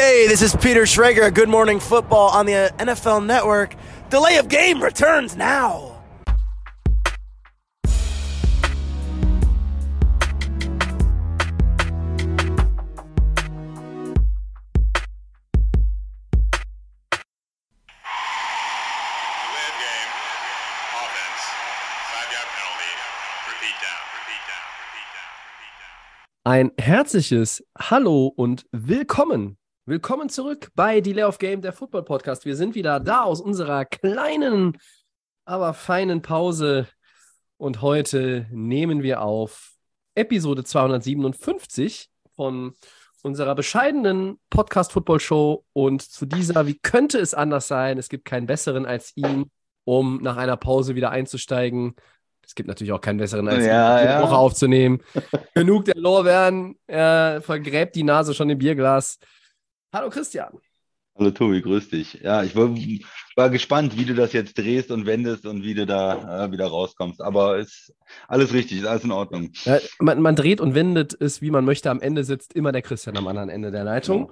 Hey, this is Peter Schrager. Good Morning Football on the NFL Network. Delay of game returns now. Delay of game. Offense. Five yard penalty. Repeat down. Repeat down. Repeat down. Repeat down. Ein herzliches Hallo und willkommen. Willkommen zurück bei Delay of Game, der Football Podcast. Wir sind wieder da aus unserer kleinen, aber feinen Pause. Und heute nehmen wir auf Episode 257 von unserer bescheidenen Podcast-Football-Show. Und zu dieser, wie könnte es anders sein? Es gibt keinen besseren als ihn, um nach einer Pause wieder einzusteigen. Es gibt natürlich auch keinen besseren als Ja, ja. Woche aufzunehmen. Genug der Lorbeeren. Er vergräbt die Nase schon im Bierglas. Hallo Christian. Hallo Tobi, grüß dich. Ja, ich war, war gespannt, wie du das jetzt drehst und wendest und wie du da äh, wieder rauskommst. Aber ist alles richtig, ist alles in Ordnung. Ja, man, man dreht und wendet es, wie man möchte. Am Ende sitzt immer der Christian am anderen Ende der Leitung.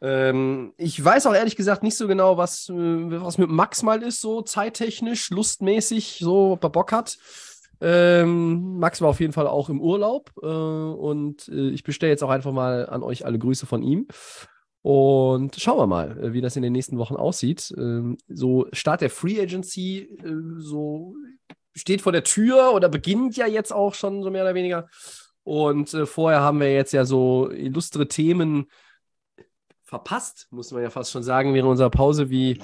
Ähm, ich weiß auch ehrlich gesagt nicht so genau, was, äh, was mit Max mal ist, so zeittechnisch, lustmäßig, so ob er Bock hat. Ähm, Max war auf jeden Fall auch im Urlaub äh, und äh, ich bestelle jetzt auch einfach mal an euch alle Grüße von ihm. Und schauen wir mal, äh, wie das in den nächsten Wochen aussieht. Ähm, so Start der Free Agency, äh, so steht vor der Tür oder beginnt ja jetzt auch schon so mehr oder weniger. Und äh, vorher haben wir jetzt ja so illustre Themen verpasst, muss man ja fast schon sagen, während unserer Pause, wie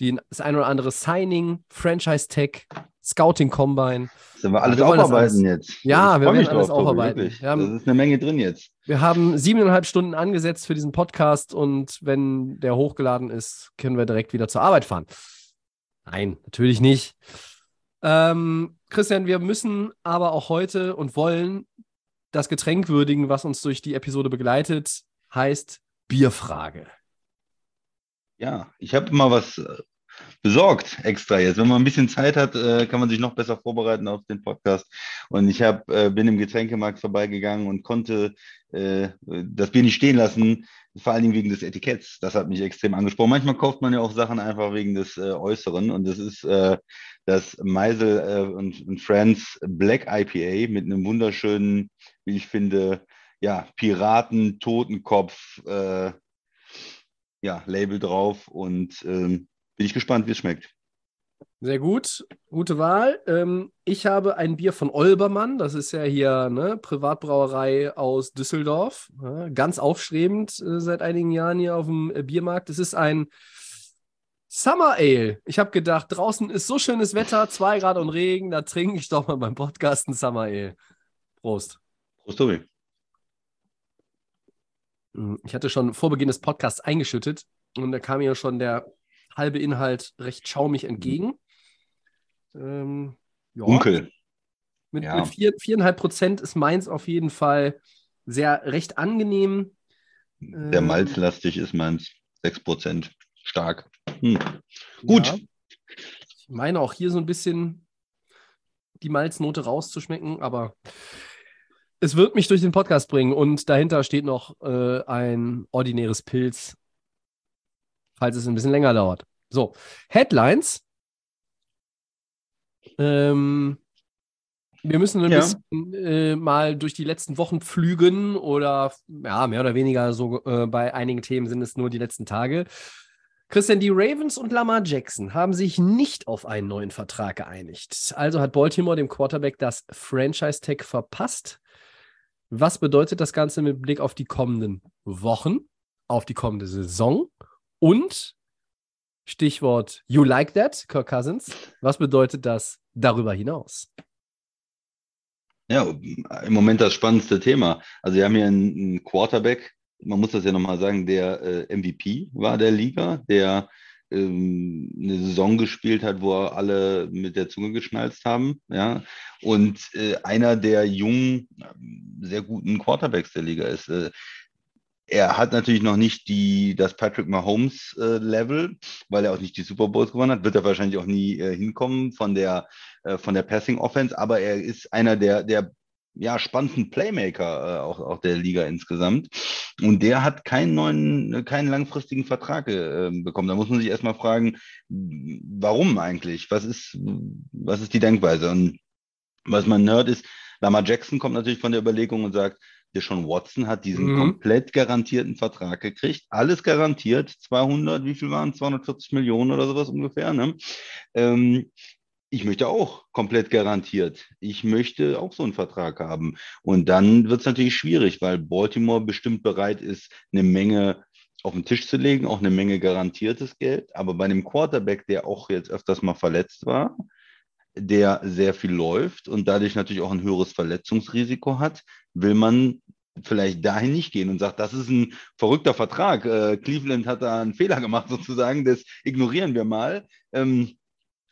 die, das ein oder andere Signing, Franchise Tech, Scouting Combine. sollen wir alles wir aufarbeiten alles- jetzt? Ja, Ich wir werden alles drauf, aufarbeiten. wirklich. Wir haben- Das ist eine Menge drin jetzt. Wir haben siebeneinhalb Stunden angesetzt für diesen Podcast und wenn der hochgeladen ist, können wir direkt wieder zur Arbeit fahren. Nein, natürlich nicht. Ähm, Christian, wir müssen aber auch heute und wollen das Getränk würdigen, was uns durch die Episode begleitet, heißt Bierfrage. Ja, ich habe mal was äh, besorgt extra jetzt. Wenn man ein bisschen Zeit hat, äh, kann man sich noch besser vorbereiten auf den Podcast. Und ich hab, äh, bin im Getränkemarkt vorbeigegangen und konnte äh, das Bier nicht stehen lassen, vor allen Dingen wegen des Etiketts. Das hat mich extrem angesprochen. Manchmal kauft man ja auch Sachen einfach wegen des Äußeren. Und das ist das Meisel und, Friends Black IPA mit einem wunderschönen, wie ich finde, ja, Piraten, Totenkopf, ja, Label drauf und ähm, bin ich gespannt, wie es schmeckt. Sehr gut, gute Wahl. Ähm, ich habe ein Bier von Olbermann, das ist ja hier ne, Privatbrauerei aus Düsseldorf, ja, ganz aufstrebend äh, seit einigen Jahren hier auf dem äh, Biermarkt. Es ist ein Summer Ale. Ich habe gedacht, draußen ist so schönes Wetter, zwei Grad und Regen, da trinke ich doch mal beim Podcast ein Summer Ale. Prost. Prost, Tobi. Mm, Ich hatte schon vor Beginn des Podcasts eingeschüttet und da kam mir schon der halbe Inhalt recht schaumig entgegen. Ähm, ja. Dunkel. Mit, Ja. mit vier, viereinhalb Prozent ist meins auf jeden Fall sehr recht angenehm. Der Ähm, malzlastig ist meins 6% stark. Hm. Gut. Ja. Ich meine auch hier so ein bisschen die Malznote rauszuschmecken, aber es wird mich durch den Podcast bringen und dahinter steht noch äh, ein ordinäres Pilz, falls es ein bisschen länger dauert. So, Headlines. Ähm, wir müssen ein Ja. bisschen äh, mal durch die letzten Wochen pflügen oder ja, mehr oder weniger so äh, bei einigen Themen sind es nur die letzten Tage. Christian, die Ravens und Lamar Jackson haben sich nicht auf einen neuen Vertrag geeinigt. Also hat Baltimore dem Quarterback das Franchise-Tag verpasst. Was bedeutet das Ganze mit Blick auf die kommenden Wochen, auf die kommende Saison und Stichwort You like that, Kirk Cousins. Was bedeutet das darüber hinaus? Ja, im Moment das spannendste Thema. Also wir haben hier einen, Quarterback, man muss das ja nochmal sagen, der äh, MVP war der Liga, der ähm, eine Saison gespielt hat, wo alle mit der Zunge geschnalzt haben, ja, und äh, einer der jungen, sehr guten Quarterbacks der Liga ist. Äh, er hat natürlich noch nicht die, das Patrick Mahomes äh, Level, weil er auch nicht die Super Bowls gewonnen hat, wird er wahrscheinlich auch nie äh, hinkommen von der, äh, von der Passing Offense, aber er ist einer der, der ja, spannendsten Playmaker äh, auch, auch der Liga insgesamt. Und der hat keinen neuen, keinen langfristigen Vertrag äh, bekommen. Da muss man sich erstmal fragen, warum eigentlich? Was ist, was ist die Denkweise? Und was man hört ist, Lamar Jackson kommt natürlich von der Überlegung und sagt, Deshaun Watson hat diesen mhm. komplett garantierten Vertrag gekriegt. Alles garantiert. 200, wie viel waren 240 Millionen oder sowas ungefähr. Ne? Ähm, ich möchte auch komplett garantiert. Ich möchte auch so einen Vertrag haben. Und dann wird es natürlich schwierig, weil Baltimore bestimmt bereit ist, eine Menge auf den Tisch zu legen, auch eine Menge garantiertes Geld. Aber bei einem Quarterback, der auch jetzt öfters mal verletzt war, der sehr viel läuft und dadurch natürlich auch ein höheres Verletzungsrisiko hat, will man vielleicht dahin nicht gehen und sagt, das ist ein verrückter Vertrag. Äh, Cleveland hat da einen Fehler gemacht sozusagen, das ignorieren wir mal. Ähm,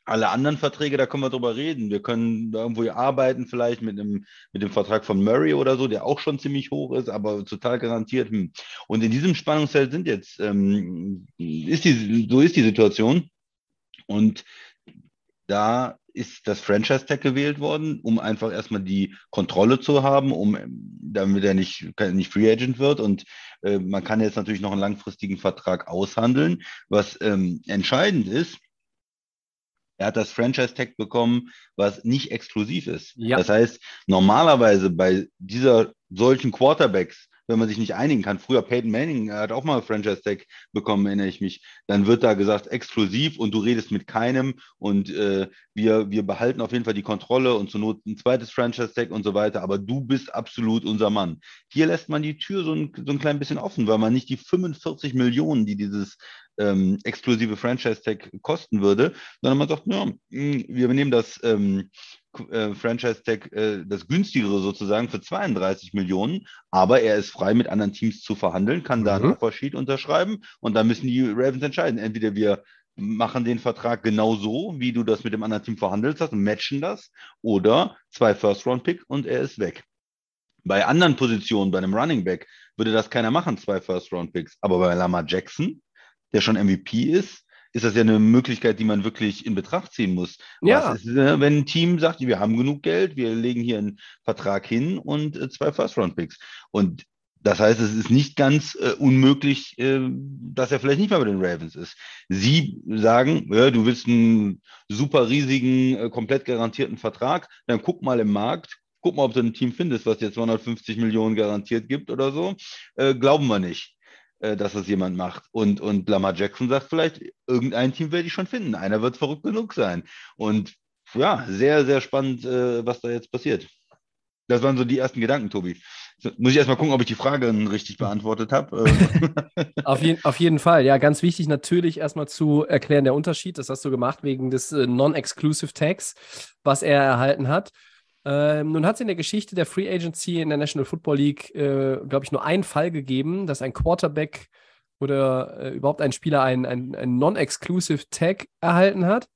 alle anderen Verträge, da können wir drüber reden. Wir können irgendwo arbeiten, vielleicht mit, einem, mit dem Vertrag von Murray oder so, der auch schon ziemlich hoch ist, aber total garantiert. Hm. Und in diesem Spannungsfeld sind jetzt, ähm, ist die, so ist die Situation. Und da ist das Franchise-Tag gewählt worden, um einfach erstmal die Kontrolle zu haben, um damit er nicht, nicht Free Agent wird. Und äh, man kann jetzt natürlich noch einen langfristigen Vertrag aushandeln. Was ähm, entscheidend ist, er hat das Franchise-Tag bekommen, was nicht exklusiv ist. Ja. Das heißt, normalerweise bei dieser solchen Quarterbacks wenn man sich nicht einigen kann. Früher Peyton Manning hat auch mal Franchise-Tag bekommen, erinnere ich mich. Dann wird da gesagt, exklusiv und du redest mit keinem und äh, wir, wir behalten auf jeden Fall die Kontrolle und zur Not ein zweites Franchise-Tag und so weiter, aber du bist absolut unser Mann. Hier lässt man die Tür so ein, so ein klein bisschen offen, weil man nicht die 45 Millionen, die dieses ähm, exklusive Franchise-Tag kosten würde, sondern man sagt, ja, hm, wir nehmen das ähm, äh, Franchise-Tag äh, das günstigere sozusagen für 32 Millionen, aber er ist frei mit anderen Teams zu verhandeln, kann da mhm. ein Offersheet unterschreiben und dann müssen die Ravens entscheiden. Entweder wir machen den Vertrag genau so, wie du das mit dem anderen Team verhandelt hast und matchen das oder zwei First-Round-Pick und er ist weg. Bei anderen Positionen, bei einem Running Back, würde das keiner machen, zwei First-Round-Picks. Aber bei Lamar Jackson, der schon MVP ist, ist das ja eine Möglichkeit, die man wirklich in Betracht ziehen muss. Ja. Ist, äh, wenn ein Team sagt, wir haben genug Geld, wir legen hier einen Vertrag hin und äh, zwei First-Round-Picks. Und das heißt, es ist nicht ganz äh, unmöglich, äh, dass er vielleicht nicht mehr bei den Ravens ist. Sie sagen, ja, du willst einen super riesigen, äh, komplett garantierten Vertrag, dann guck mal im Markt, guck mal, ob du ein Team findest, was dir 250 Millionen garantiert gibt oder so. Äh, glauben wir nicht. Äh, dass das jemand macht. Und, und Lamar Jackson sagt vielleicht, irgendein Team werde ich schon finden. Einer wird verrückt genug sein. Und ja, sehr, sehr spannend, äh, was da jetzt passiert. Das waren so die ersten Gedanken, Tobi. Muss ich erstmal gucken, ob ich die Frage richtig beantwortet habe. auf, je auf jeden Fall. Ja, ganz wichtig natürlich erstmal zu erklären, der Unterschied. Das hast du gemacht wegen des äh, Non-Exclusive Tags, was er erhalten hat. Ähm, nun hat es in der Geschichte der Free Agency in der National Football League, äh, glaube ich, nur einen Fall gegeben, dass ein Quarterback oder äh, überhaupt ein Spieler einen ein Non-Exclusive Tag erhalten hat,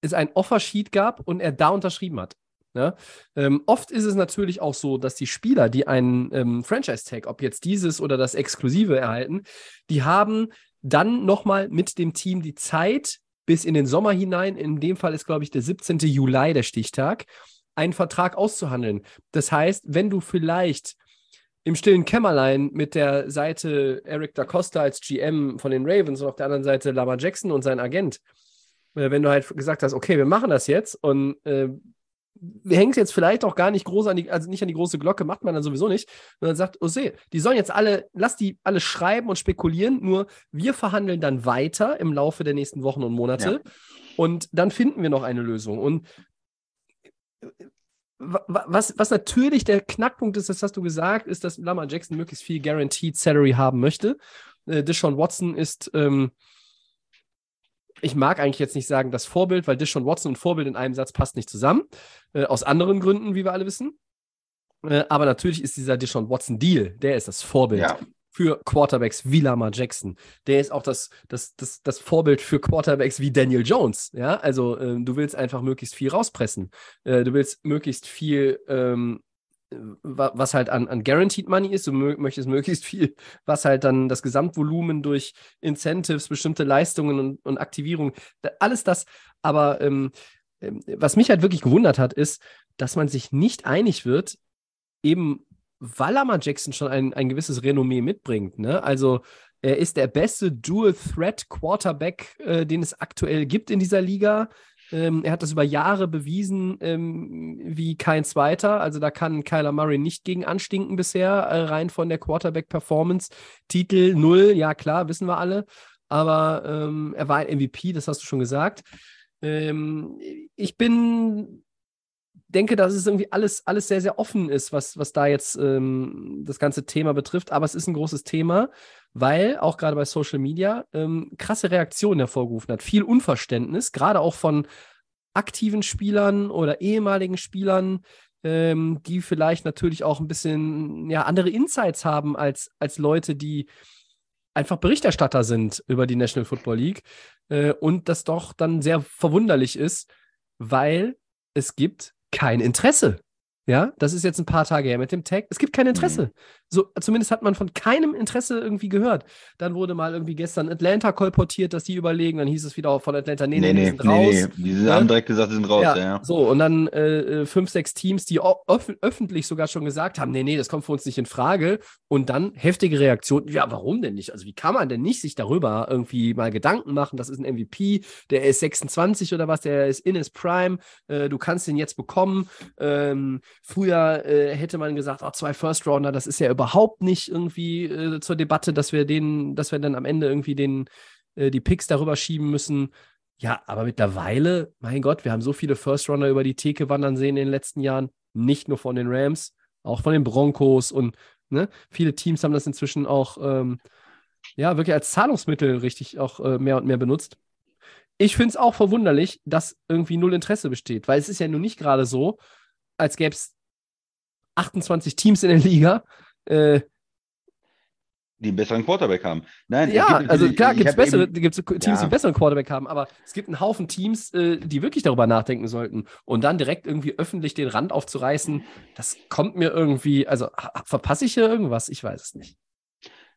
es ein Offersheet gab und er da unterschrieben hat. Ja? Ähm, oft ist es natürlich auch so, dass die Spieler, die einen ähm, Franchise-Tag, ob jetzt dieses oder das Exklusive erhalten, die haben dann nochmal mit dem Team die Zeit bis in den Sommer hinein. In dem Fall ist, glaube ich, der 17. Juli der Stichtag einen Vertrag auszuhandeln. Das heißt, wenn du vielleicht im stillen Kämmerlein mit der Seite Eric Da Costa als GM von den Ravens und auf der anderen Seite Lama Jackson und sein Agent, äh, wenn du halt gesagt hast, okay, wir machen das jetzt und äh, wir hängen es jetzt vielleicht auch gar nicht groß an die, also nicht an die große Glocke, macht man dann sowieso nicht. Dann sagt, oh seh, die sollen jetzt alle, lass die alle schreiben und spekulieren, nur wir verhandeln dann weiter im Laufe der nächsten Wochen und Monate. Ja. Und dann finden wir noch eine Lösung. Und was, was natürlich der Knackpunkt ist, das hast du gesagt, ist, dass Lamar Jackson möglichst viel Guaranteed Salary haben möchte. Äh, Deshaun Watson ist, ähm, ich mag eigentlich jetzt nicht sagen das Vorbild, weil Deshaun Watson und Vorbild in einem Satz passt nicht zusammen. Äh, aus anderen Gründen, wie wir alle wissen. Äh, aber natürlich ist dieser Deshaun Watson Deal, der ist das Vorbild. Ja für Quarterbacks wie Lamar Jackson. Der ist auch das, das, das, das Vorbild für Quarterbacks wie Daniel Jones. Ja, also äh, du willst einfach möglichst viel rauspressen. Äh, du willst möglichst viel, ähm, was halt an, an Guaranteed Money ist. Du möchtest möglichst viel, was halt dann das Gesamtvolumen durch Incentives, bestimmte Leistungen und, und Aktivierung, alles das. Aber ähm, ähm, was mich halt wirklich gewundert hat, ist, dass man sich nicht einig wird, eben weil Lamar Jackson schon ein, ein gewisses Renommee mitbringt. Ne? Also er ist der beste Dual-Threat-Quarterback, äh, den es aktuell gibt in dieser Liga. Ähm, er hat das über Jahre bewiesen ähm, wie kein zweiter. Also da kann Kyler Murray nicht gegen anstinken bisher, äh, rein von der Quarterback-Performance. Titel null, ja klar, wissen wir alle. Aber ähm, er war ein MVP, das hast du schon gesagt. Ähm, ich bin denke, dass es irgendwie alles, alles sehr, sehr offen ist, was, was da jetzt ähm, das ganze Thema betrifft. Aber es ist ein großes Thema, weil auch gerade bei Social Media ähm, krasse Reaktionen hervorgerufen hat. Viel Unverständnis, gerade auch von aktiven Spielern oder ehemaligen Spielern, ähm, die vielleicht natürlich auch ein bisschen ja, andere Insights haben als, als Leute, die einfach Berichterstatter sind über die National Football League. Äh, und das doch dann sehr verwunderlich ist, weil es gibt kein Interesse. Ja, das ist jetzt ein paar Tage her mit dem Tag. Es gibt kein Interesse. Mhm. So, zumindest hat man von keinem Interesse irgendwie gehört. Dann wurde mal irgendwie gestern Atlanta kolportiert, dass die überlegen. Dann hieß es wieder von Atlanta, nee, nee, nee, die sind nee, raus. Nee, die haben direkt gesagt, sie sind raus. Ja, ja. So, und dann äh, äh fünf, sechs Teams, die öf öffentlich sogar schon gesagt haben, nee, nee, das kommt für uns nicht in Frage. Und dann heftige Reaktionen. Ja, warum denn nicht? Also, wie kann man denn nicht sich darüber irgendwie mal Gedanken machen? Das ist ein MVP, der ist 26 oder was, der ist in his Prime. Äh, du kannst den jetzt bekommen. Ähm, früher äh, hätte man gesagt, oh, zwei First Rounder, das ist ja überhaupt nicht irgendwie äh, zur Debatte, dass wir den, dass wir dann am Ende irgendwie den, äh, die Picks darüber schieben müssen. Ja, aber mittlerweile, mein Gott, wir haben so viele First Runner über die Theke wandern sehen in den letzten Jahren, nicht nur von den Rams, auch von den Broncos und ne, viele Teams haben das inzwischen auch ähm, ja wirklich als Zahlungsmittel richtig auch äh, mehr und mehr benutzt. Ich finde es auch verwunderlich, dass irgendwie null Interesse besteht, weil es ist ja nun nicht gerade so, als gäbe es 28 Teams in der Liga. Äh, die einen besseren Quarterback haben. Nein, ja, also klar, gibt es bessere, gibt's Teams, ja. die einen besseren Quarterback haben, aber es gibt einen Haufen Teams, äh, die wirklich darüber nachdenken sollten. Und dann direkt irgendwie öffentlich den Rand aufzureißen, das kommt mir irgendwie, also verpasse ich hier irgendwas? Ich weiß es nicht.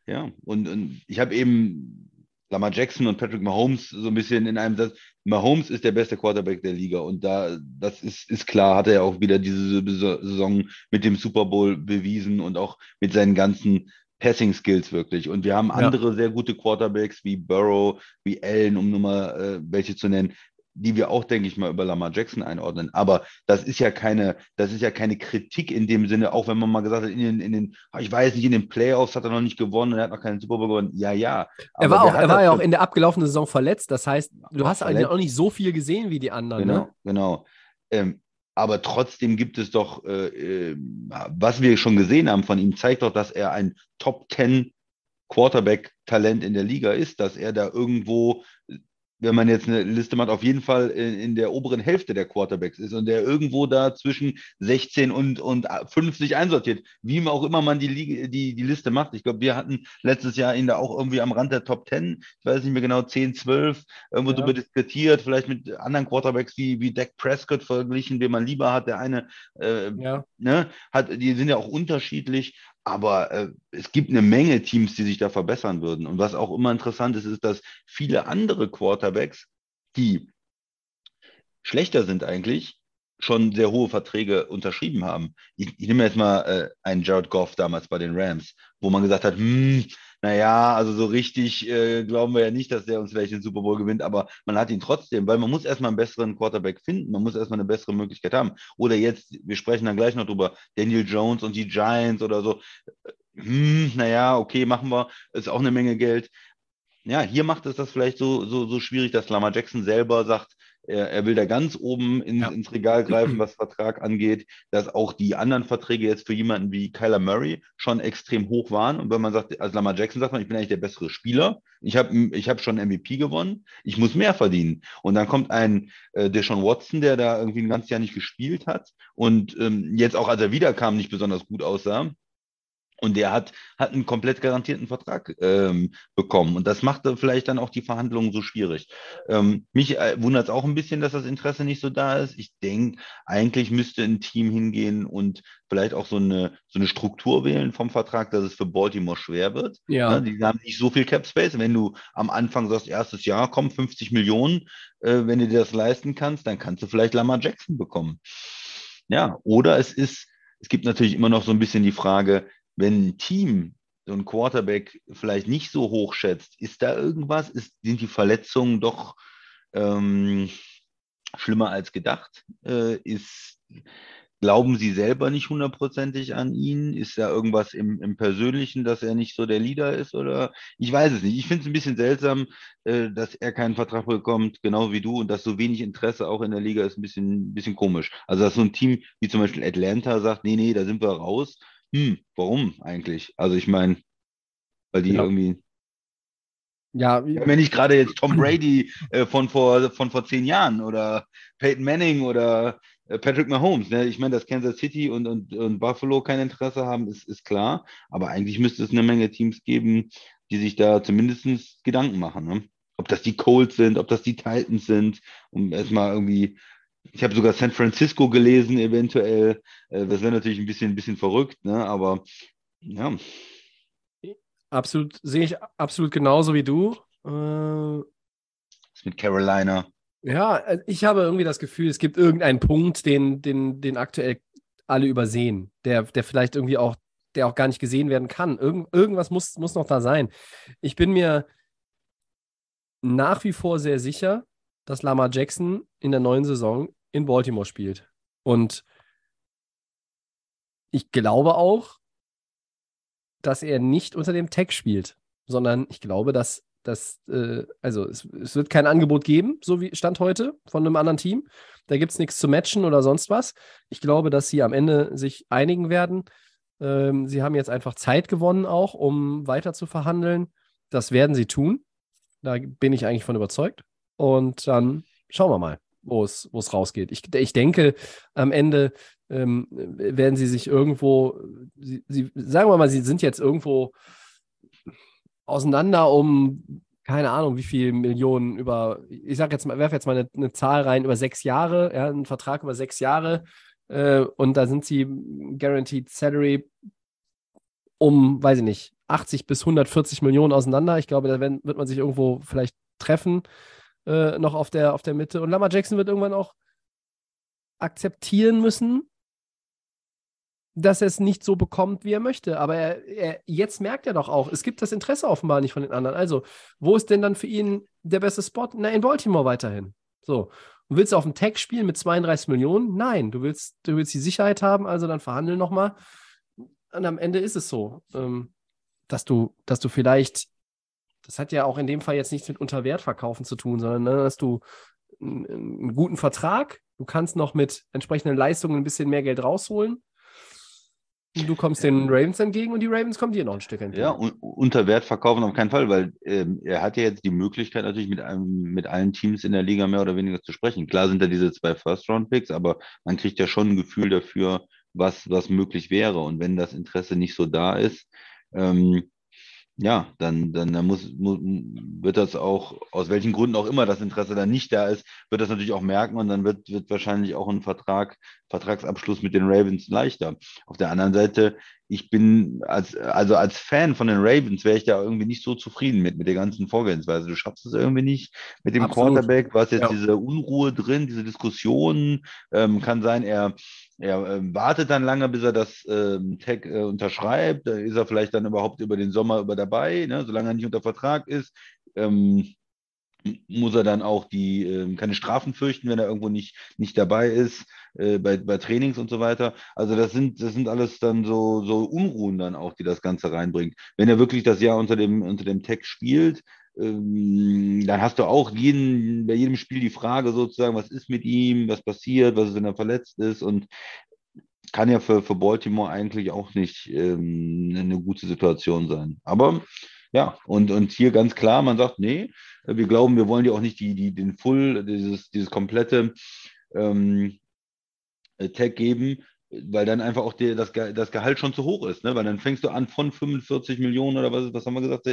Ja, und, und ich habe eben Lamar Jackson und Patrick Mahomes so ein bisschen in einem Satz. Mahomes ist der beste Quarterback der Liga und da, das ist, ist klar, hat er ja auch wieder diese Saison mit dem Super Bowl bewiesen und auch mit seinen ganzen Passing Skills wirklich. Und wir haben andere ja. sehr gute Quarterbacks wie Burrow, wie Allen, um nur mal äh, welche zu nennen, die wir auch, denke ich mal, über Lamar Jackson einordnen. Aber das ist ja keine, das ist ja keine Kritik in dem Sinne, auch wenn man mal gesagt hat, in den, in den, ich weiß nicht, in den Playoffs hat er noch nicht gewonnen, er hat noch keinen Super Bowl gewonnen. Ja, ja. er war, auch, er war ja auch in der abgelaufenen Saison verletzt. Das heißt, du hast eigentlich auch nicht so viel gesehen wie die anderen. Genau, ne? genau. Ähm, aber trotzdem gibt es doch, äh, äh, was wir schon gesehen haben von ihm, zeigt doch, dass er ein Top 10 Quarterback-Talent in der Liga ist, dass er da irgendwo wenn man jetzt eine Liste macht, auf jeden Fall in, in, der oberen Hälfte der Quarterbacks ist und der irgendwo da zwischen 16 und, und 50 einsortiert, wie auch immer man die, die, die Liste macht. Ich glaube, wir hatten letztes Jahr ihn da auch irgendwie am Rand der Top 10, ich weiß nicht mehr genau, 10, 12, irgendwo ja. darüber diskutiert, vielleicht mit anderen Quarterbacks wie, wie Dak Prescott verglichen, den man lieber hat. Der eine äh, ja. ne, hat, die sind ja auch unterschiedlich. Aber äh, es gibt eine Menge Teams, die sich da verbessern würden. Und was auch immer interessant ist, ist, dass viele andere Quarterbacks, die schlechter sind eigentlich, schon sehr hohe Verträge unterschrieben haben. Ich, ich nehme jetzt mal äh, einen Jared Goff damals bei den Rams, wo man gesagt hat, hm, naja, also so richtig äh, glauben wir ja nicht, dass der uns vielleicht den Super Bowl gewinnt, aber man hat ihn trotzdem, weil man muss erstmal einen besseren Quarterback finden, man muss erstmal eine bessere Möglichkeit haben. Oder jetzt, wir sprechen dann gleich noch drüber, Daniel Jones und die Giants oder so. Hm, naja, okay, machen wir, ist auch eine Menge Geld. Ja, hier macht es das vielleicht so, so, so schwierig, dass Lamar Jackson selber sagt, er, er will da ganz oben in, ja. ins Regal greifen, was Vertrag angeht, dass auch die anderen Verträge jetzt für jemanden wie Kyler Murray schon extrem hoch waren. Und wenn man sagt, als Lamar Jackson sagt man, ich bin eigentlich der bessere Spieler, ich habe ich hab schon MVP gewonnen, ich muss mehr verdienen. Und dann kommt ein äh, Deshaun Watson, der da irgendwie ein ganzes Jahr nicht gespielt hat und ähm, jetzt auch, als er wiederkam, nicht besonders gut aussah. Und der hat, hat einen komplett garantierten Vertrag ähm, bekommen. Und das macht vielleicht dann auch die Verhandlungen so schwierig. Ähm, mich äh, wundert es auch ein bisschen, dass das Interesse nicht so da ist. Ich denke, eigentlich müsste ein Team hingehen und vielleicht auch so eine, so eine Struktur wählen vom Vertrag, dass es für Baltimore schwer wird. Ja. Ne, die haben nicht so viel Cap Space. Wenn du am Anfang sagst, erstes Jahr, komm, 50 Millionen, äh, wenn du dir das leisten kannst, dann kannst du vielleicht Lamar Jackson bekommen. Ja, oder es ist, es gibt natürlich immer noch so ein bisschen die Frage, wenn ein Team so ein Quarterback vielleicht nicht so hoch schätzt, ist da irgendwas? Ist, sind die Verletzungen doch ähm, schlimmer als gedacht? Äh, ist, glauben Sie selber nicht hundertprozentig an ihn? Ist da irgendwas im, im Persönlichen, dass er nicht so der Leader ist? Oder ich weiß es nicht. Ich finde es ein bisschen seltsam, äh, dass er keinen Vertrag bekommt, genau wie du, und dass so wenig Interesse auch in der Liga ist ein bisschen, ein bisschen komisch. Also, dass so ein Team wie zum Beispiel Atlanta sagt, nee, nee, da sind wir raus hm, warum eigentlich? Also ich meine, weil die Ja. irgendwie, Ja, wenn nicht gerade jetzt Tom Brady äh, von, vor, von vor zehn Jahren oder Peyton Manning oder äh, Patrick Mahomes. Ne? Ich meine, dass Kansas City und, und, und Buffalo kein Interesse haben, ist, ist klar. Aber eigentlich müsste es eine Menge Teams geben, die sich da zumindest Gedanken machen. Ne? Ob das die Colts sind, ob das die Titans sind, um erstmal irgendwie ich habe sogar San Francisco gelesen, eventuell. Äh, Das wäre natürlich ein bisschen, ein bisschen verrückt, ne? aber ja, absolut, sehe ich absolut genauso wie du. Äh, ist mit Carolina. ja, äh, ich habe irgendwie das Gefühl, es gibt irgendeinen Punkt, den, den, den aktuell alle übersehen, der, der vielleicht irgendwie auch, der auch gar nicht gesehen werden kann. Irgend, irgendwas muss, muss noch da sein. Ich bin mir nach wie vor sehr sicher, dass Lamar Jackson in der neuen Saison in Baltimore spielt. Und ich glaube auch, dass er nicht unter dem Tag spielt, sondern ich glaube, dass, dass äh, also es, es wird kein Angebot geben, so wie Stand heute von einem anderen Team. Da gibt es nichts zu matchen oder sonst was. Ich glaube, dass sie am Ende sich einigen werden. Ähm, sie haben jetzt einfach Zeit gewonnen, auch um weiter zu verhandeln. Das werden sie tun. Da bin ich eigentlich von überzeugt. Und dann schauen wir mal, wo es, wo es rausgeht. Ich, ich denke, am Ende ähm, werden sie sich irgendwo, sie, sie, sagen wir mal, sie sind jetzt irgendwo auseinander um, keine Ahnung, wie viel Millionen über, ich sag jetzt mal, werfe jetzt mal eine, eine Zahl rein, über sechs Jahre, ja, einen Vertrag über sechs Jahre äh, und da sind sie Guaranteed Salary um, weiß ich nicht, 80 bis 140 Millionen auseinander. Ich glaube, da werden, wird man sich irgendwo vielleicht treffen, äh, noch auf der, auf der Mitte. Und Lamar Jackson wird irgendwann auch akzeptieren müssen, dass er es nicht so bekommt, wie er möchte. Aber er, er, jetzt merkt er doch auch, es gibt das Interesse offenbar nicht von den anderen. Also, wo ist denn dann für ihn der beste Spot? Na, in Baltimore weiterhin. So. Und willst du auf dem Tag spielen mit 32 Millionen? Nein, du willst, du willst die Sicherheit haben, also dann verhandeln nochmal. Und am Ende ist es so, ähm, dass du, dass du vielleicht, das hat ja auch in dem Fall jetzt nichts mit Unterwertverkaufen zu tun, sondern ne, dass du einen, einen guten Vertrag, du kannst noch mit entsprechenden Leistungen ein bisschen mehr Geld rausholen. Und du kommst den Ravens entgegen und die Ravens kommen dir noch ein Stück entgegen. Ja, un unter Wert verkaufen auf keinen Fall, weil ähm, er hat ja jetzt die Möglichkeit, natürlich mit, einem, mit allen Teams in der Liga mehr oder weniger zu sprechen. Klar sind da diese zwei First-Round-Picks, aber man kriegt ja schon ein Gefühl dafür, was, was möglich wäre. Und wenn das Interesse nicht so da ist, ähm, ja, dann, dann, dann muss, muss, wird das auch, aus welchen Gründen auch immer das Interesse dann nicht da ist, wird das natürlich auch merken und dann wird, wird wahrscheinlich auch ein Vertrag, Vertragsabschluss mit den Ravens leichter. Auf der anderen Seite, ich bin als, also als Fan von den Ravens wäre ich da irgendwie nicht so zufrieden mit, mit der ganzen Vorgehensweise. Du schaffst es irgendwie nicht mit dem Absolut. Quarterback, was jetzt Ja. diese Unruhe drin, diese Diskussionen, ähm, kann sein, er, er ähm, wartet dann lange, bis er das ähm, Tag äh, unterschreibt. Da ist er vielleicht dann überhaupt über den Sommer über dabei, ne? solange er nicht unter Vertrag ist. Ähm, muss er dann auch die ähm, keine Strafen fürchten, wenn er irgendwo nicht, nicht dabei ist, äh, bei, bei Trainings und so weiter. Also das sind, das sind alles dann so, so Unruhen dann auch, die das Ganze reinbringt. Wenn er wirklich das Jahr unter dem, unter dem Tag spielt, ähm, dann hast du auch jeden, bei jedem Spiel die Frage sozusagen, was ist mit ihm, was passiert, was ist, wenn er verletzt ist und kann ja für, für Baltimore eigentlich auch nicht ähm, eine gute Situation sein. Aber ja, und, und hier ganz klar, man sagt, nee, wir glauben, wir wollen dir auch nicht die, die, den Full, dieses, dieses komplette ähm, Tag geben. weil dann einfach auch der, das, das Gehalt schon zu hoch ist, ne? Weil dann fängst du an von 45 Millionen oder was, was haben wir gesagt?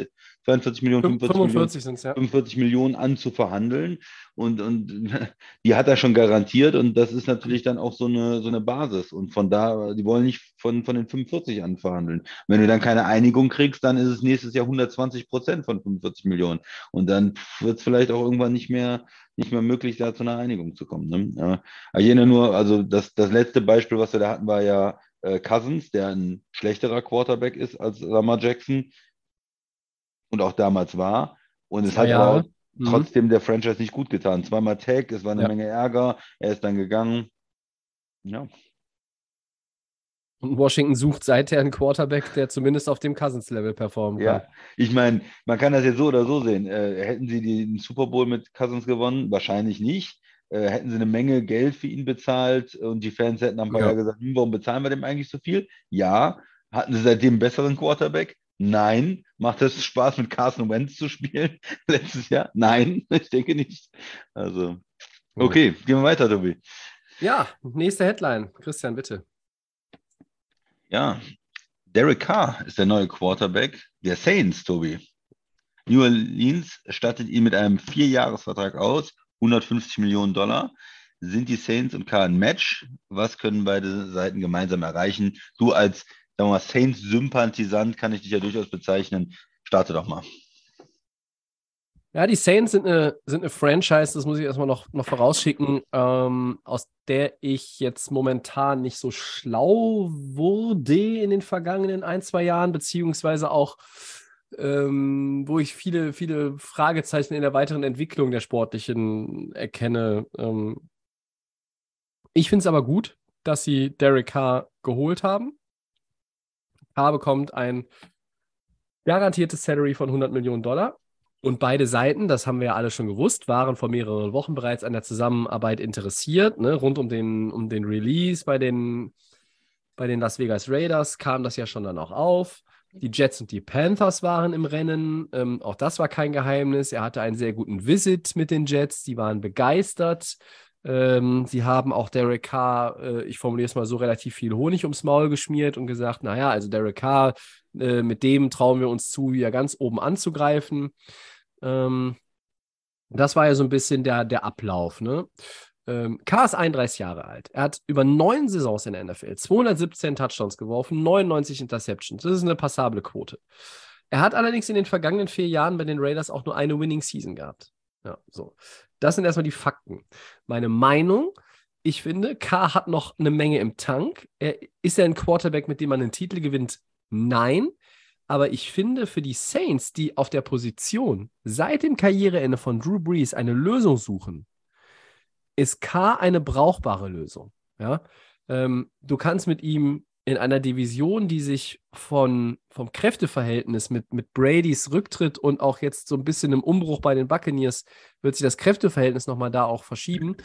42 Millionen, 45, 45 Millionen, ja. 45 Millionen an zu verhandeln. Und, und die hat er schon garantiert und das ist natürlich dann auch so eine, so eine Basis. Und von da, die wollen nicht von, von den 45 an verhandeln. Wenn du dann keine Einigung kriegst, dann ist es nächstes Jahr 120 Prozent von 45 Millionen. Und dann wird es vielleicht auch irgendwann nicht mehr, nicht mehr möglich, da zu einer Einigung zu kommen. Ne? Ja. Ich erinnere nur, also das, das letzte Beispiel, was wir da hatten, war ja äh, Cousins, der ein schlechterer Quarterback ist als Lamar Jackson und auch damals war. Und es hat aber mhm. trotzdem der Franchise nicht gut getan. Zweimal Tag, es war eine ja. Menge Ärger, er ist dann gegangen. Ja. Und Washington sucht seither einen Quarterback, der zumindest auf dem Cousins-Level performen kann. Ja, ich meine, man kann das jetzt so oder so sehen. Äh, hätten sie den Super Bowl mit Cousins gewonnen? Wahrscheinlich nicht. Äh, hätten sie eine Menge Geld für ihn bezahlt und die Fans hätten am ja. gesagt, hm, warum bezahlen wir dem eigentlich so viel? Ja. Hatten sie seitdem einen besseren Quarterback? Nein. Macht es Spaß, mit Carson Wentz zu spielen letztes Jahr? Nein, ich denke nicht. Also, okay, gehen wir weiter, Tobi. Ja, nächste Headline. Christian, bitte. Ja, Derek Carr ist der neue Quarterback der Saints, Tobi. New Orleans stattet ihn mit einem Vierjahresvertrag aus, 150 Millionen Dollar. Sind die Saints und Carr ein Match? Was können beide Seiten gemeinsam erreichen? Du als Saints-Sympathisant kann ich dich ja durchaus bezeichnen. Starte doch mal. Ja, die Saints sind eine, sind eine Franchise, das muss ich erstmal noch, noch vorausschicken, ähm, aus der ich jetzt momentan nicht so schlau wurde in den vergangenen ein, zwei Jahren, beziehungsweise auch, ähm, wo ich viele, viele Fragezeichen in der weiteren Entwicklung der sportlichen erkenne. Ähm, ich finde es aber gut, dass sie Derek Carr geholt haben. Carr bekommt ein garantiertes Salary von 100 Millionen Dollar und beide Seiten, das haben wir ja alle schon gewusst, waren vor mehreren Wochen bereits an der Zusammenarbeit interessiert. Ne? Rund um den, um den Release bei den, bei den Las Vegas Raiders kam das ja schon dann auch auf. Die Jets und die Panthers waren im Rennen. Ähm, auch das war kein Geheimnis. Er hatte einen sehr guten Visit mit den Jets. Die waren begeistert. Ähm, sie haben auch Derek Carr, äh, ich formuliere es mal so, relativ viel Honig ums Maul geschmiert und gesagt, naja, also Derek Carr, äh, mit dem trauen wir uns zu, wieder ganz oben anzugreifen. Ähm, das war ja so ein bisschen der, der Ablauf. Ne? Ähm, K ist 31 Jahre alt. Er hat über neun Saisons in der NFL 217 Touchdowns geworfen, 99 Interceptions. Das ist eine passable Quote. Er hat allerdings in den vergangenen vier Jahren bei den Raiders auch nur eine Winning Season gehabt. Ja, so. Das sind erstmal die Fakten. Meine Meinung, ich finde, K hat noch eine Menge im Tank. Er, ist er ein Quarterback, mit dem man einen Titel gewinnt? Nein. Aber ich finde, für die Saints, die auf der Position seit dem Karriereende von Drew Brees eine Lösung suchen, ist K eine brauchbare Lösung. Ja? Ähm, du kannst mit ihm in einer Division, die sich von, vom Kräfteverhältnis mit, mit Bradys Rücktritt und auch jetzt so ein bisschen im Umbruch bei den Buccaneers, wird sich das Kräfteverhältnis nochmal da auch verschieben,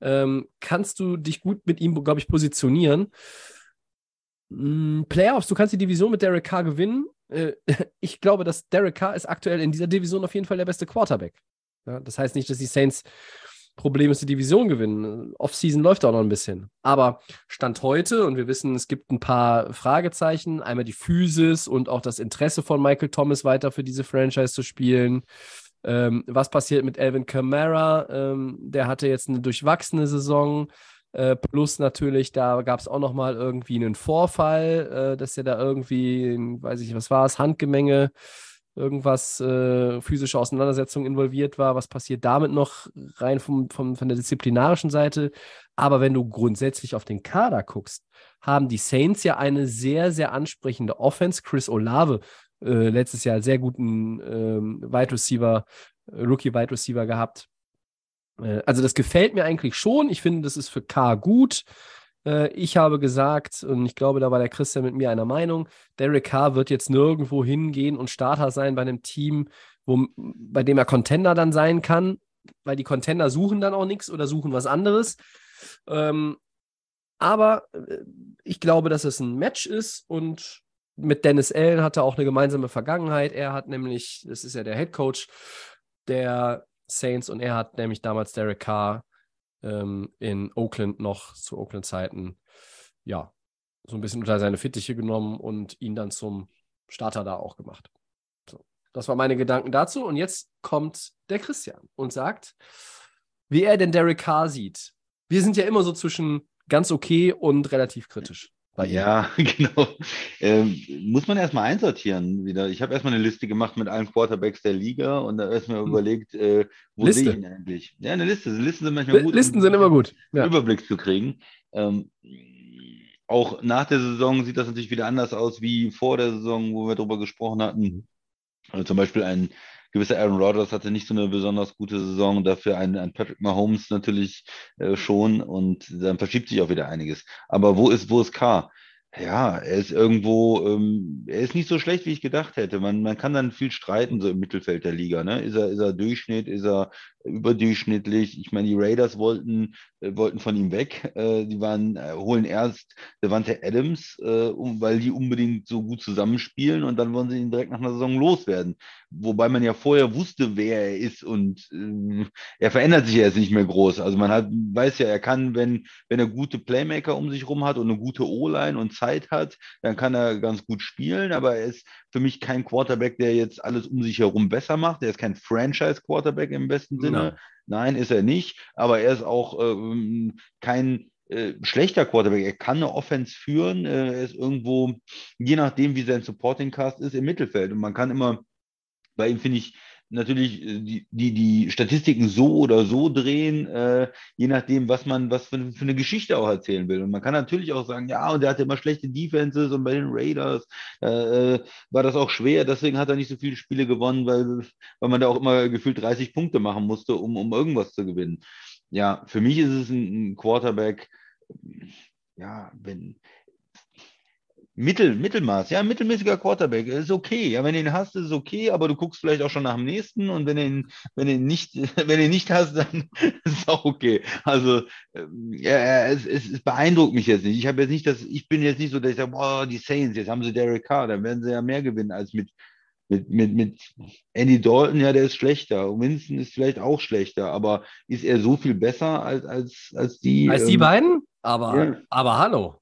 ähm, kannst du dich gut mit ihm, glaube ich, positionieren. Mm, Playoffs, du kannst die Division mit Derek Carr gewinnen. Äh, ich glaube, dass Derek Carr ist aktuell in dieser Division auf jeden Fall der beste Quarterback. Ja, das heißt nicht, dass die Saints Probleme ist, die Division gewinnen. Offseason läuft auch noch ein bisschen. Aber Stand heute, und wir wissen, es gibt ein paar Fragezeichen, einmal die Physis und auch das Interesse von Michael Thomas weiter für diese Franchise zu spielen. Ähm, was passiert mit Alvin Kamara? Ähm, der hatte jetzt eine durchwachsene Saison. Äh, plus natürlich, da gab es auch noch mal irgendwie einen Vorfall, äh, dass er da irgendwie, weiß ich was war es, Handgemenge, irgendwas, äh, physische Auseinandersetzung involviert war. Was passiert damit noch rein vom, vom, von der disziplinarischen Seite? Aber wenn du grundsätzlich auf den Kader guckst, haben die Saints ja eine sehr, sehr ansprechende Offense. Chris Olave äh, letztes Jahr sehr guten ähm, Wide Receiver, äh, Rookie Wide Receiver gehabt. Äh, also das gefällt mir eigentlich schon. Ich finde, das ist für K gut. Äh, ich habe gesagt, und ich glaube, da war der Christian mit mir einer Meinung, Derek Carr wird jetzt nirgendwo hingehen und Starter sein bei einem Team, wo, bei dem er Contender dann sein kann, weil die Contender suchen dann auch nichts oder suchen was anderes. Ähm, aber äh, ich glaube, dass es ein Match ist und mit Dennis Allen hat er auch eine gemeinsame Vergangenheit. Er hat nämlich, das ist ja der Head Coach der Saints und er hat nämlich damals Derek Carr ähm, in Oakland noch zu Oakland-Zeiten ja, so ein bisschen unter seine Fittiche genommen und ihn dann zum Starter da auch gemacht. So, das waren meine Gedanken dazu. Und jetzt kommt der Christian und sagt, wie er denn Derek Carr sieht. Wir sind ja immer so zwischen ganz okay und relativ kritisch. Ja, genau. Ähm, muss man erstmal einsortieren wieder. Ich habe erstmal eine Liste gemacht mit allen Quarterbacks der Liga und da erstmal Hm. überlegt, äh, wo Liste. sehe ich ihn eigentlich? Ja, eine Liste. Listen sind manchmal gut. Listen um sind immer gut. Ja. Überblick zu kriegen. Ähm, auch nach der Saison sieht das natürlich wieder anders aus wie vor der Saison, wo wir darüber gesprochen hatten. Also zum Beispiel ein gewisser Aaron Rodgers hatte nicht so eine besonders gute Saison, dafür ein, ein Patrick Mahomes natürlich äh, schon und dann verschiebt sich auch wieder einiges. Aber wo ist, wo ist K? Ja, er ist irgendwo, ähm, er ist nicht so schlecht, wie ich gedacht hätte. Man, man kann dann viel streiten, so im Mittelfeld der Liga. Ne? Ist er, ist er Durchschnitt, ist er überdurchschnittlich? Ich meine, die Raiders wollten, äh, wollten von ihm weg. Äh, die waren, äh, holen erst Devante Adams, weil die unbedingt so gut zusammenspielen und dann wollen sie ihn direkt nach einer Saison loswerden. Wobei man ja vorher wusste, wer er ist und ähm, er verändert sich ja jetzt nicht mehr groß. Also man hat, weiß ja, er kann, wenn, wenn er gute Playmaker um sich rum hat und eine gute O-Line und Zeit hat, dann kann er ganz gut spielen, aber er ist für mich kein Quarterback, der jetzt alles um sich herum besser macht. Er ist kein Franchise-Quarterback im besten Sinne. Nein. Nein, ist er nicht, aber er ist auch ähm, kein äh, schlechter Quarterback. Er kann eine Offense führen. Äh, er ist irgendwo, je nachdem, wie sein Supporting Cast ist, im Mittelfeld. Und man kann immer, bei ihm finde ich, natürlich äh, die, die, die Statistiken so oder so drehen, äh, je nachdem, was man, was für, für eine Geschichte auch erzählen will. Und man kann natürlich auch sagen, ja, und er hatte immer schlechte Defenses und bei den Raiders äh, war das auch schwer, deswegen hat er nicht so viele Spiele gewonnen, weil, weil man da auch immer gefühlt 30 Punkte machen musste, um, um irgendwas zu gewinnen. Ja, für mich ist es ein, ein Quarterback, ja, wenn Mittel, Mittelmaß, ja, mittelmäßiger Quarterback, ist okay. Ja, wenn du ihn hast, ist okay, aber du guckst vielleicht auch schon nach dem nächsten und wenn du ihn, wenn du ihn nicht, wenn du ihn nicht hast, dann ist es auch okay. Also, ähm, ja, es, es, es beeindruckt mich jetzt nicht. Ich habe jetzt nicht das, ich bin jetzt nicht so, dass ich sage, boah, die Saints, jetzt haben sie Derek Carr, dann werden sie ja mehr gewinnen als mit, mit, mit, mit Andy Dalton, ja, der ist schlechter. Winston ist vielleicht auch schlechter, aber ist er so viel besser als, als, als die? Als die ähm, beiden? Aber, ja. aber hallo.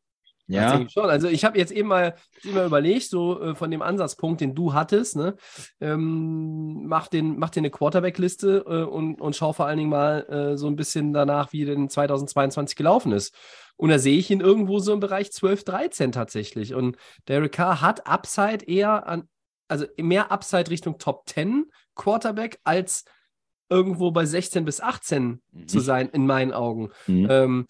Das Ja, denke ich schon. Also ich habe jetzt eben mal, eben mal überlegt, so äh, von dem Ansatzpunkt, den du hattest, ne, ähm, mach, den, mach dir eine Quarterback-Liste äh, und, und schau vor allen Dingen mal äh, so ein bisschen danach, wie denn 2022 gelaufen ist. Und da sehe ich ihn irgendwo so im Bereich 12, 13 tatsächlich. Und Derek Carr hat Upside eher an, also mehr Upside Richtung Top 10 Quarterback als irgendwo bei 16 bis 18 zu Mhm. sein, in meinen Augen. Mhm. Ähm,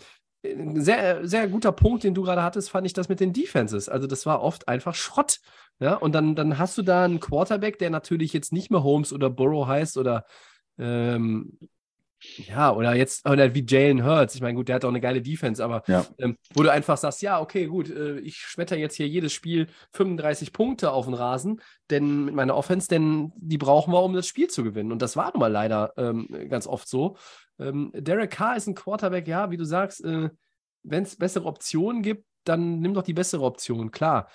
sehr, sehr guter Punkt, den du gerade hattest, fand ich das mit den Defenses. Also, das war oft einfach Schrott. Ja, und dann, dann hast du da einen Quarterback, der natürlich jetzt nicht mehr Holmes oder Burrow heißt oder ähm, ja, oder jetzt oder wie Jalen Hurts. Ich meine, gut, der hat auch eine geile Defense, aber Ja. ähm, wo du einfach sagst, ja, okay, gut, äh, ich schmetter jetzt hier jedes Spiel 35 Punkte auf den Rasen, denn mit meiner Offense, denn die brauchen wir, um das Spiel zu gewinnen. Und das war nun mal leider ähm, ganz oft so. Ähm, Derek Carr ist ein Quarterback, ja, wie du sagst, äh, wenn es bessere Optionen gibt, dann nimm doch die bessere Option, klar.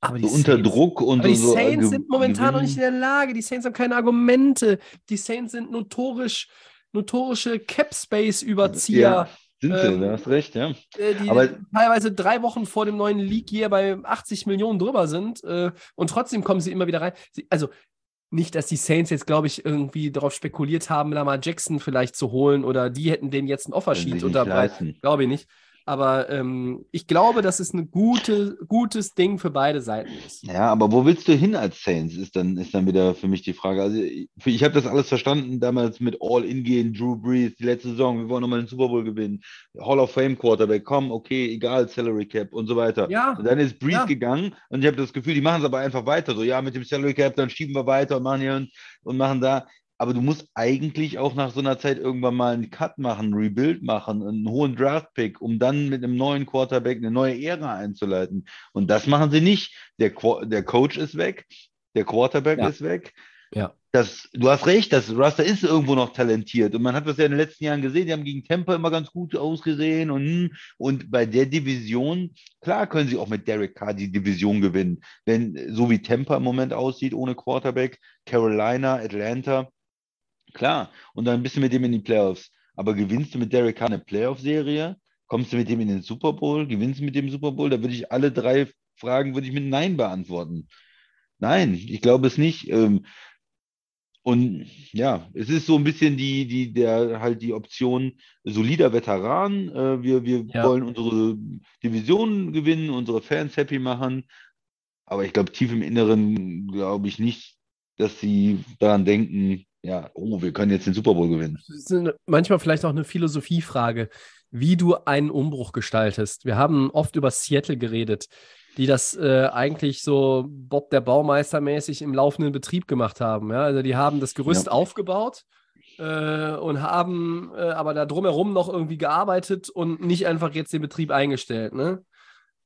Aber die so unter Saints- Druck und aber die so. Saints sind momentan noch nicht in der Lage. Die Saints haben keine Argumente. Die Saints sind notorisch, notorische Cap-Space-Überzieher. Ja, sind sie, ähm, du hast recht, ja. äh, die Aber- teilweise drei Wochen vor dem neuen League Year bei 80 Millionen drüber sind äh, und trotzdem kommen sie immer wieder rein. Sie, also nicht, dass die Saints jetzt, glaube ich, irgendwie darauf spekuliert haben, Lamar Jackson vielleicht zu holen oder die hätten denen jetzt ein Offersheet unterbreitet. leisten. Glaube ich nicht. Aber ähm, ich glaube, dass es ein gute, gutes Ding für beide Seiten ist. Ja, aber wo willst du hin als Saints, ist dann, ist dann wieder für mich die Frage. Also ich, ich habe das alles verstanden damals mit All-In gehen, Drew Brees, die letzte Saison, wir wollen nochmal den Super Bowl gewinnen, Hall of Fame Quarterback, komm, okay, egal, Salary Cap und so weiter. Ja, Und dann ist Brees ja. gegangen und ich habe das Gefühl, die machen es aber einfach weiter. So, ja, mit dem Salary Cap, dann schieben wir weiter und machen hier und, und machen da. Aber du musst eigentlich auch nach so einer Zeit irgendwann mal einen Cut machen, einen Rebuild machen, einen hohen Draft-Pick, um dann mit einem neuen Quarterback eine neue Ära einzuleiten. Und das machen sie nicht. Der, Qua- der Coach ist weg, der Quarterback Ja. ist weg. Ja. Das, du hast recht, das Ruster ist irgendwo noch talentiert. Und man hat das ja in den letzten Jahren gesehen, die haben gegen Tampa immer ganz gut ausgesehen. Und, und bei der Division, klar können sie auch mit Derek Carr die Division gewinnen. Wenn, so wie Tampa im Moment aussieht, ohne Quarterback, Carolina, Atlanta, klar. Und dann bist du mit dem in die Playoffs. Aber gewinnst du mit Derek Carr eine Playoff-Serie? kommst du mit dem in den Super Bowl? Gewinnst du mit dem Super Bowl? Da würde ich alle drei Fragen würde ich mit Nein beantworten. Nein, ich glaube es nicht. Ähm, und ja, es ist so ein bisschen die, die, der halt die Option solider Veteran. Äh, wir wir Ja. wollen unsere Division gewinnen, unsere Fans happy machen. Aber ich glaube, tief im Inneren glaube ich nicht, dass sie daran denken, ja, oh, wir können jetzt den Super Bowl gewinnen. Manchmal vielleicht auch eine Philosophiefrage, wie du einen Umbruch gestaltest. Wir haben oft über Seattle geredet, die das äh, eigentlich so Bob der Baumeister mäßig im laufenden Betrieb gemacht haben. Ja? Also die haben das Gerüst Ja. aufgebaut äh, und haben äh, aber da drumherum noch irgendwie gearbeitet und nicht einfach jetzt den Betrieb eingestellt. Ne?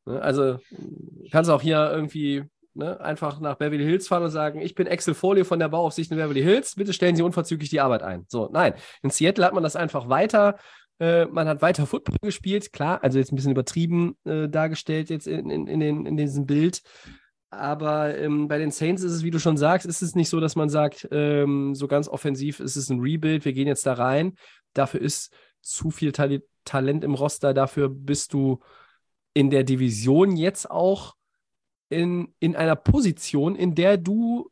Ne, Also du kannst auch hier irgendwie ne, einfach nach Beverly Hills fahren und sagen, ich bin Axel Foley von der Bauaufsicht in Beverly Hills, bitte stellen Sie unverzüglich die Arbeit ein. So, nein. In Seattle hat man das einfach weiter, äh, man hat weiter Football gespielt, klar, also jetzt ein bisschen übertrieben äh, dargestellt jetzt in, in, in, den, in diesem Bild. Aber ähm, bei den Saints ist es, wie du schon sagst, ist es nicht so, dass man sagt, ähm, so ganz offensiv ist es ein Rebuild, wir gehen jetzt da rein. Dafür ist zu viel Tali Talent im Roster, dafür bist du in der Division jetzt auch in, in einer Position, in der du,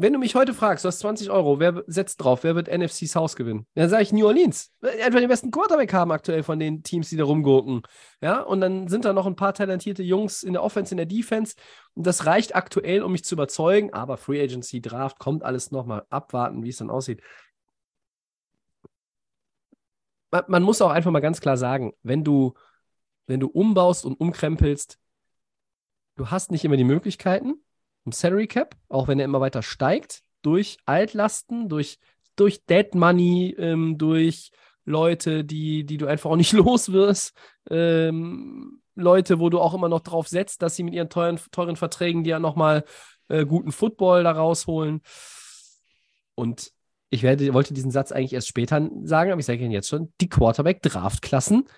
wenn du mich heute fragst, du hast 20 Euro, wer setzt drauf, wer wird NFC South gewinnen? Dann sage ich New Orleans. Einfach den besten Quarterback haben aktuell von den Teams, die da rumgurken. Ja, und dann sind da noch ein paar talentierte Jungs in der Offense, in der Defense. Und das reicht aktuell, um mich zu überzeugen. Aber Free Agency, Draft, kommt alles nochmal abwarten, wie es dann aussieht. Man, man muss auch einfach mal ganz klar sagen, wenn du, wenn du umbaust und umkrempelst, du hast nicht immer die Möglichkeiten im Salary Cap, auch wenn er immer weiter steigt, durch Altlasten, durch, durch Dead Money, ähm, durch Leute, die, die du einfach auch nicht los wirst, ähm, Leute, wo du auch immer noch drauf setzt, dass sie mit ihren teuren, teuren Verträgen dir nochmal äh, guten Football da rausholen. Und ich werde, wollte diesen Satz eigentlich erst später sagen, aber ich sage Ihnen jetzt schon, die Quarterback-Draftklassen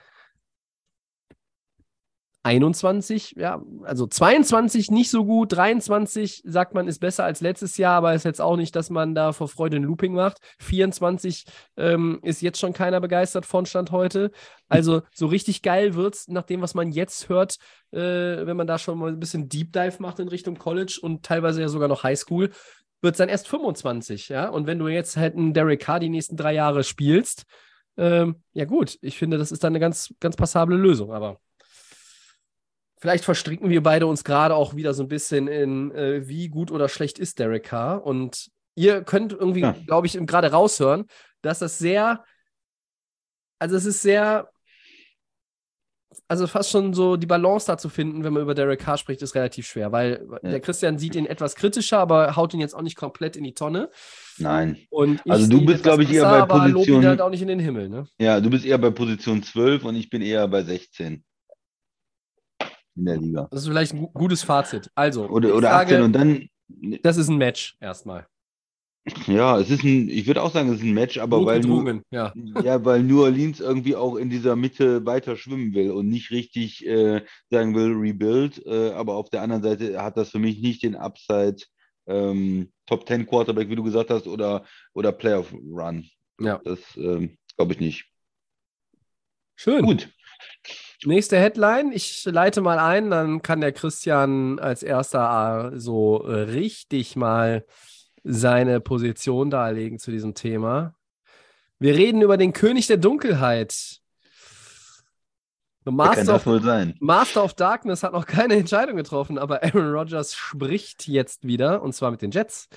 21, ja, also 22 nicht so gut, 23 sagt man ist besser als letztes Jahr, aber ist jetzt auch nicht, dass man da vor Freude ein Looping macht. 24 ähm, ist jetzt schon keiner begeistert von Stand heute. Also so richtig geil wird's nach dem, was man jetzt hört, äh, wenn man da schon mal ein bisschen Deep Dive macht in Richtung College und teilweise ja sogar noch Highschool, wird es dann erst 25, ja. Und wenn du jetzt halt einen Derek Carr die nächsten drei Jahre spielst, ähm, ja gut, ich finde, das ist dann eine ganz, ganz passable Lösung, aber vielleicht verstricken wir beide uns gerade auch wieder so ein bisschen in, äh, wie gut oder schlecht ist Derek Carr. Und ihr könnt irgendwie, Ja. glaube ich, gerade raushören, dass das sehr, also es ist sehr, also fast schon so die Balance da zu finden, wenn man über Derek Carr spricht, ist relativ schwer, weil Ja. der Christian sieht ihn etwas kritischer, aber haut ihn jetzt auch nicht komplett in die Tonne. Nein. Und ich Also du bist, etwas glaub ich, eher besser, bei aber Position- halt auch nicht in den Himmel, ne? Ja, du bist eher bei Position 12 und ich bin eher bei 16 in der Liga. Das ist vielleicht ein gu- gutes Fazit. Also, Oder, oder sage, 18 und dann, das ist ein Match erstmal. ja, es ist ein, ich würde auch sagen, es ist ein Match, aber weil nur, ja. ja, weil New Orleans irgendwie auch in dieser Mitte weiter schwimmen will und nicht richtig äh, sagen will, rebuild. Äh, aber auf der anderen Seite hat das für mich nicht den Upside ähm, Top 10 Quarterback, wie du gesagt hast, oder, oder Playoff Run. Ja. Das ähm, glaube ich nicht. Schön. Gut. Nächste Headline. Ich leite mal ein, dann kann der Christian als erster äh, so äh, richtig mal seine Position darlegen zu diesem Thema. Wir reden über den König der Dunkelheit. Master of, wohl sein? Master of Darkness hat noch keine Entscheidung getroffen, aber Aaron Rodgers spricht jetzt wieder und zwar mit den Jets.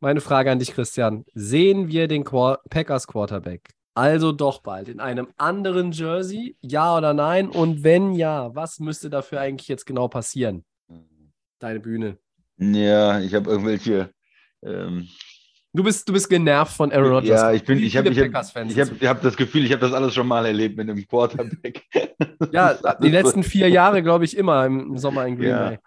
Meine Frage an dich, Christian. Sehen wir den Packers Quarterback also doch bald in einem anderen Jersey? Ja oder nein? Und wenn ja, was müsste dafür eigentlich jetzt genau passieren? Deine Bühne. Ja, ich habe irgendwelche. Ähm, Du bist, du bist genervt von Aaron Rodgers. ja, ich bin, ich habe, ich habe, Packers-Fans ich sind ich habe das Gefühl, ich habe das alles schon mal erlebt mit einem Quarterback. Ja, die letzten vier Jahre, glaube ich, immer im Sommer in Green Ja. Bay.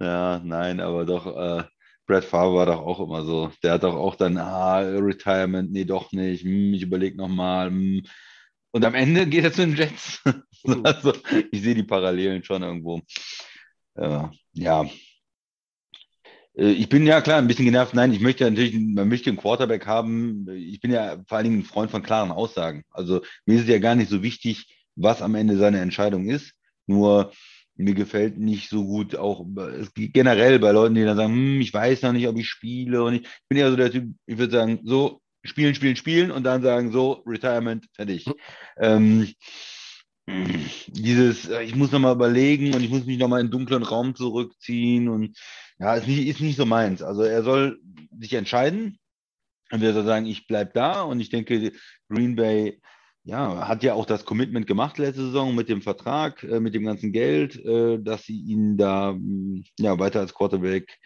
Ja, nein, aber doch, äh, Brad Favre war doch auch immer so. Der hat doch auch dann, ah, Retirement, nee, doch nicht, hm, ich überlege nochmal. Hm. Und am Ende geht er zu den Jets. also, ich sehe die Parallelen schon irgendwo. Äh, ja. Äh, Ich bin ja klar ein bisschen genervt. Nein, ich möchte natürlich, man möchte einen Quarterback haben. Ich bin ja vor allen Dingen ein Freund von klaren Aussagen. Also mir ist es ja gar nicht so wichtig, was am Ende seine Entscheidung ist. Nur mir gefällt nicht so gut auch generell bei Leuten, die dann sagen, hm, ich weiß noch nicht, ob ich spiele. Und ich, ich bin ja so der Typ, ich würde sagen, so spielen, spielen, spielen und dann sagen, so, Retirement, fertig. Ähm, dieses, äh, ich muss nochmal überlegen und ich muss mich nochmal in einen dunklen Raum zurückziehen und ja, ist nicht, ist nicht so meins. Also er soll sich entscheiden. Und er soll sagen, ich bleibe da und ich denke, Green Bay ja, hat ja auch das Commitment gemacht letzte Saison mit dem Vertrag, äh, mit dem ganzen Geld, äh, dass sie ihn da mm, ja, weiter als Quarterback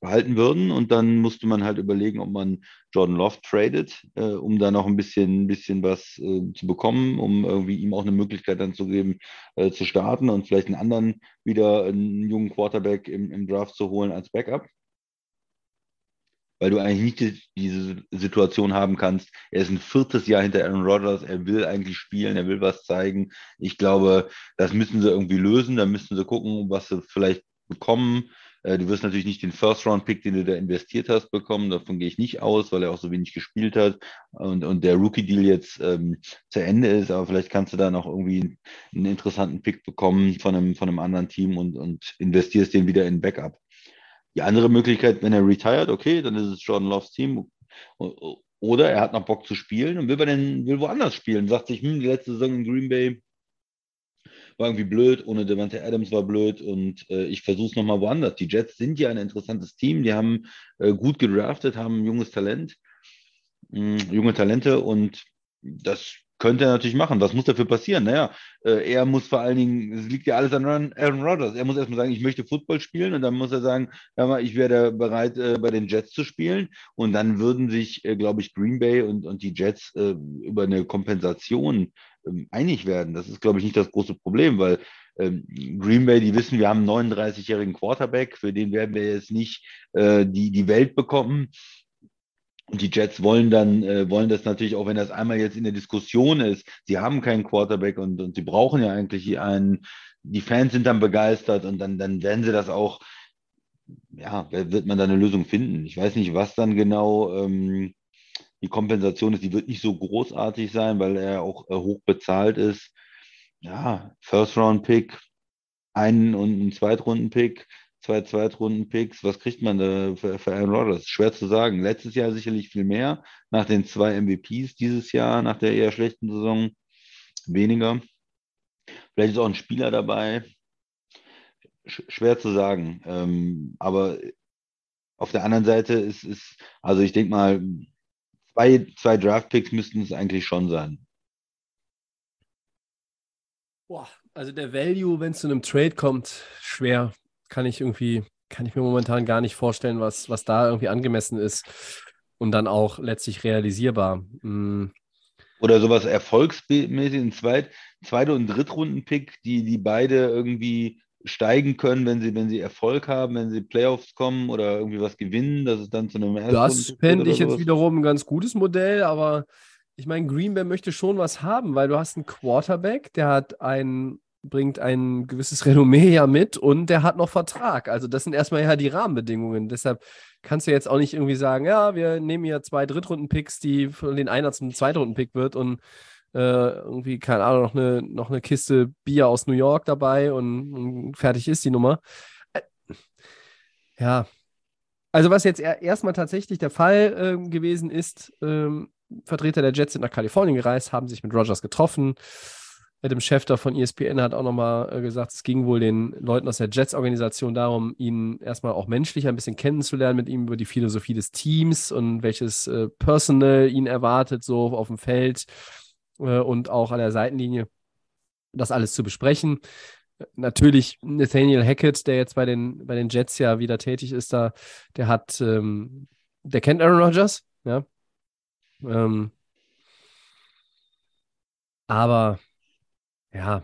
behalten würden. Und dann musste man halt überlegen, ob man Jordan Love tradet, äh, um da noch ein bisschen, ein bisschen was äh, zu bekommen, um irgendwie ihm auch eine Möglichkeit dann zu geben, äh, zu starten und vielleicht einen anderen wieder einen jungen Quarterback im, im Draft zu holen als Backup weil du eigentlich nicht diese Situation haben kannst. Er ist ein viertes Jahr hinter Aaron Rodgers, er will eigentlich spielen, er will was zeigen. Ich glaube, das müssen sie irgendwie lösen, da müssen sie gucken, was sie vielleicht bekommen. Äh, du wirst natürlich nicht den First-Round-Pick, den du da investiert hast, bekommen. Davon gehe ich nicht aus, weil er auch so wenig gespielt hat und, und der Rookie-Deal jetzt ähm, zu Ende ist. Aber vielleicht kannst du da noch irgendwie einen interessanten Pick bekommen von einem, von einem anderen Team und, und investierst den wieder in Backup. Die andere Möglichkeit, wenn er retired, okay, dann ist es Jordan Loves Team. Oder er hat noch Bock zu spielen und will, bei den, will woanders spielen. Sagt sich, hm, die letzte Saison in Green Bay war irgendwie blöd, ohne Devante Adams war blöd und äh, ich versuche es nochmal woanders. Die Jets sind ja ein interessantes Team, die haben äh, gut gedraftet, haben junges Talent, mh, hm, junge Talente und das könnte er natürlich machen. Was muss dafür passieren? Naja, äh, er muss vor allen Dingen, es liegt ja alles an Aaron Rodgers. Er muss erstmal sagen, ich möchte Football spielen und dann muss er sagen, ja, ich wäre bereit, äh, bei den Jets zu spielen. Und dann würden sich, äh, glaube ich, Green Bay und, und die Jets äh, über eine Kompensation ähm, einig werden. Das ist, glaube ich, nicht das große Problem, weil ähm, Green Bay, die wissen, wir haben einen 39-jährigen Quarterback, für den werden wir jetzt nicht äh, die, die Welt bekommen. Und die Jets wollen dann, äh, wollen das natürlich auch, wenn das einmal jetzt in der Diskussion ist, sie haben keinen Quarterback und, und sie brauchen ja eigentlich einen, die Fans sind dann begeistert und dann, dann werden sie das auch, ja, wird man da eine Lösung finden. Ich weiß nicht, was dann genau ähm, die Kompensation ist, die wird nicht so großartig sein, weil er auch äh, hoch bezahlt ist. Ja, First-Round-Pick, einen und einen Zweitrunden-Pick zwei Zweitrunden-Picks. Was kriegt man da für, für Aaron Rodgers? Schwer zu sagen. Letztes Jahr sicherlich viel mehr. Nach den zwei MVPs dieses Jahr, nach der eher schlechten Saison weniger. Vielleicht ist auch ein Spieler dabei. Sch schwer zu sagen. Ähm, aber auf der anderen Seite ist es, also ich denke mal, zwei, zwei Draft-Picks müssten es eigentlich schon sein. Boah, also der Value, wenn es zu einem Trade kommt, schwer kann ich irgendwie, kann ich mir momentan gar nicht vorstellen, was, was da irgendwie angemessen ist und dann auch letztlich realisierbar. Mhm. Oder sowas erfolgsmäßig, ein Zweit-, Zweite- und Drittrunden-Pick, die, die beide irgendwie steigen können, wenn sie, wenn sie Erfolg haben, wenn sie Playoffs kommen oder irgendwie was gewinnen, dass es dann zu einem ersten Das fände ich jetzt wiederum ein ganz gutes Modell, aber ich meine, Green Bay möchte schon was haben, weil du hast einen Quarterback, der hat einen bringt ein gewisses Renommee ja mit und der hat noch Vertrag. Also das sind erstmal ja die Rahmenbedingungen. Deshalb kannst du jetzt auch nicht irgendwie sagen, ja, wir nehmen hier zwei Drittrunden-Picks, die von den einer zum Zweitrunden-Pick wird und äh, irgendwie, keine Ahnung, noch eine, noch eine Kiste Bier aus New York dabei und, und fertig ist die Nummer. Äh, ja. Also was jetzt erstmal tatsächlich der Fall äh, gewesen ist, ähm, Vertreter der Jets sind nach Kalifornien gereist, haben sich mit Rogers getroffen. Adam Schefter von ESPN hat auch nochmal äh, gesagt, es ging wohl den Leuten aus der Jets-Organisation darum, ihn erstmal auch menschlich ein bisschen kennenzulernen, mit ihm über die Philosophie des Teams und welches äh, Personal ihn erwartet, so auf dem Feld äh, und auch an der Seitenlinie, das alles zu besprechen. Natürlich Nathaniel Hackett, der jetzt bei den, bei den Jets ja wieder tätig ist, da, der hat, ähm, der kennt Aaron Rodgers, ja. Ähm, aber ja,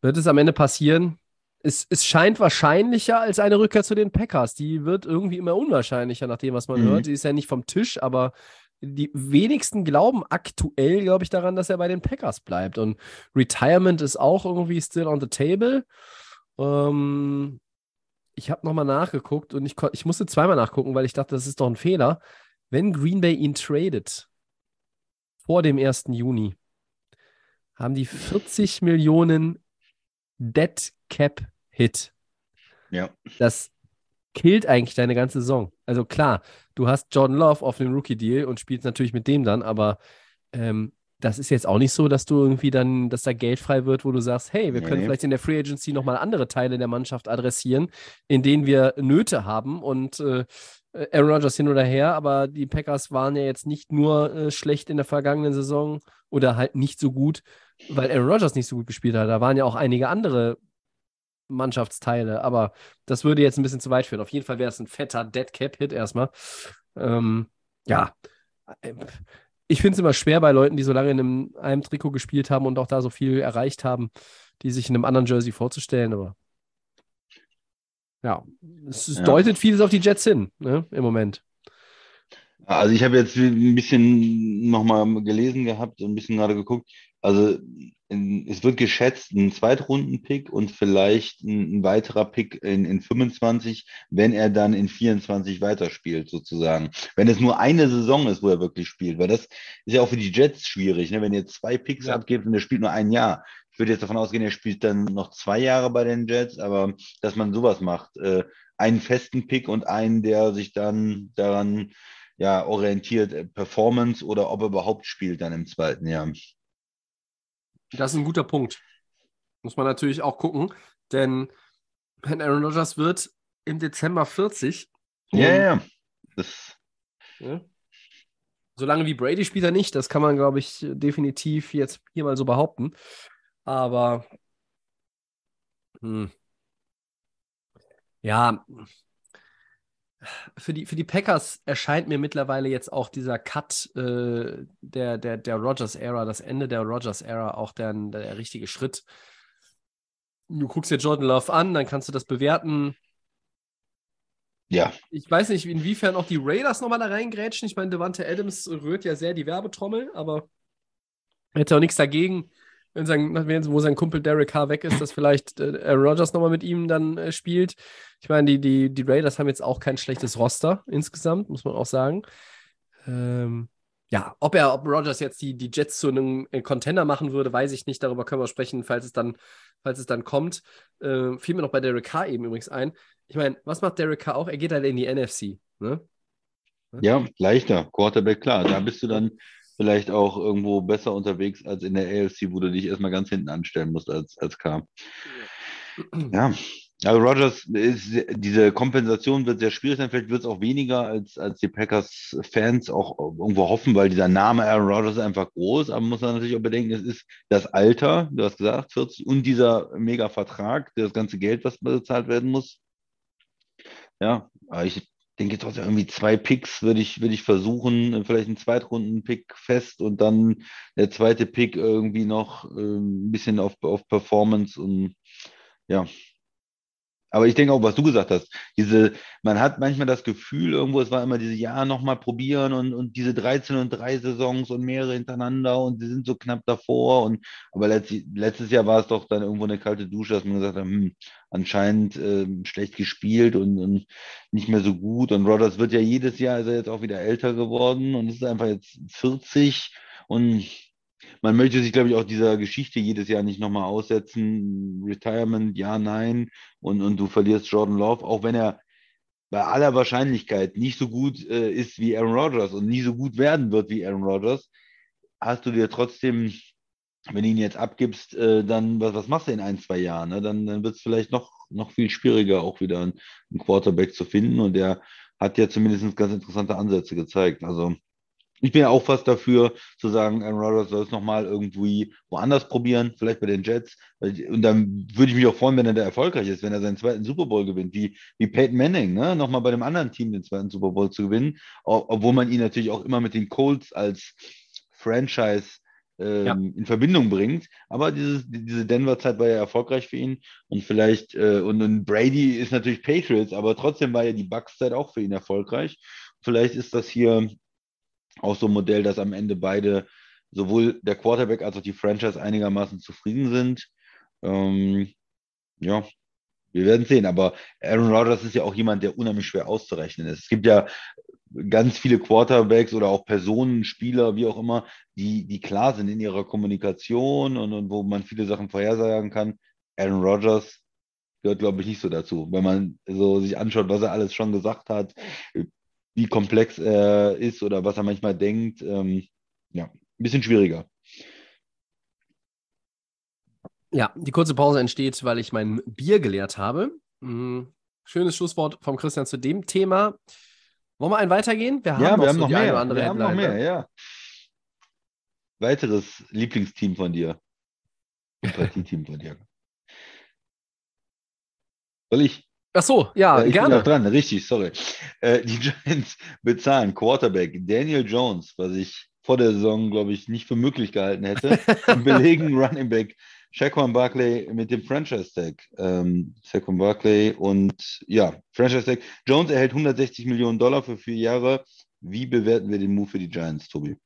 wird es am Ende passieren? Es, es scheint wahrscheinlicher als eine Rückkehr zu den Packers. Die wird irgendwie immer unwahrscheinlicher, nach dem, was man mhm. hört. Sie ist ja nicht vom Tisch, aber die wenigsten glauben aktuell, glaube ich, daran, dass er bei den Packers bleibt. Und Retirement ist auch irgendwie still on the table. Ähm, ich habe nochmal nachgeguckt und ich, ich musste zweimal nachgucken, weil ich dachte, das ist doch ein Fehler. Wenn Green Bay ihn tradet vor dem 1. Juni, haben die 40 Millionen Dead Cap Hit. Ja. Das killt eigentlich deine ganze Saison. Also klar, du hast Jordan Love auf dem Rookie-Deal und spielst natürlich mit dem dann, aber ähm, das ist jetzt auch nicht so, dass du irgendwie dann, dass da Geld frei wird, wo du sagst, hey, wir Nee, können vielleicht in der Free Agency nochmal andere Teile der Mannschaft adressieren, in denen wir Nöte haben und äh, Aaron Rodgers hin oder her, aber die Packers waren ja jetzt nicht nur äh, schlecht in der vergangenen Saison oder halt nicht so gut, weil Aaron Rodgers nicht so gut gespielt hat. Da waren ja auch einige andere Mannschaftsteile, aber das würde jetzt ein bisschen zu weit führen. Auf jeden Fall wäre es ein fetter Dead Cap Hit erstmal. Ähm, ja, ich finde es immer schwer bei Leuten, die so lange in einem, einem Trikot gespielt haben und auch da so viel erreicht haben, die sich in einem anderen Jersey vorzustellen, aber ja, es, Ja. deutet vieles auf die Jets hin, ne, im Moment. Also ich habe jetzt ein bisschen nochmal gelesen gehabt und ein bisschen gerade geguckt. Also in, es wird geschätzt, ein Zweitrunden-Pick und vielleicht ein, ein weiterer Pick in, in 25, wenn er dann in 24 weiterspielt, sozusagen. Wenn es nur eine Saison ist, wo er wirklich spielt, weil das ist ja auch für die Jets schwierig, ne? Wenn ihr zwei Picks Ja. abgebt und er spielt nur ein Jahr. Ich würde jetzt davon ausgehen, er spielt dann noch zwei Jahre bei den Jets, aber dass man sowas macht, äh, einen festen Pick und einen, der sich dann daran ja, orientiert, äh, Performance oder ob er überhaupt spielt dann im zweiten Jahr. Das ist ein guter Punkt. Muss man natürlich auch gucken, denn wenn Aaron Rodgers wird im Dezember 40, Ja, und- ja, ja. Das, Ja. Solange wie Brady spielt er nicht, das kann man, glaube ich, definitiv jetzt hier mal so behaupten. Aber hm. ja, für die, für die Packers erscheint mir mittlerweile jetzt auch dieser Cut äh, der, der, der Rogers-Ära, das Ende der Rogers-Ära, auch der, der richtige Schritt. Du guckst dir Jordan Love an, dann kannst du das bewerten. ja, Ich weiß nicht, inwiefern auch die Raiders nochmal da reingrätschen. Ich meine, Devante Adams rührt ja sehr die Werbetrommel, aber hätte auch nichts dagegen, wenn sein, wo sein Kumpel Derek Carr weg ist, dass vielleicht äh, Aaron nochmal mit ihm dann äh, spielt. Ich meine, die, die, die Raiders haben jetzt auch kein schlechtes Roster insgesamt, muss man auch sagen. Ähm, ja, ob er, ob Rodgers jetzt die, die Jets zu einem äh, Contender machen würde, weiß ich nicht. Darüber können wir sprechen, falls es dann, falls es dann kommt. Äh, fiel mir noch bei Derek Carr eben übrigens ein. Ich meine, was macht Derek Carr auch? Er geht halt in die NFC. Ne? ja, leichter. Quarterback, klar. Da bist du dann vielleicht auch irgendwo besser unterwegs als in der AFC, wo du dich erstmal ganz hinten anstellen musst als, als K. Ja, also Rogers ist, diese Kompensation wird sehr schwierig sein. Vielleicht wird es auch weniger, als, als die Packers-Fans auch irgendwo hoffen, weil dieser Name Aaron Rodgers ist einfach groß. Aber man muss dann natürlich auch bedenken, es ist das Alter, du hast gesagt, 40, und dieser Mega-Vertrag, das ganze Geld, was bezahlt werden muss. Ja, ich denke trotzdem irgendwie zwei Picks würde ich, würde ich versuchen, vielleicht einen Zweitrunden-Pick fest und dann der zweite Pick irgendwie noch äh, ein bisschen auf, auf Performance und ja. Aber ich denke auch, was du gesagt hast, diese, man hat manchmal das Gefühl, irgendwo, es war immer diese Ja, nochmal probieren und, und diese 13 und 3 Saisons und mehrere hintereinander und sie sind so knapp davor. Und aber letztes, letztes Jahr war es doch dann irgendwo eine kalte Dusche, dass man gesagt hat, hm, anscheinend äh, schlecht gespielt und, und nicht mehr so gut. Und Rodgers wird ja jedes Jahr, ist er jetzt auch wieder älter geworden und ist einfach jetzt 40 und man möchte sich, glaube ich, auch dieser Geschichte jedes Jahr nicht nochmal aussetzen. Retirement, ja, nein. Und, und du verlierst Jordan Love, auch wenn er bei aller Wahrscheinlichkeit nicht so gut äh, ist wie Aaron Rodgers und nie so gut werden wird wie Aaron Rodgers, hast du dir trotzdem, wenn du ihn jetzt abgibst, äh, dann, was, was machst du in ein, zwei Jahren? Ne? Dann, dann wird es vielleicht noch, noch viel schwieriger, auch wieder einen, einen Quarterback zu finden. Und der hat ja zumindest ganz interessante Ansätze gezeigt. Also ich bin ja auch fast dafür, zu sagen, Aaron Rodgers soll es nochmal irgendwie woanders probieren, vielleicht bei den Jets. Und dann würde ich mich auch freuen, wenn er da erfolgreich ist, wenn er seinen zweiten Super Bowl gewinnt, wie, wie Peyton Manning, ne? nochmal bei dem anderen Team den zweiten Super Bowl zu gewinnen, obwohl man ihn natürlich auch immer mit den Colts als Franchise ähm, Ja. in Verbindung bringt. Aber dieses, diese Denver-Zeit war ja erfolgreich für ihn und vielleicht, äh, und, und Brady ist natürlich Patriots, aber trotzdem war ja die Bucks-Zeit auch für ihn erfolgreich. Vielleicht ist das hier auch so ein Modell, dass am Ende beide, sowohl der Quarterback als auch die Franchise einigermaßen zufrieden sind. Ähm, ja, wir werden sehen. Aber Aaron Rodgers ist ja auch jemand, der unheimlich schwer auszurechnen ist. Es gibt ja ganz viele Quarterbacks oder auch Personen, Spieler, wie auch immer, die, die klar sind in ihrer Kommunikation und, und wo man viele Sachen vorhersagen kann. Aaron Rodgers gehört, glaube ich, nicht so dazu. Wenn man so sich anschaut, was er alles schon gesagt hat, wie komplex er ist oder was er manchmal denkt, ähm, ja, ein bisschen schwieriger. Ja, die kurze Pause entsteht, weil ich mein Bier geleert habe. Mhm. Schönes Schlusswort vom Christian zu dem Thema. Wollen wir einen weitergehen? Wir haben ja, wir haben so noch mehr. wir haben noch mehr, ja. Weiteres Lieblingsteam von dir. Sympathie-Team von dir. Soll ich? Ach so, ja, ich gerne. Bin auch dran, richtig, sorry. Äh, die Giants bezahlen Quarterback Daniel Jones, was ich vor der Saison, glaube ich, nicht für möglich gehalten hätte, und belegen Running Back Shaquan Barkley mit dem Franchise Tag. Ähm, Shaquan Barkley und ja, Franchise Tag. Jones erhält 160 Millionen Dollar für vier Jahre. Wie bewerten wir den Move für die Giants, Tobi?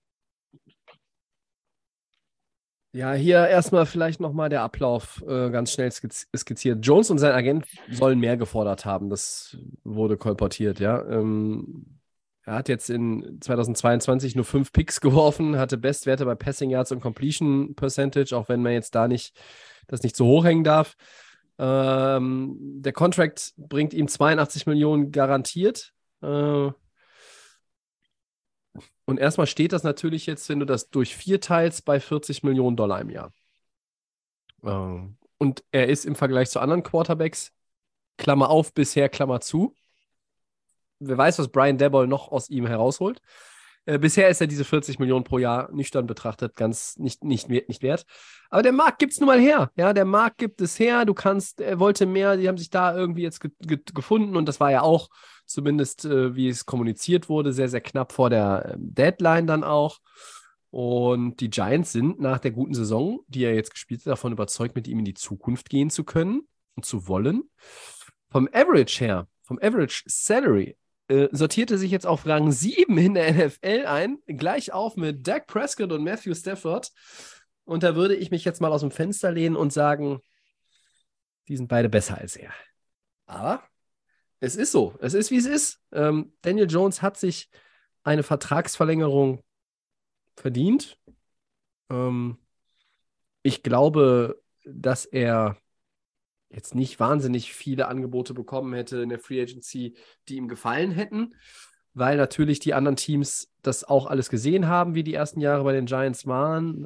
Ja, hier erstmal vielleicht nochmal der Ablauf äh, ganz schnell skizziert. Jones und sein Agent sollen mehr gefordert haben. Das wurde kolportiert, ja. Ähm, er hat jetzt in 2022 nur fünf Picks geworfen, hatte Bestwerte bei Passing Yards und Completion Percentage, auch wenn man jetzt da nicht das nicht so hoch hängen darf. Ähm, der Contract bringt ihm 82 Millionen garantiert. Äh, und erstmal steht das natürlich jetzt, wenn du das durch vier teilst, bei 40 Millionen Dollar im Jahr. Äh, und er ist im Vergleich zu anderen Quarterbacks, Klammer auf, bisher Klammer zu, wer weiß, was Brian Debol noch aus ihm herausholt. Äh, bisher ist er diese 40 Millionen pro Jahr nüchtern betrachtet ganz nicht, nicht, nicht wert. Aber der Markt gibt es nun mal her. Ja, der Markt gibt es her. Du kannst, er wollte mehr, die haben sich da irgendwie jetzt ge ge gefunden und das war ja auch, zumindest äh, wie es kommuniziert wurde, sehr, sehr knapp vor der äh, Deadline dann auch. Und die Giants sind nach der guten Saison, die er jetzt gespielt hat, davon überzeugt, mit ihm in die Zukunft gehen zu können und zu wollen. Vom Average her, vom Average Salary äh, sortierte sich jetzt auf Rang 7 in der NFL ein, gleich auf mit Dak Prescott und Matthew Stafford. Und da würde ich mich jetzt mal aus dem Fenster lehnen und sagen, die sind beide besser als er. Aber es ist so, es ist wie es ist. Ähm, Daniel Jones hat sich eine Vertragsverlängerung verdient. Ähm, ich glaube, dass er jetzt nicht wahnsinnig viele Angebote bekommen hätte in der Free Agency, die ihm gefallen hätten, weil natürlich die anderen Teams das auch alles gesehen haben, wie die ersten Jahre bei den Giants waren.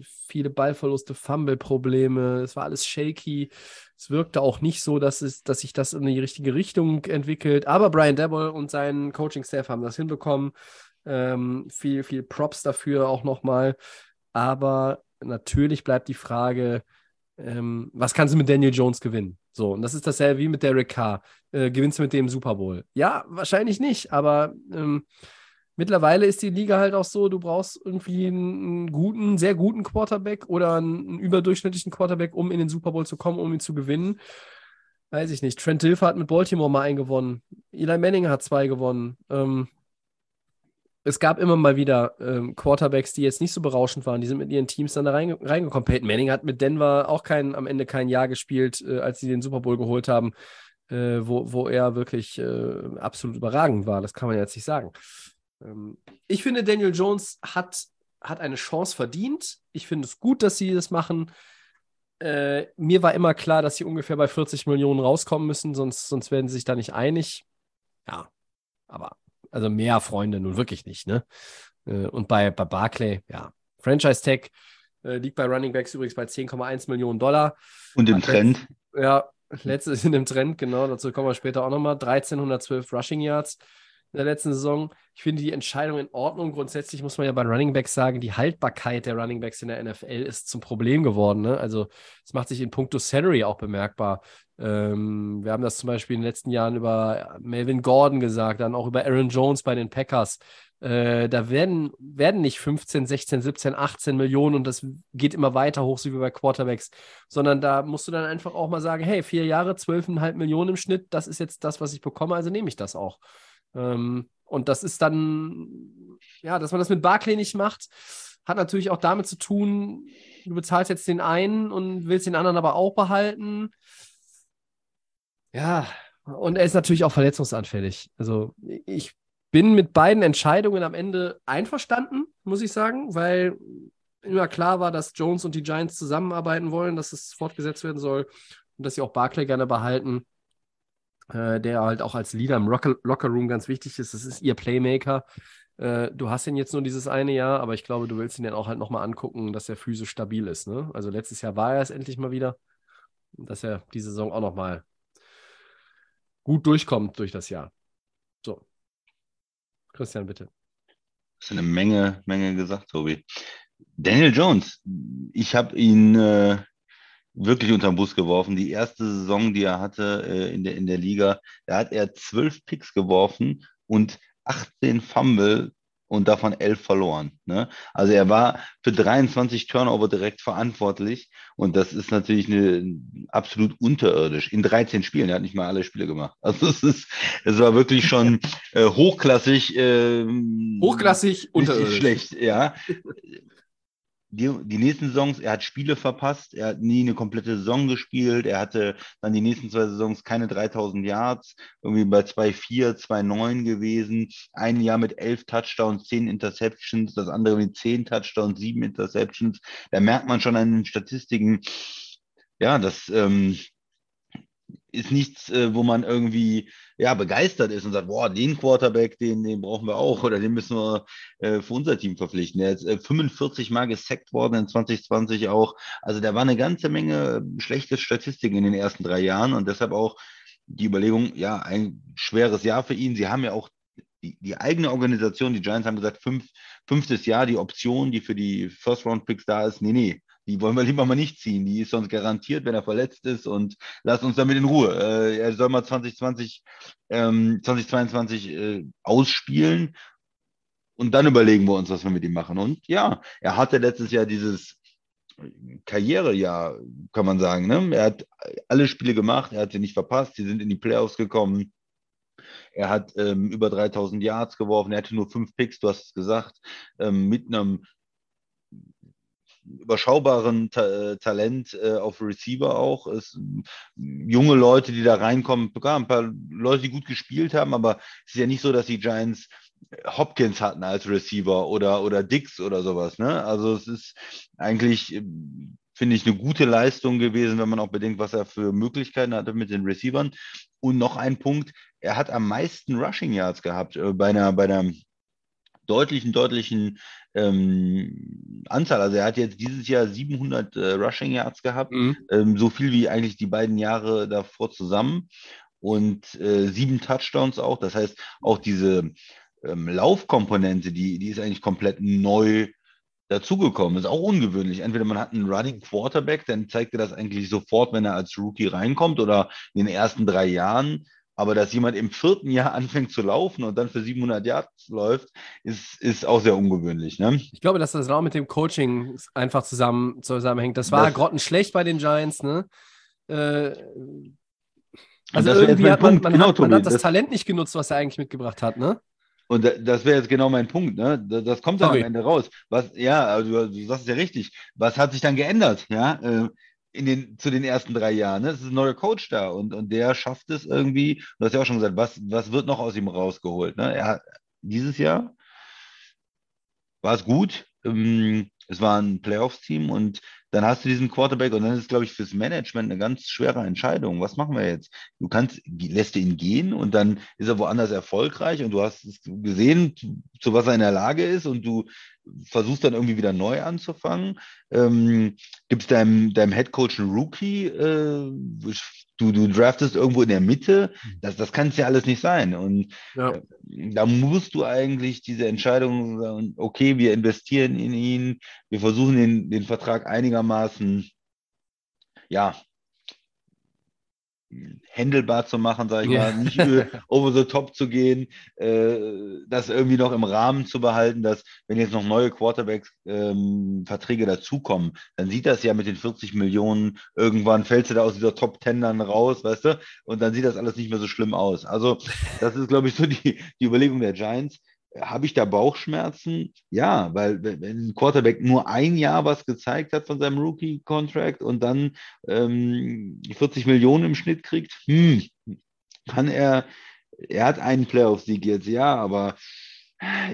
Äh, viele Ballverluste, Fumble-Probleme, es war alles shaky. Es wirkte auch nicht so, dass, es, dass sich das in die richtige Richtung entwickelt. Aber Brian Dabble und sein Coaching-Staff haben das hinbekommen. Ähm, viel, viel Props dafür auch nochmal. Aber natürlich bleibt die Frage, ähm, was kannst du mit Daniel Jones gewinnen? So, und das ist dasselbe wie mit Derek Carr. Äh, gewinnst du mit dem Super Bowl? Ja, wahrscheinlich nicht, aber ähm, mittlerweile ist die Liga halt auch so, du brauchst irgendwie einen guten, sehr guten Quarterback oder einen, überdurchschnittlichen Quarterback, um in den Super Bowl zu kommen, um ihn zu gewinnen. Weiß ich nicht. Trent Dilfer hat mit Baltimore mal einen gewonnen. Eli Manning hat zwei gewonnen. Ähm, es gab immer mal wieder ähm, Quarterbacks, die jetzt nicht so berauschend waren, die sind mit ihren Teams dann da reinge reingekommen. Peyton Manning hat mit Denver auch kein, am Ende kein Jahr gespielt, äh, als sie den Super Bowl geholt haben, äh, wo, wo er wirklich äh, absolut überragend war. Das kann man jetzt nicht sagen. Ähm, ich finde, Daniel Jones hat, hat eine Chance verdient. Ich finde es gut, dass sie das machen. Äh, mir war immer klar, dass sie ungefähr bei 40 Millionen rauskommen müssen, sonst, sonst werden sie sich da nicht einig. Ja, aber also mehr Freunde nun wirklich nicht, ne? Äh, und bei, bei Barclay, ja, Franchise Tag äh, liegt bei Running Backs übrigens bei 10,1 Millionen Dollar. Und im Trend? ja, letztes in dem Trend, genau, dazu kommen wir später auch nochmal. 1312 Rushing Yards in der letzten Saison. Ich finde die Entscheidung in Ordnung. Grundsätzlich muss man ja bei Running Backs sagen, die Haltbarkeit der Running Backs in der NFL ist zum Problem geworden. Ne? Also es macht sich in puncto Salary auch bemerkbar. Ähm, wir haben das zum Beispiel in den letzten Jahren über Melvin Gordon gesagt, dann auch über Aaron Jones bei den Packers. Äh, da werden, werden nicht 15, 16, 17, 18 Millionen und das geht immer weiter hoch, so wie bei Quarterbacks, sondern da musst du dann einfach auch mal sagen, hey, vier Jahre, 12,5 Millionen im Schnitt, das ist jetzt das, was ich bekomme, also nehme ich das auch. Ähm, und das ist dann, ja, dass man das mit Barclay nicht macht, hat natürlich auch damit zu tun, du bezahlst jetzt den einen und willst den anderen aber auch behalten. Ja, und er ist natürlich auch verletzungsanfällig. Also ich bin mit beiden Entscheidungen am Ende einverstanden, muss ich sagen, weil immer klar war, dass Jones und die Giants zusammenarbeiten wollen, dass es fortgesetzt werden soll und dass sie auch Barclay gerne behalten, äh, der halt auch als Leader im Locker Room ganz wichtig ist. Das ist ihr Playmaker. Äh, du hast ihn jetzt nur dieses eine Jahr, aber ich glaube, du willst ihn dann auch halt nochmal angucken, dass er physisch stabil ist. Ne? Also letztes Jahr war er es endlich mal wieder, dass er diese Saison auch nochmal gut durchkommt durch das Jahr. So. Christian, bitte. Das ist eine Menge, Menge gesagt, Tobi. Daniel Jones, ich habe ihn äh, wirklich unter den Bus geworfen. Die erste Saison, die er hatte äh, in, der, in der Liga, da hat er zwölf Picks geworfen und 18 Fumble und davon elf verloren. Ne? Also er war für 23 Turnover direkt verantwortlich und das ist natürlich eine, absolut unterirdisch. In 13 Spielen, er hat nicht mal alle Spiele gemacht. Also es ist, es war wirklich schon äh, hochklassig. Äh, hochklassig unterirdisch. Schlecht, ja die, die nächsten Saisons, er hat Spiele verpasst, er hat nie eine komplette Saison gespielt, er hatte dann die nächsten zwei Saisons keine 3000 Yards, irgendwie bei 2,4, 2,9 gewesen, ein Jahr mit elf Touchdowns, zehn Interceptions, das andere mit zehn Touchdowns, sieben Interceptions. Da merkt man schon an den Statistiken, ja, das ähm, ist nichts, äh, wo man irgendwie ja, begeistert ist und sagt, boah, den Quarterback, den, den brauchen wir auch oder den müssen wir äh, für unser Team verpflichten. Der ist äh, 45 Mal gesackt worden in 2020 auch. Also da war eine ganze Menge schlechte Statistiken in den ersten drei Jahren und deshalb auch die Überlegung, ja, ein schweres Jahr für ihn. Sie haben ja auch die, die eigene Organisation, die Giants haben gesagt, fünf, fünftes Jahr, die Option, die für die First-Round-Picks da ist, nee, nee, die wollen wir lieber mal nicht ziehen. Die ist sonst garantiert, wenn er verletzt ist und lass uns damit in Ruhe. Äh, er soll mal 2020, ähm, 2022 äh, ausspielen und dann überlegen wir uns, was wir mit ihm machen. Und ja, er hatte letztes Jahr dieses Karrierejahr, kann man sagen. Ne? Er hat alle Spiele gemacht, er hat sie nicht verpasst, sie sind in die Playoffs gekommen. Er hat ähm, über 3000 Yards geworfen, er hatte nur fünf Picks, du hast es gesagt, ähm, mit einem überschaubaren Ta äh, Talent äh, auf Receiver auch. Es, junge Leute, die da reinkommen, sogar ein paar Leute, die gut gespielt haben, aber es ist ja nicht so, dass die Giants Hopkins hatten als Receiver oder, oder Dix oder sowas. Ne? Also es ist eigentlich, ähm, finde ich, eine gute Leistung gewesen, wenn man auch bedenkt, was er für Möglichkeiten hatte mit den Receivern. Und noch ein Punkt, er hat am meisten Rushing Yards gehabt äh, bei einer, bei einer deutlichen, deutlichen ähm, Anzahl. Also er hat jetzt dieses Jahr 700 äh, Rushing Yards gehabt, mhm. ähm, so viel wie eigentlich die beiden Jahre davor zusammen und äh, sieben Touchdowns auch. Das heißt, auch diese ähm, Laufkomponente, die, die ist eigentlich komplett neu dazugekommen. Ist auch ungewöhnlich. Entweder man hat einen Running Quarterback, dann zeigt er das eigentlich sofort, wenn er als Rookie reinkommt oder in den ersten drei Jahren aber dass jemand im vierten Jahr anfängt zu laufen und dann für 700 Yards läuft, ist, ist auch sehr ungewöhnlich. Ne? Ich glaube, dass das auch mit dem Coaching einfach zusammen, zusammenhängt. Das war das, grottenschlecht bei den Giants. Ne? Äh, also irgendwie hat man, man, genau, hat, man hat das, das, Talent nicht genutzt, was er eigentlich mitgebracht hat. Ne? Und das wäre jetzt genau mein Punkt, ne? Das kommt dann Sorry. am Ende raus. Was, ja, also du sagst es ja richtig. Was hat sich dann geändert? Ja, äh, in den, zu den ersten drei Jahren. Ne? Es ist ein neuer Coach da und, und der schafft es irgendwie. Du hast ja auch schon gesagt, was, was wird noch aus ihm rausgeholt? Ne? Er hat, dieses Jahr war es gut. Ähm, es war ein Playoffs-Team und dann hast du diesen Quarterback und dann ist es, glaube ich, fürs Management eine ganz schwere Entscheidung. Was machen wir jetzt? Du kannst, lässt du ihn gehen und dann ist er woanders erfolgreich und du hast gesehen, zu was er in der Lage ist und du versuchst dann irgendwie wieder neu anzufangen. Ähm, Gibt es deinem, deinem Head Coach einen Rookie? Äh, du, du draftest irgendwo in der Mitte. Das, das kann es ja alles nicht sein. Und ja. äh, da musst du eigentlich diese Entscheidung sagen, okay, wir investieren in ihn, wir versuchen den, den Vertrag einigermaßen ja, händelbar zu machen, sage ich ja. mal, nicht over the top zu gehen, äh, das irgendwie noch im Rahmen zu behalten, dass wenn jetzt noch neue Quarterbacks-Verträge ähm, dazukommen, dann sieht das ja mit den 40 Millionen, irgendwann fällst du da aus dieser Top Ten dann raus, weißt du, und dann sieht das alles nicht mehr so schlimm aus. Also das ist, glaube ich, so die, die Überlegung der Giants. Habe ich da Bauchschmerzen? Ja, weil wenn ein Quarterback nur ein Jahr was gezeigt hat von seinem Rookie-Contract und dann ähm, 40 Millionen im Schnitt kriegt, hm, kann er er hat einen Playoff-Sieg jetzt, ja, aber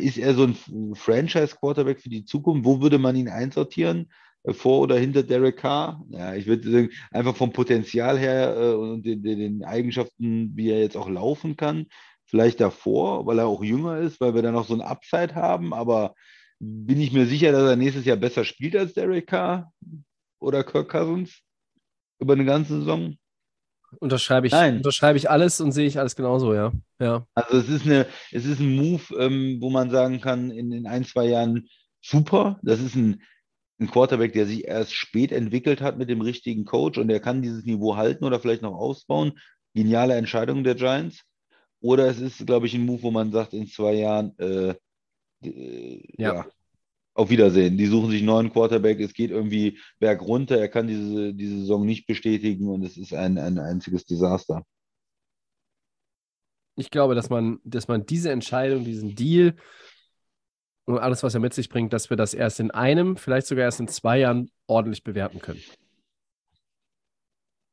ist er so ein Franchise-Quarterback für die Zukunft? Wo würde man ihn einsortieren? Äh, vor oder hinter Derek Carr? Ja, ich würde sagen, einfach vom Potenzial her äh, und den, den, Eigenschaften, wie er jetzt auch laufen kann, vielleicht davor, weil er auch jünger ist, weil wir da noch so ein Upside haben, aber bin ich mir sicher, dass er nächstes Jahr besser spielt als Derek Carr oder Kirk Cousins über eine ganze Saison? Unterschreibe ich, unterschreibe ich alles und sehe ich alles genauso, ja. ja. Also es ist eine, es ist ein Move, ähm, wo man sagen kann, in, in ein, zwei Jahren super. Das ist ein, ein Quarterback, der sich erst spät entwickelt hat mit dem richtigen Coach und der kann dieses Niveau halten oder vielleicht noch ausbauen. Geniale Entscheidung der Giants. Oder es ist, glaube ich, ein Move, wo man sagt, in zwei Jahren, äh, äh, ja. ja. auf Wiedersehen. Die suchen sich einen neuen Quarterback. Es geht irgendwie bergunter. Er kann diese, diese Saison nicht bestätigen und es ist ein, ein einziges Desaster. Ich glaube, dass man, dass man diese Entscheidung, diesen Deal und alles, was er mit sich bringt, dass wir das erst in einem, vielleicht sogar erst in zwei Jahren ordentlich bewerten können.